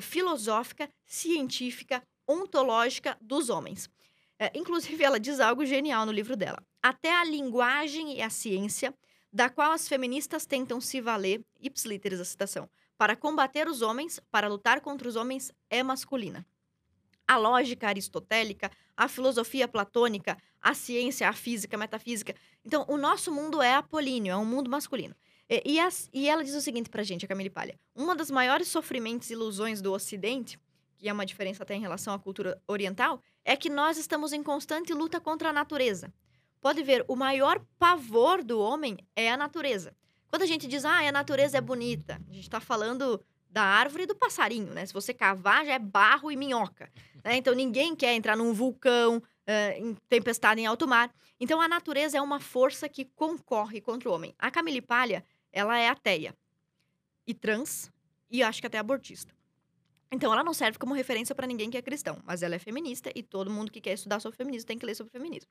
filosófica, científica, ontológica dos homens. É, inclusive, ela diz algo genial no livro dela. Até a linguagem e a ciência, da qual as feministas tentam se valer, ipsiliteres a citação, para combater os homens, para lutar contra os homens, é masculina a lógica aristotélica, a filosofia platônica, a ciência, a física, a metafísica. Então, o nosso mundo é apolíneo, é um mundo masculino. E, e, as, e ela diz o seguinte pra gente, a Camille Palha. Uma das maiores sofrimentos e ilusões do Ocidente, que é uma diferença até em relação à cultura oriental, é que nós estamos em constante luta contra a natureza. Pode ver, o maior pavor do homem é a natureza. Quando a gente diz, ah, a natureza é bonita, a gente está falando da árvore e do passarinho, né? Se você cavar, já é barro e minhoca. Né? Então, ninguém quer entrar num vulcão, uh, em tempestade em alto mar. Então, a natureza é uma força que concorre contra o homem. A Camille Palha, ela é ateia e trans e acho que até abortista. Então, ela não serve como referência para ninguém que é cristão, mas ela é feminista e todo mundo que quer estudar sobre feminismo tem que ler sobre feminismo.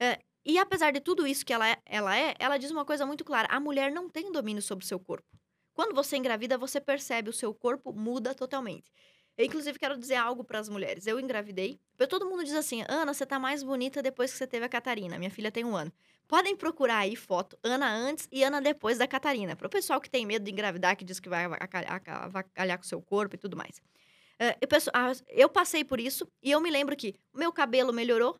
Uh, e apesar de tudo isso que ela é, ela é, ela diz uma coisa muito clara: a mulher não tem domínio sobre o seu corpo. Quando você engravida, você percebe o seu corpo muda totalmente. Eu, inclusive, quero dizer algo para as mulheres. Eu engravidei. Todo mundo diz assim: Ana, você tá mais bonita depois que você teve a Catarina. Minha filha tem um ano. Podem procurar aí foto Ana antes e Ana depois da Catarina. Para o pessoal que tem medo de engravidar, que diz que vai avacalhar com o seu corpo e tudo mais. Uh, eu, passei por isso e eu me lembro que meu cabelo melhorou,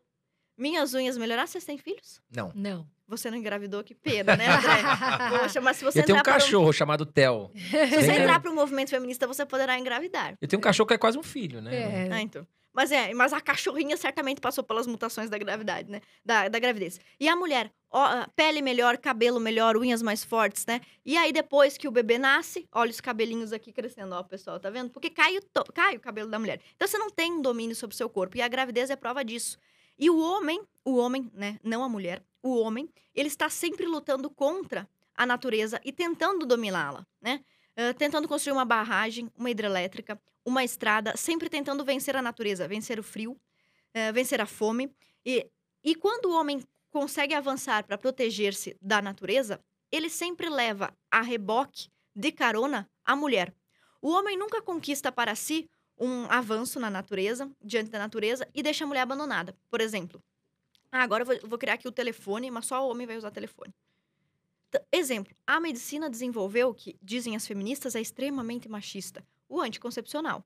minhas unhas melhoraram. Vocês têm filhos? Não. Não. Você não engravidou, que pena, né, André? Poxa, mas se você Eu tenho um cachorro chamado Theo. Se você entrar para o movimento feminista, você poderá engravidar. Eu tenho um cachorro que é quase um filho, né? É. Ah, então. Mas é, mas a cachorrinha certamente passou pelas mutações da gravidade, né? Da, da gravidez. E a mulher, ó, pele melhor, cabelo melhor, unhas mais fortes, né? E aí, depois que o bebê nasce, olha os cabelinhos aqui crescendo, ó, pessoal, tá vendo? Porque cai o, cai o cabelo da mulher. Então você não tem domínio sobre o seu corpo. E a gravidez é prova disso. E o homem, o homem, né? Não a mulher, o homem, ele está sempre lutando contra a natureza e tentando dominá-la, né? Uh, tentando construir uma barragem, uma hidrelétrica, uma estrada, sempre tentando vencer a natureza, vencer o frio, uh, vencer a fome. E, e quando o homem consegue avançar para proteger-se da natureza, ele sempre leva a reboque, de carona, a mulher. O homem nunca conquista para si um avanço na natureza, diante da natureza, e deixa a mulher abandonada. Por exemplo, ah, agora eu vou, criar aqui o telefone, mas só o homem vai usar telefone. T- Exemplo, a medicina desenvolveu, que dizem as feministas, é extremamente machista, o anticoncepcional.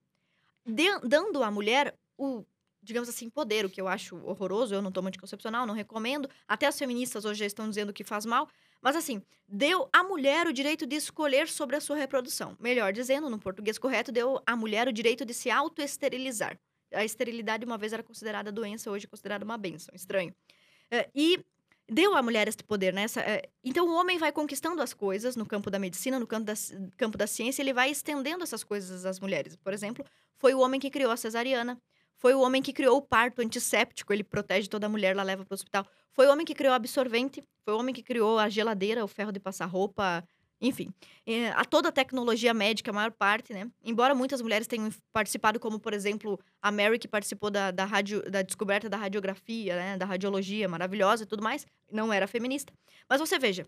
De- dando à mulher o, digamos assim, poder, o que eu acho horroroso, eu não tomo anticoncepcional, não recomendo. Até as feministas hoje já estão dizendo que faz mal. Mas assim, deu à mulher o direito de escolher sobre a sua reprodução. Melhor dizendo, no português correto, deu à mulher o direito de se autoesterilizar. A esterilidade uma vez era considerada doença, hoje é considerada uma benção. Estranho. É, e deu à mulher este poder, né? É, então o homem vai conquistando as coisas no campo da medicina, no campo da, campo da ciência, ele vai estendendo essas coisas às mulheres. Por exemplo, foi o homem que criou a cesariana, foi o homem que criou o parto antisséptico, ele protege toda mulher, ela leva para o hospital. Foi o homem que criou o absorvente, foi o homem que criou a geladeira, o ferro de passar roupa, enfim. É, a toda a tecnologia médica, a maior parte, né? Embora muitas mulheres tenham participado, como por exemplo a Mary, que participou da, da, radio, da descoberta da radiografia, né? Da radiologia maravilhosa e tudo mais, não era feminista. Mas você veja,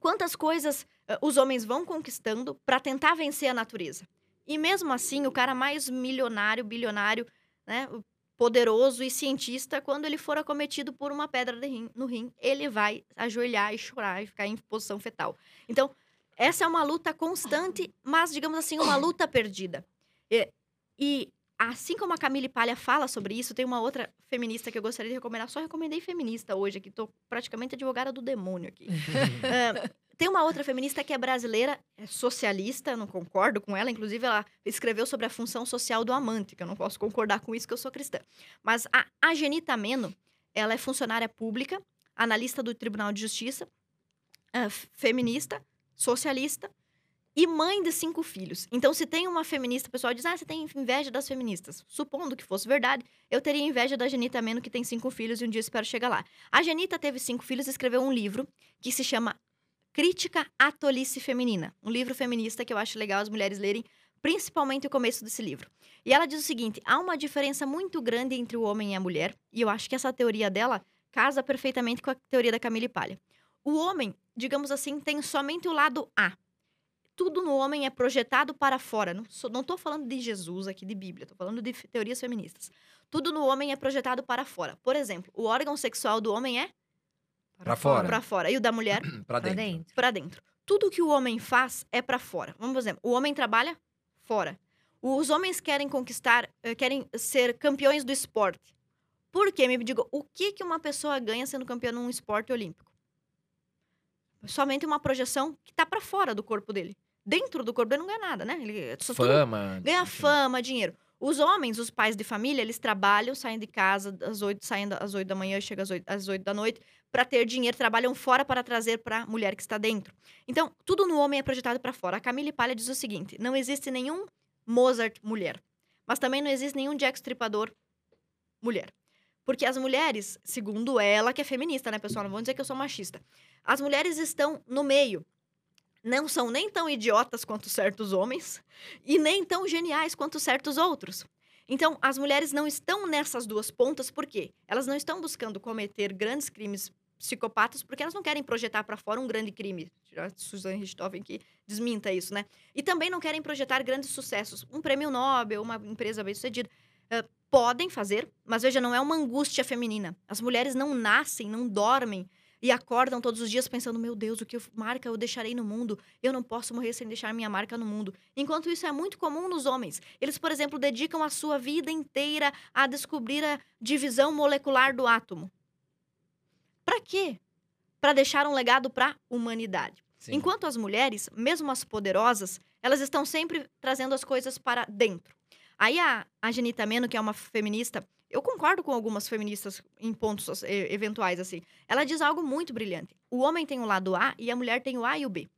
quantas coisas eh, os homens vão conquistando para tentar vencer a natureza. E mesmo assim, o cara mais milionário, bilionário, né, poderoso e cientista, quando ele for acometido por uma pedra rim- no rim, ele vai ajoelhar e chorar e ficar em posição fetal. Então, essa é uma luta constante, mas digamos assim, uma luta perdida. E, e assim como a Camille Palha fala sobre isso, tem uma outra feminista que eu gostaria de recomendar. Só recomendei feminista hoje aqui, tô praticamente advogada do demônio aqui. Ah, tem uma outra feminista que é brasileira, é socialista, não concordo com ela. Inclusive, ela escreveu sobre a função social do amante, que eu não posso concordar com isso, que eu sou cristã. Mas a, a Genita Meno, ela é funcionária pública, analista do Tribunal de Justiça, f- feminista, socialista e mãe de cinco filhos. Então, se tem uma feminista, o pessoal diz, ah, você tem inveja das feministas. Supondo que fosse verdade, eu teria inveja da Genita Meno, que tem cinco filhos, e um dia espero chegar lá. A Genita teve cinco filhos e escreveu um livro que se chama Crítica à Tolice Feminina. Um livro feminista que eu acho legal as mulheres lerem, principalmente o começo desse livro. E ela diz o seguinte: há uma diferença muito grande entre o homem e a mulher, e eu acho que essa teoria dela casa perfeitamente com a teoria da Camille Palha. O homem, digamos assim, tem somente o lado A. Tudo no homem é projetado para fora. Não estou falando de Jesus aqui, de Bíblia, estou falando de teorias feministas. Tudo no homem é projetado para fora. Por exemplo, o órgão sexual do homem é Pra fora. para fora e o da mulher Pra Pra dentro. dentro. para dentro. Tudo que o homem faz é para fora. Vamos por exemplo, o homem trabalha fora. Os homens querem conquistar, eh, querem ser campeões do esporte. Por quê? Me diga, o que que uma pessoa ganha sendo campeã num esporte olímpico? Somente uma projeção que tá para fora do corpo dele. Dentro do corpo ele não ganha nada, né? Ele só tudo- Fama. ganha enfim. fama, dinheiro. Os homens, os pais de família, eles trabalham, saem de casa às oito, saem da- às oito da manhã, chegam às oito, às oito da noite, para ter dinheiro, trabalham fora para trazer para a mulher que está dentro. Então, tudo no homem é projetado para fora. A Camille Palha diz o seguinte: não existe nenhum Mozart mulher, mas também não existe nenhum Jack Stripador mulher. Porque as mulheres, segundo ela, que é feminista, né, pessoal? Não vão dizer que eu sou machista. As mulheres estão no meio. Não são nem tão idiotas quanto certos homens e nem tão geniais quanto certos outros. Então, as mulheres não estão nessas duas pontas, por quê? Elas não estão buscando cometer grandes crimes psicopatas porque elas não querem projetar para fora um grande crime. Susan Richthofen que desminta isso, né? E também não querem projetar grandes sucessos. Um prêmio Nobel, uma empresa bem-sucedida. Ah, podem fazer, mas veja, não é uma angústia feminina. As mulheres não nascem, não dormem e acordam todos os dias pensando: meu Deus, o que eu- marca eu deixarei no mundo? Eu não posso morrer sem deixar minha marca no mundo. Enquanto isso é muito comum nos homens. Eles, por exemplo, dedicam a sua vida inteira a descobrir a divisão molecular do átomo. Para quê? Para deixar um legado para a humanidade. Sim. Enquanto as mulheres, mesmo as poderosas, elas estão sempre trazendo as coisas para dentro. Aí a, a Genita Meno, que é uma feminista, eu concordo com algumas feministas em pontos eh, eventuais, assim. Ela diz algo muito brilhante. O homem tem o lado A e a mulher tem o A e o B.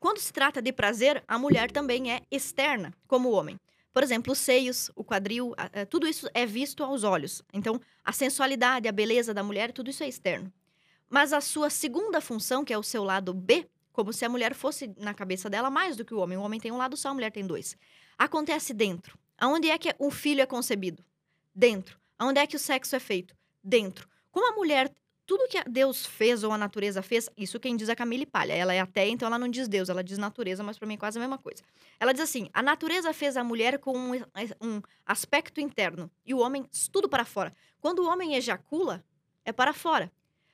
Quando se trata de prazer, a mulher também é externa, como o homem. Por exemplo, os seios, o quadril, a- tudo isso é visto aos olhos. Então, a sensualidade, a beleza da mulher, tudo isso é externo. Mas a sua segunda função, que é o seu lado B, como se a mulher fosse na cabeça dela mais do que o homem. O homem tem um lado só, a mulher tem dois. Acontece dentro. Aonde é que o filho é concebido? Dentro. Aonde é que o sexo é feito? Dentro. Como a mulher, tudo que Deus fez ou a natureza fez, isso quem diz a Camille Palha. Ela é ateia, então ela não diz Deus, ela diz natureza, mas para mim é quase a mesma coisa. Ela diz assim: a natureza fez a mulher com um, um aspecto interno e o homem tudo para fora. Quando o homem ejacula, é para fora.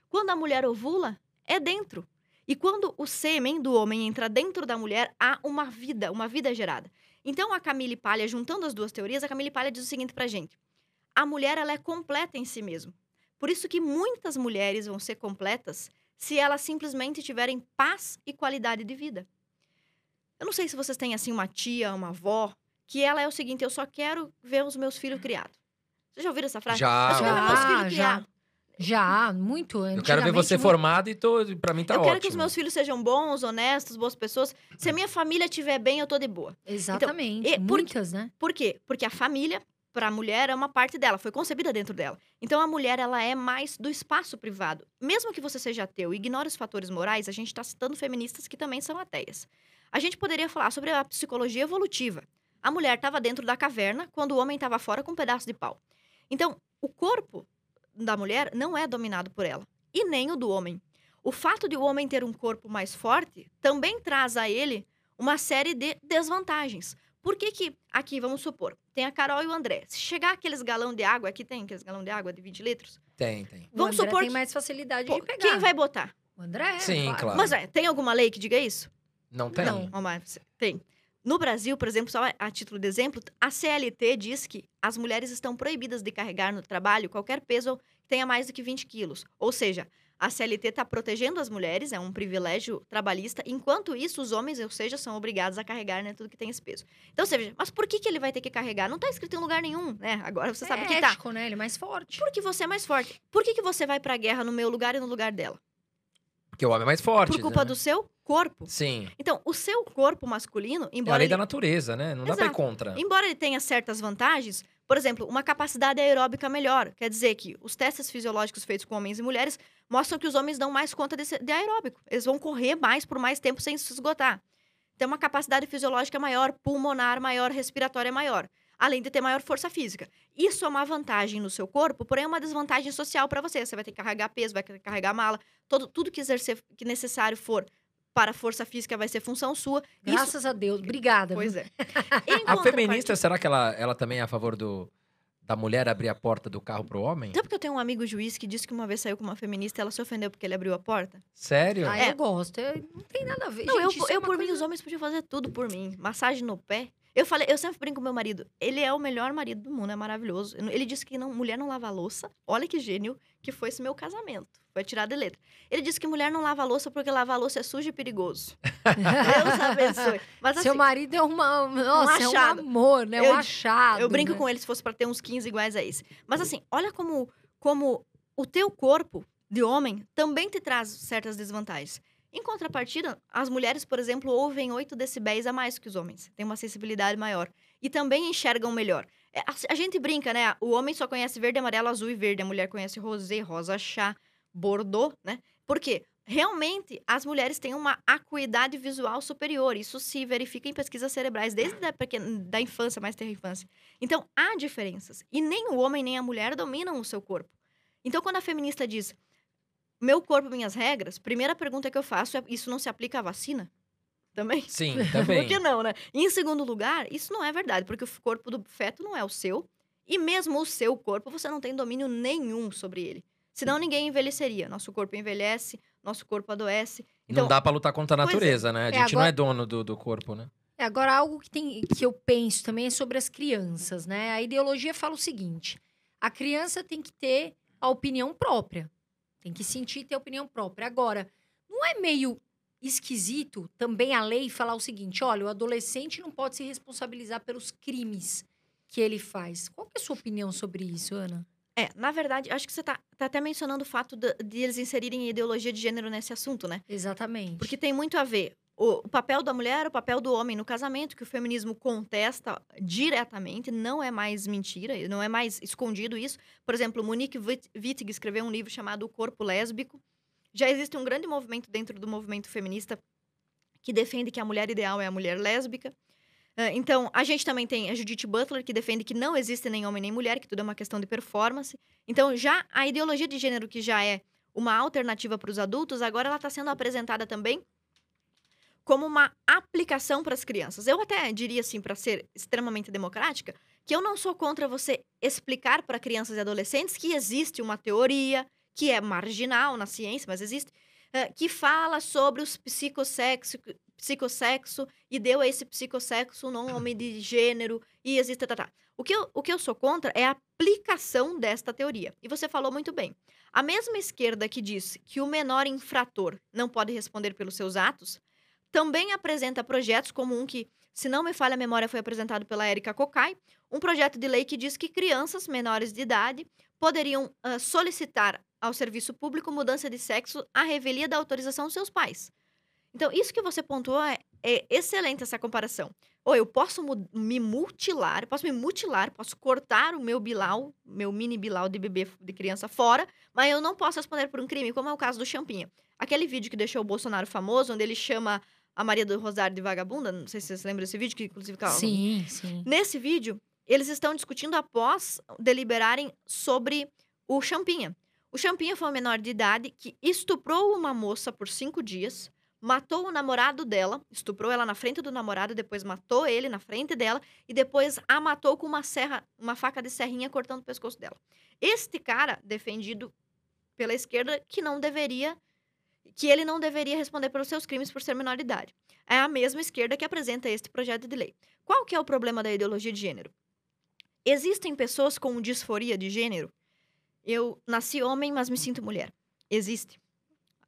Quando a mulher ovula, é dentro. E quando o sêmen do homem entra dentro da mulher, há uma vida, uma vida gerada. Então a Camille Palha, juntando as duas teorias, a Camille Palha diz o seguinte pra gente: a mulher ela é completa em si mesma. Por isso que muitas mulheres vão ser completas se elas simplesmente tiverem paz e qualidade de vida. Eu não sei se vocês têm assim uma tia, uma avó, que ela é o seguinte: eu só quero ver os meus filhos criados. Vocês já ouviram essa frase? Já. Eu só quero ver meus Já, filhos já. criados. Já, muito. Eu quero ver você antigamente, formado e tô, pra mim tá eu ótimo. quero que os meus filhos sejam bons, honestos, boas pessoas. Se a minha família estiver bem, eu tô de boa. Exatamente. e por- muitas, né? Por quê? Porque a família, para a mulher, é uma parte dela, foi concebida dentro dela. Então a mulher, ela é mais do espaço privado. Mesmo que você seja ateu e ignore os fatores morais, a gente está citando feministas que também são ateias. A gente poderia falar sobre a psicologia evolutiva. A mulher estava dentro da caverna quando o homem estava fora com um pedaço de pau. Então, o corpo da mulher não é dominado por ela, e nem o do homem. O fato de o homem ter um corpo mais forte também traz a ele uma série de desvantagens. Por que que, aqui, vamos supor, tem a Carol e o André. Se chegar aqueles galão de água, aqui tem aqueles galão de água de 20 litros, Tem, tem. O Vamos André supor tem que- mais facilidade pô, de pegar. quem vai botar? O André, Sim, claro. Mas é, tem alguma lei que diga isso? Não tem? Não. Tem. No Brasil, por exemplo, só a título de exemplo, a CLT diz que as mulheres estão proibidas de carregar no trabalho qualquer peso que tenha mais do que 20 quilos. Ou seja, a CLT está protegendo as mulheres, é um privilégio trabalhista, enquanto isso, os homens, ou seja, são obrigados a carregar né, tudo que tem esse peso. Então, você veja, mas por que, que ele vai ter que carregar? Não está escrito em lugar nenhum, né? Agora você sabe é que tá. ético, né? Ele é mais forte. Porque você é mais forte. Por que, que você vai pra guerra no meu lugar e no lugar dela? Porque o homem é mais forte. Por culpa né? do seu corpo. Sim. Então, o seu corpo masculino, É a embora lei ele da natureza, né? Não dá pra ir Exato. contra. Embora ele tenha certas vantagens, por exemplo, uma capacidade aeróbica melhor. Quer dizer que os testes fisiológicos feitos com homens e mulheres mostram que os homens dão mais conta desse- de aeróbico. Eles vão correr mais por mais tempo sem se esgotar. Tem uma capacidade fisiológica maior, pulmonar maior, respiratória maior. Além de ter maior força física. Isso é uma vantagem no seu corpo, porém é uma desvantagem social para você. Você vai ter que carregar peso, vai ter que carregar mala. Todo, tudo que exercer que necessário for para a força física vai ser função sua. Isso, Graças a Deus. Obrigada. pois é. A feminista, será que ela, ela também é a favor do, da mulher abrir a porta do carro pro homem? Sabe porque eu tenho um amigo juiz que disse que uma vez saiu com uma feminista e ela se ofendeu porque ele abriu a porta? Sério? Ah, É. eu gosto. Eu- não tem nada a ver. Não, eu, Gente, isso é eu uma por mim, coisa- os homens podiam fazer tudo por mim. Massagem no pé. Eu falei, eu sempre brinco com meu marido. Ele é o melhor marido do mundo, é maravilhoso. Ele disse que não, mulher não lava louça. Olha que gênio que foi esse meu casamento. Foi tirado de letra. Ele disse que mulher não lava louça porque lavar louça é sujo e perigoso. Deus abençoe. Mas assim, Seu marido é uma. Nossa, é um achado. amor, né? Um Eu- achado. Eu brinco né? com ele se fosse pra ter uns 15 iguais a esse. Mas assim, olha como, como o teu corpo de homem também te traz certas desvantagens. Em contrapartida, as mulheres, por exemplo, ouvem 8 decibéis a mais que os homens. Têm uma sensibilidade maior. E também enxergam melhor. É, a, a gente brinca, né? O homem só conhece verde, amarelo, azul e verde. A mulher conhece rosé, rosa, chá, bordô, né? Por quê? Realmente, as mulheres têm uma acuidade visual superior. Isso se verifica em pesquisas cerebrais desde da, pequena, da infância, mais terra infância. Então, há diferenças. E nem o homem nem a mulher dominam o seu corpo. Então, quando a feminista diz meu corpo, minhas regras, primeira pergunta que eu faço é: isso não se aplica à vacina? Também? Sim, Por também. que não, né? E em segundo lugar, isso não é verdade, porque o corpo do feto não é o seu. E mesmo o seu corpo, você não tem domínio nenhum sobre ele. Senão ninguém envelheceria. Nosso corpo envelhece, nosso corpo adoece. Então, não dá pra lutar contra a é. natureza, né? A É, gente não agora- é dono do, do corpo, né? É, agora, algo que, tem, que eu penso também é sobre as crianças, né? A ideologia fala o seguinte: a criança tem que ter a opinião própria. Tem que sentir e ter opinião própria. Agora, não é meio esquisito também a lei falar o seguinte: olha, o adolescente não pode se responsabilizar pelos crimes que ele faz. Qual é a sua opinião sobre isso, Ana? É, na verdade, acho que você tá, tá até mencionando o fato de, de eles inserirem ideologia de gênero nesse assunto, né? Exatamente. Porque tem muito a ver o, papel da mulher, o papel do homem no casamento, que o feminismo contesta diretamente, não é mais mentira, não é mais escondido isso. Por exemplo, Monique Wit- Wittig escreveu um livro chamado O Corpo Lésbico. Já existe um grande movimento dentro do movimento feminista que defende que a mulher ideal é a mulher lésbica. Ah, Então, a gente também tem a Judith Butler, que defende que não existe nem homem nem mulher, que tudo é uma questão de performance. Então, já a ideologia de gênero, que já é uma alternativa para os adultos, agora ela está sendo apresentada também como uma aplicação para as crianças. Eu até diria assim, para ser extremamente democrática, que eu não sou contra você explicar para crianças e adolescentes que existe uma teoria que é marginal na ciência, mas existe, eh, que fala sobre os psicossexo, psicossexo e deu a esse psicossexo um nome de gênero e existe. Tá, tá. O, que eu, o que eu sou contra é a aplicação desta teoria. E você falou muito bem. A mesma esquerda que diz que o menor infrator não pode responder pelos seus atos, também apresenta projetos como um que, se não me falha a memória, foi apresentado pela Érica Cocai, um projeto de lei que diz que crianças menores de idade poderiam uh, solicitar ao serviço público mudança de sexo à revelia da autorização dos seus pais. Então, isso que você pontuou é, é excelente essa comparação. Ou eu posso me mutilar, posso me mutilar, posso cortar o meu bilau, meu mini bilau de bebê de criança fora, mas eu não posso responder por um crime, como é o caso do Champinha. Aquele vídeo que deixou o Bolsonaro famoso, onde ele chama a Maria do Rosário de vagabunda, não sei se vocês lembram desse vídeo, que inclusive... Sim, sim. Nesse vídeo, eles estão discutindo após deliberarem sobre o Champinha. O Champinha foi um menor de idade que estuprou uma moça por cinco dias, matou o namorado dela, estuprou ela na frente do namorado, depois matou ele na frente dela e depois a matou com uma serra, uma faca de serrinha cortando o pescoço dela. Este cara, defendido pela esquerda, que não deveria que ele não deveria responder pelos seus crimes por ser menor de idade. É a mesma esquerda que apresenta este projeto de lei. Qual que é o problema da ideologia de gênero? Existem pessoas com disforia de gênero? Eu nasci homem, mas me sinto mulher. Existe.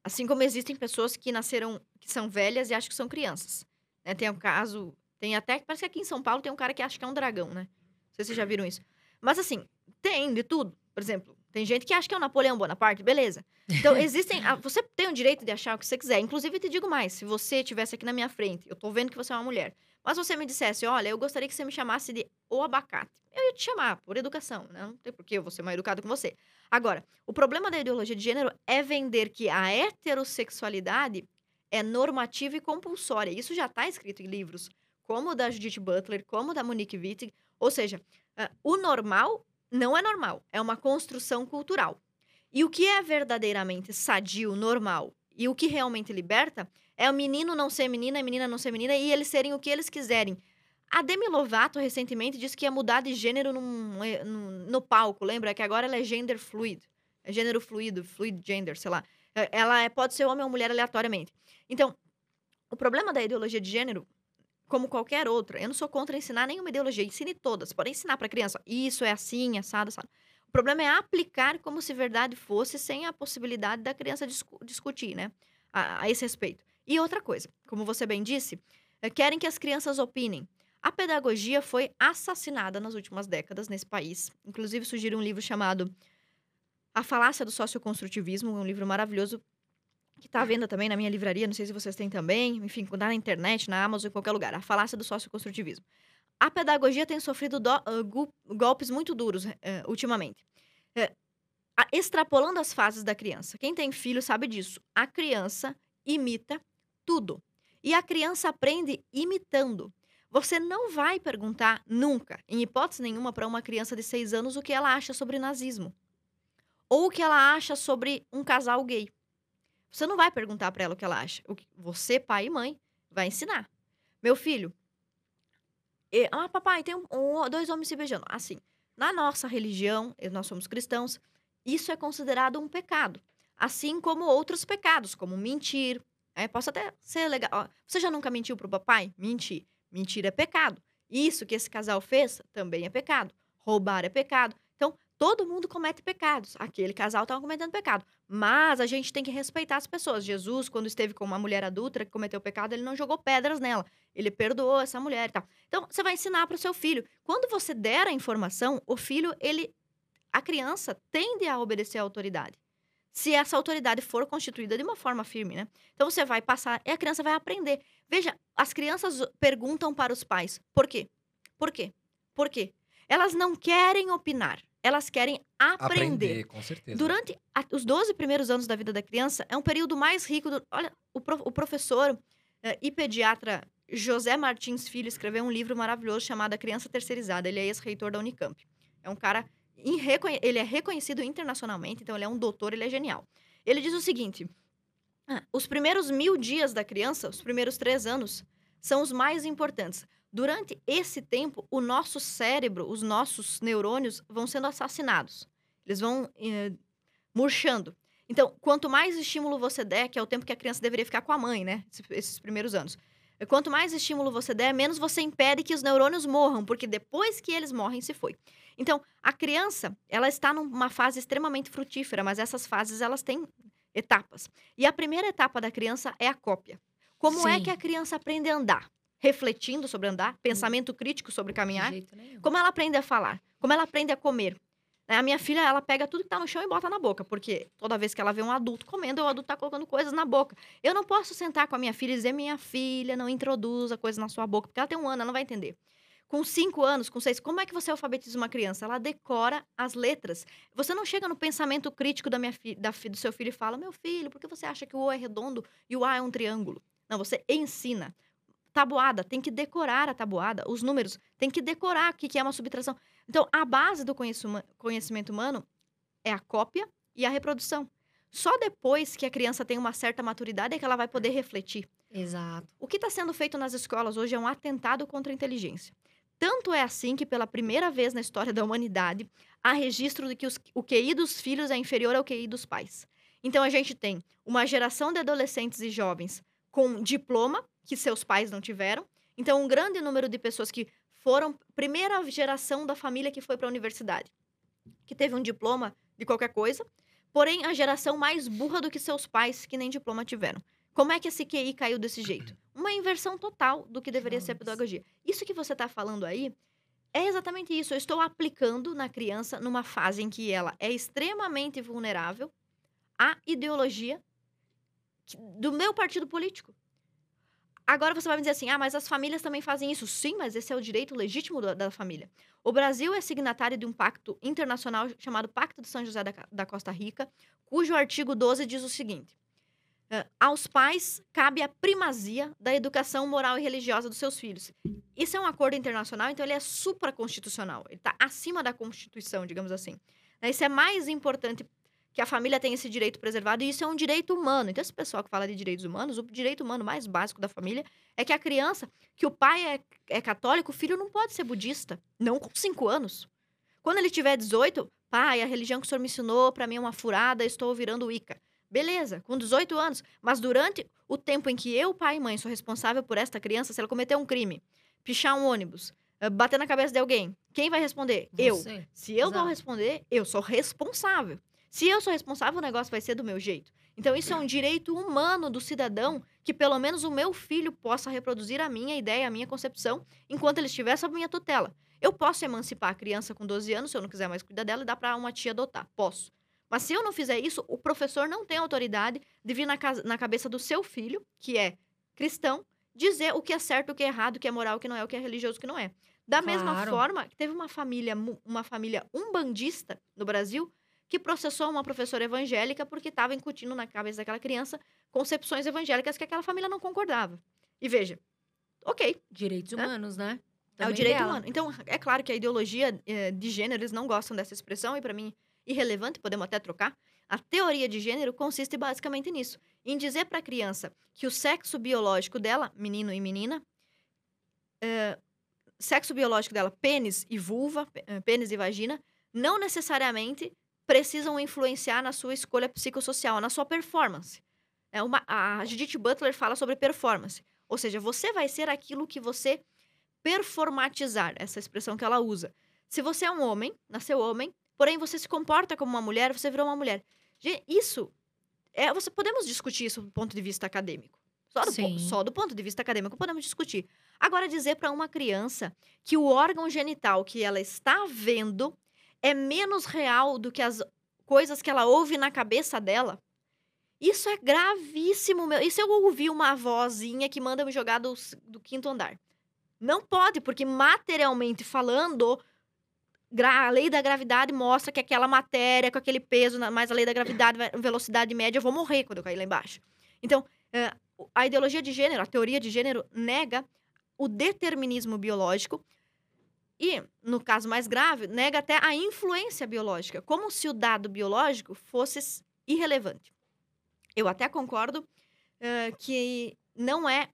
Assim como existem pessoas que nasceram, que são velhas e acham que são crianças. Né? Tem um caso, tem até, parece que aqui em São Paulo tem um cara que acha que é um dragão, né? Não sei se vocês já viram isso. Mas assim, tem de tudo. Por exemplo, tem gente que acha que é o Napoleão Bonaparte, beleza. Então, existem. Você tem o direito de achar o que você quiser. Inclusive, te digo mais: se você estivesse aqui na minha frente, eu tô vendo que você é uma mulher, mas você me dissesse, olha, eu gostaria que você me chamasse de o abacate. Eu ia te chamar, por educação, né? Não tem por que eu vou ser mais educado com você. Agora, o problema da ideologia de gênero é vender que a heterossexualidade é normativa e compulsória. Isso já está escrito em livros, como o da Judith Butler, como o da Monique Wittig. Ou seja, uh, o normal não é normal, é uma construção cultural. E o que é verdadeiramente sadio, normal e o que realmente liberta é o menino não ser menina, a menina não ser menina e eles serem o que eles quiserem. A Demi Lovato recentemente disse que ia mudar de gênero num, eh, num, no palco, lembra? Que agora ela é gender fluid. É gênero fluido, fluid gender, sei lá. É, ela é, pode ser homem ou mulher aleatoriamente. Então, o problema da ideologia de gênero como qualquer outra. Eu não sou contra ensinar nenhuma ideologia, ensine todas. Pode ensinar para criança, isso é assim, assado, assado. O problema é aplicar como se verdade fosse, sem a possibilidade da criança discu discutir, né? A, a, esse respeito. E outra coisa, como você bem disse, é, querem que as crianças opinem. A pedagogia foi assassinada nas últimas décadas nesse país. Inclusive, surgiu um livro chamado A Falácia do Socioconstrutivismo, um livro maravilhoso que está à venda também na minha livraria, não sei se vocês têm também, enfim, na internet, na Amazon, em qualquer lugar, a falácia do socioconstrutivismo. A pedagogia tem sofrido do, uh, golpes muito duros uh, ultimamente. Uh, extrapolando as fases da criança. Quem tem filho sabe disso. A criança imita tudo. E a criança aprende imitando. Você não vai perguntar nunca, em hipótese nenhuma, para uma criança de seis anos o que ela acha sobre nazismo. Ou o que ela acha sobre um casal gay. Você não vai perguntar para ela o que ela acha. O que você, pai e mãe, vai ensinar. Meu filho, e, ah, papai, tem um, um, dois homens se beijando. Assim, na nossa religião, nós somos cristãos, isso é considerado um pecado. Assim como outros pecados, como mentir. É, posso até ser legal. Ó, você já nunca mentiu pro papai? Mentir. Mentir é pecado. Isso que esse casal fez também é pecado. Roubar é pecado. Todo mundo comete pecados. Aquele casal estava cometendo pecado. Mas a gente tem que respeitar as pessoas. Jesus, quando esteve com uma mulher adulta que cometeu pecado, ele não jogou pedras nela. Ele perdoou essa mulher e tal. Então, você vai ensinar para o seu filho. Quando você der a informação, o filho, ele. A criança tende a obedecer à autoridade. Se essa autoridade for constituída de uma forma firme, né? Então você vai passar e a criança vai aprender. Veja, as crianças perguntam para os pais: por quê? Por quê? Por quê? Elas não querem opinar elas querem aprender. Aprender, com certeza. Durante a, os 12 primeiros anos da vida da criança, é um período mais rico. Do, olha, o, pro, o professor eh, e pediatra José Martins Filho escreveu um livro maravilhoso chamado A Criança Terceirizada. Ele é ex-reitor da Unicamp. É um cara. Ele é reconhecido internacionalmente, então ele é um doutor, ele é genial. Ele diz o seguinte: ah, os primeiros mil dias da criança, os primeiros três anos, são os mais importantes. Durante esse tempo, o nosso cérebro, os nossos neurônios vão sendo assassinados. Eles vão eh, murchando. Então, quanto mais estímulo você der, que é o tempo que a criança deveria ficar com a mãe, né? Esses, primeiros anos. Quanto mais estímulo você der, menos você impede que os neurônios morram, porque depois que eles morrem, se foi. Então, a criança, ela está numa fase extremamente frutífera, mas essas fases, elas têm etapas. E a primeira etapa da criança é a cópia. Como é Sim. que a criança aprende a andar? Refletindo sobre andar, pensamento crítico sobre caminhar. Como ela aprende a falar? Como ela aprende a comer? A minha filha, ela pega tudo que tá no chão e bota na boca, porque toda vez que ela vê um adulto comendo, o adulto tá colocando coisas na boca. Eu não posso sentar com a minha filha e dizer, minha filha, não introduza coisa na sua boca, porque ela tem um ano, ela não vai entender. Com cinco anos, com seis, como é que você alfabetiza uma criança? Ela decora as letras. Você não chega no pensamento crítico da minha fi- da do seu filho e fala, meu filho, por que você acha que o O é redondo e o A é um triângulo? Não, você ensina. Tabuada, tem que decorar a tabuada, os números, tem que decorar o que é uma subtração. Então, a base do conhecimento humano é a cópia e a reprodução. Só depois que a criança tem uma certa maturidade é que ela vai poder refletir. Exato. O que está sendo feito nas escolas hoje é um atentado contra a inteligência. Tanto é assim que, pela primeira vez na história da humanidade, há registro de que os- o QI dos filhos é inferior ao QI dos pais. Então, a gente tem uma geração de adolescentes e jovens com diploma, que seus pais não tiveram. Então, um grande número de pessoas que foram primeira geração da família que foi para a universidade, que teve um diploma de qualquer coisa, porém a geração mais burra do que seus pais, que nem diploma tiveram. Como é que esse QI caiu desse jeito? Uma inversão total do que deveria ser a Nossa. pedagogia. Isso que você está falando aí é exatamente isso. Eu estou aplicando na criança numa fase em que ela é extremamente vulnerável à ideologia do meu partido político. Agora você vai me dizer assim: ah, mas as famílias também fazem isso. Sim, mas esse é o direito legítimo da, da família. O Brasil é signatário de um pacto internacional chamado Pacto de São José da, da Costa Rica, cujo artigo 12 diz o seguinte: ah, aos pais cabe a primazia da educação moral e religiosa dos seus filhos. Isso é um acordo internacional, então ele é supraconstitucional. Ele está acima da Constituição, digamos assim. Isso é mais importante que a família tenha esse direito preservado, e isso é um direito humano. Então, esse pessoal que fala de direitos humanos, o direito humano mais básico da família é que a criança, que o pai é, é católico, o filho não pode ser budista. Não com 5 anos. Quando ele tiver 18, pai, a religião que o senhor me ensinou para mim é uma furada, estou virando Wicca. Beleza, com 18 anos. Mas durante o tempo em que eu, pai e mãe, sou responsável por esta criança, se ela cometer um crime, pichar um ônibus, eh, bater na cabeça de alguém, quem vai responder? Eu. Você. Se eu vou Exato. responder, eu sou responsável. Se eu sou responsável, o negócio vai ser do meu jeito. Então, isso é um direito humano do cidadão que pelo menos o meu filho possa reproduzir a minha ideia, a minha concepção, enquanto ele estiver sob minha tutela. Eu posso emancipar a criança com 12 anos, se eu não quiser mais cuidar dela, e dar para uma tia adotar. Posso. Mas se eu não fizer isso, o professor não tem autoridade de vir na, casa- na cabeça do seu filho, que é cristão, dizer o que é certo, o que é errado, o que é moral, o que não é, o que é religioso, o que não é. Da mesma Claro. forma que teve uma família, uma família umbandista no Brasil que processou uma professora evangélica porque estava incutindo na cabeça daquela criança concepções evangélicas que aquela família não concordava. E veja, ok, Direitos humanos, né? é o direito dela. humano. Então, é claro que a ideologia eh, de gênero, eles não gostam dessa expressão, e para mim, irrelevante, podemos até trocar. A teoria de gênero consiste basicamente nisso: em dizer para a criança que o sexo biológico dela, menino e menina, eh, sexo biológico dela, pênis e vulva, eh, pênis e vagina, não necessariamente precisam influenciar na sua escolha psicossocial, na sua performance. É uma, a Judith Butler fala sobre performance. Ou seja, você vai ser aquilo que você performatizar, essa expressão que ela usa. Se você é um homem, nasceu homem, porém você se comporta como uma mulher, você virou uma mulher. Isso é, você podemos discutir isso do ponto de vista acadêmico. Só do, po- só do ponto de vista acadêmico podemos discutir. Agora dizer para uma criança que o órgão genital que ela está vendo é menos real do que as coisas que ela ouve na cabeça dela. Isso é gravíssimo, meu. Isso eu ouvi uma vozinha que manda me jogar do, do quinto andar. Não pode, porque materialmente falando, a lei da gravidade mostra que aquela matéria com aquele peso, mais a lei da gravidade, velocidade média, eu vou morrer quando eu cair lá embaixo. Então, eh, a ideologia de gênero, a teoria de gênero, nega o determinismo biológico e, no caso mais grave, nega até a influência biológica, como se o dado biológico fosse irrelevante. Eu até concordo eh, que não é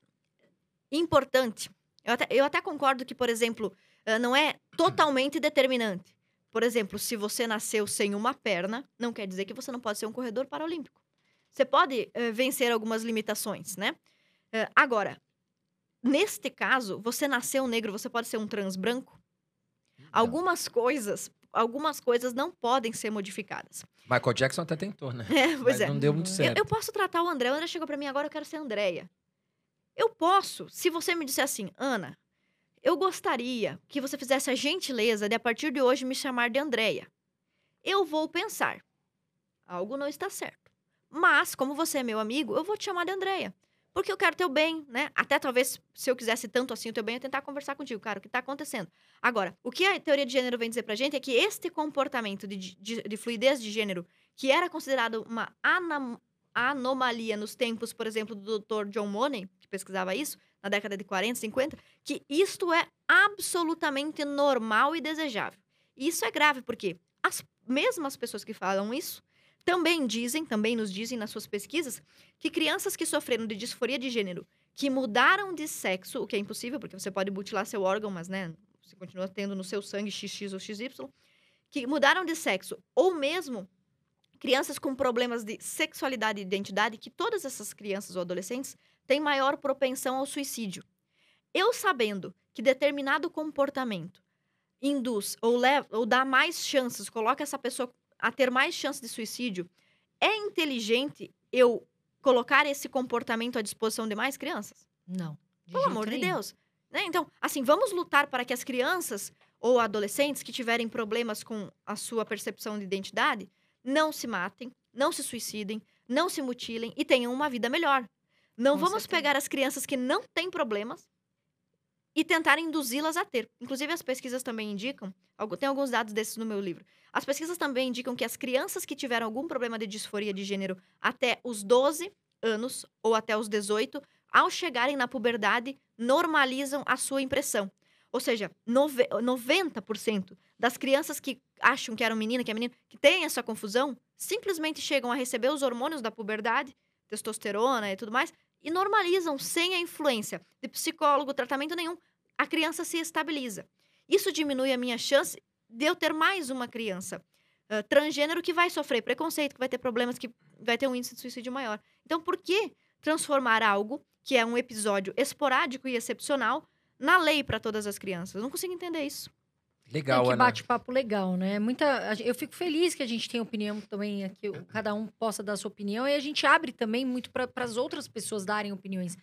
importante. Eu até, eu até concordo que, por exemplo, eh, não é totalmente determinante. Por exemplo, se você nasceu sem uma perna, não quer dizer que você não pode ser um corredor paralímpico. Você pode eh, vencer algumas limitações, né? Agora, neste caso, você nasceu negro, você pode ser um trans branco? Algumas coisas, algumas coisas não podem ser modificadas. Michael Jackson até tentou, né? É, pois Mas é. não deu muito Eu, certo. eu posso tratar o André. O André chegou pra mim agora, eu quero ser Andréia. Eu posso, se você me disser assim, Ana, eu gostaria que você fizesse a gentileza de, a partir de hoje, me chamar de Andréia. Eu vou pensar. Algo não está certo. Mas, como você é meu amigo, eu vou te chamar de Andréia. Porque eu quero teu bem, né? Até talvez, se eu quisesse tanto assim o teu bem, eu tentar conversar contigo, cara, o que tá acontecendo. Agora, o que a teoria de gênero vem dizer pra gente é que este comportamento de, de- de fluidez de gênero, que era considerado uma anam- anomalia nos tempos, por exemplo, do Dr. John Money, que pesquisava isso, na década de 40, 50, que isto é absolutamente normal e desejável. E isso é grave, porque as mesmas pessoas que falam isso também dizem, também nos dizem nas suas pesquisas, que crianças que sofreram de disforia de gênero, que mudaram de sexo, o que é impossível, porque você pode mutilar seu órgão, mas, né, você continua tendo no seu sangue XX ou XY, que mudaram de sexo, ou mesmo crianças com problemas de sexualidade e identidade, que todas essas crianças ou adolescentes têm maior propensão ao suicídio. Eu sabendo que determinado comportamento induz ou, leva, ou dá mais chances, coloca essa pessoa a ter mais chances de suicídio, é inteligente eu colocar esse comportamento à disposição de mais crianças? Não. de Pelo amor de nenhum. Deus. Né? Então, assim, vamos lutar para que as crianças ou adolescentes que tiverem problemas com a sua percepção de identidade não se matem, não se suicidem, não se mutilem e tenham uma vida melhor. Não Com vamos certeza. pegar as crianças que não têm problemas e tentar induzi-las a ter. Inclusive, as pesquisas também indicam, tem alguns dados desses no meu livro. As pesquisas também indicam que as crianças que tiveram algum problema de disforia de gênero até os 12 anos ou até os 18, ao chegarem na puberdade, normalizam a sua impressão. Ou seja, nove- 90% das crianças que acham que eram menina, que é menino, que têm essa confusão, simplesmente chegam a receber os hormônios da puberdade, testosterona e tudo mais, e normalizam sem a influência de psicólogo, tratamento nenhum. A criança se estabiliza. Isso diminui a minha chance de eu ter mais uma criança ah, transgênero que vai sofrer preconceito, que vai ter problemas, que vai ter um índice de suicídio maior. Então, por que transformar algo que é um episódio esporádico e excepcional na lei para todas as crianças? Eu não consigo entender isso. Legal, Tem que bate-papo legal, né? Muita, eu fico feliz que a gente tenha opinião também, aqui, o- cada um possa dar sua opinião, e a gente abre também muito para as outras pessoas darem opiniões.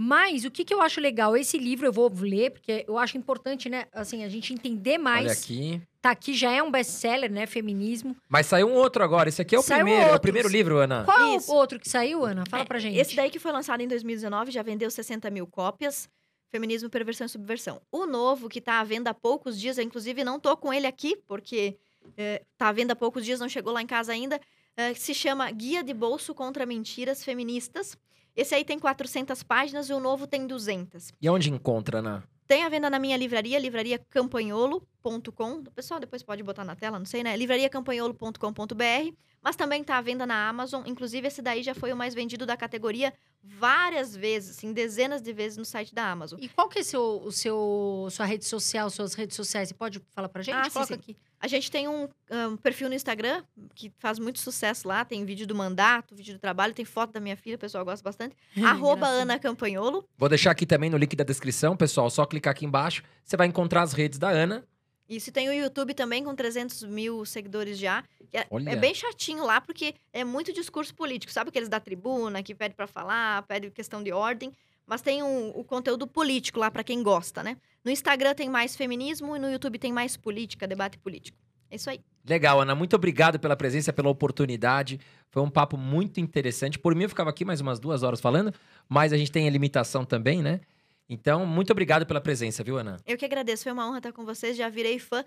Mas o que, que eu acho legal? Esse livro eu vou ler, porque eu acho importante, né? Assim, a gente entender mais. Olha aqui. Tá aqui, já é um best-seller, né? Feminismo. Mas saiu um outro agora. Esse aqui é o Saiu primeiro. É o primeiro livro, Ana. Qual Isso. o outro que saiu, Ana? Fala É, pra gente. Esse daí que foi lançado em 2019 já vendeu 60 mil cópias. Feminismo, Perversão e Subversão. O novo, que tá à venda há poucos dias, eu, inclusive não tô com ele aqui, porque é, tá à venda há poucos dias, não chegou lá em casa ainda, é, se chama Guia de Bolso contra Mentiras Feministas. Esse aí tem 400 páginas e o novo tem 200. E onde encontra, Ana? Tem a venda na minha livraria, livrariacampanholo.com. O pessoal depois pode botar na tela, não sei, né? livrariacampanholo.com.br. Mas também tá à venda na Amazon. Inclusive, esse daí já foi o mais vendido da categoria várias vezes, em dezenas de vezes no site da Amazon. E qual que é seu, o seu, sua rede social, suas redes sociais? Você pode falar pra gente? Ah, sim, Coloca sim. aqui. A gente tem um, um perfil no Instagram que faz muito sucesso lá. Tem vídeo do mandato, vídeo do trabalho, tem foto da minha filha, o pessoal gosta bastante. Arroba. Ana Campanholo. Vou deixar aqui também no link da descrição, pessoal. Só clicar aqui embaixo. Você vai encontrar as redes da Ana. Isso tem o YouTube também com 300 mil seguidores já. É, é bem chatinho lá, porque é muito discurso político. Sabe aqueles da tribuna, que pede pra falar, pede questão de ordem. Mas tem um- o conteúdo político lá pra quem gosta, né? No Instagram tem mais feminismo e no YouTube tem mais política, debate político. É isso aí. Legal, Ana. Muito obrigado pela presença, pela oportunidade. Foi um papo muito interessante. Por mim, eu ficava aqui mais umas duas horas falando, mas a gente tem a limitação também, né? Então, muito obrigado pela presença, viu, Ana? Eu que agradeço, foi uma honra estar com vocês. Já virei fã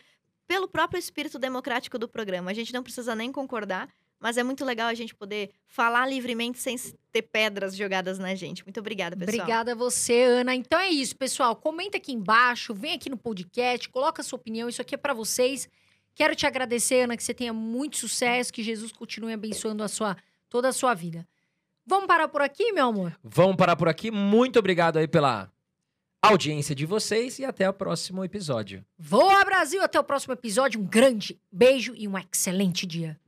pelo próprio espírito democrático do programa. A gente não precisa nem concordar, mas é muito legal a gente poder falar livremente sem se- ter pedras jogadas na gente. Muito obrigada, pessoal. Obrigada a você, Ana. Então é isso, pessoal. Comenta aqui embaixo, vem aqui no podcast, coloca a sua opinião. Isso aqui é pra vocês. Quero te agradecer, Ana, que você tenha muito sucesso, que Jesus continue abençoando a sua, toda a sua vida. Vamos parar por aqui, meu amor? Vamos parar por aqui. Muito obrigado aí pela audiência de vocês e até o próximo episódio. Voa Brasil, até o próximo episódio. Um grande beijo e um excelente dia.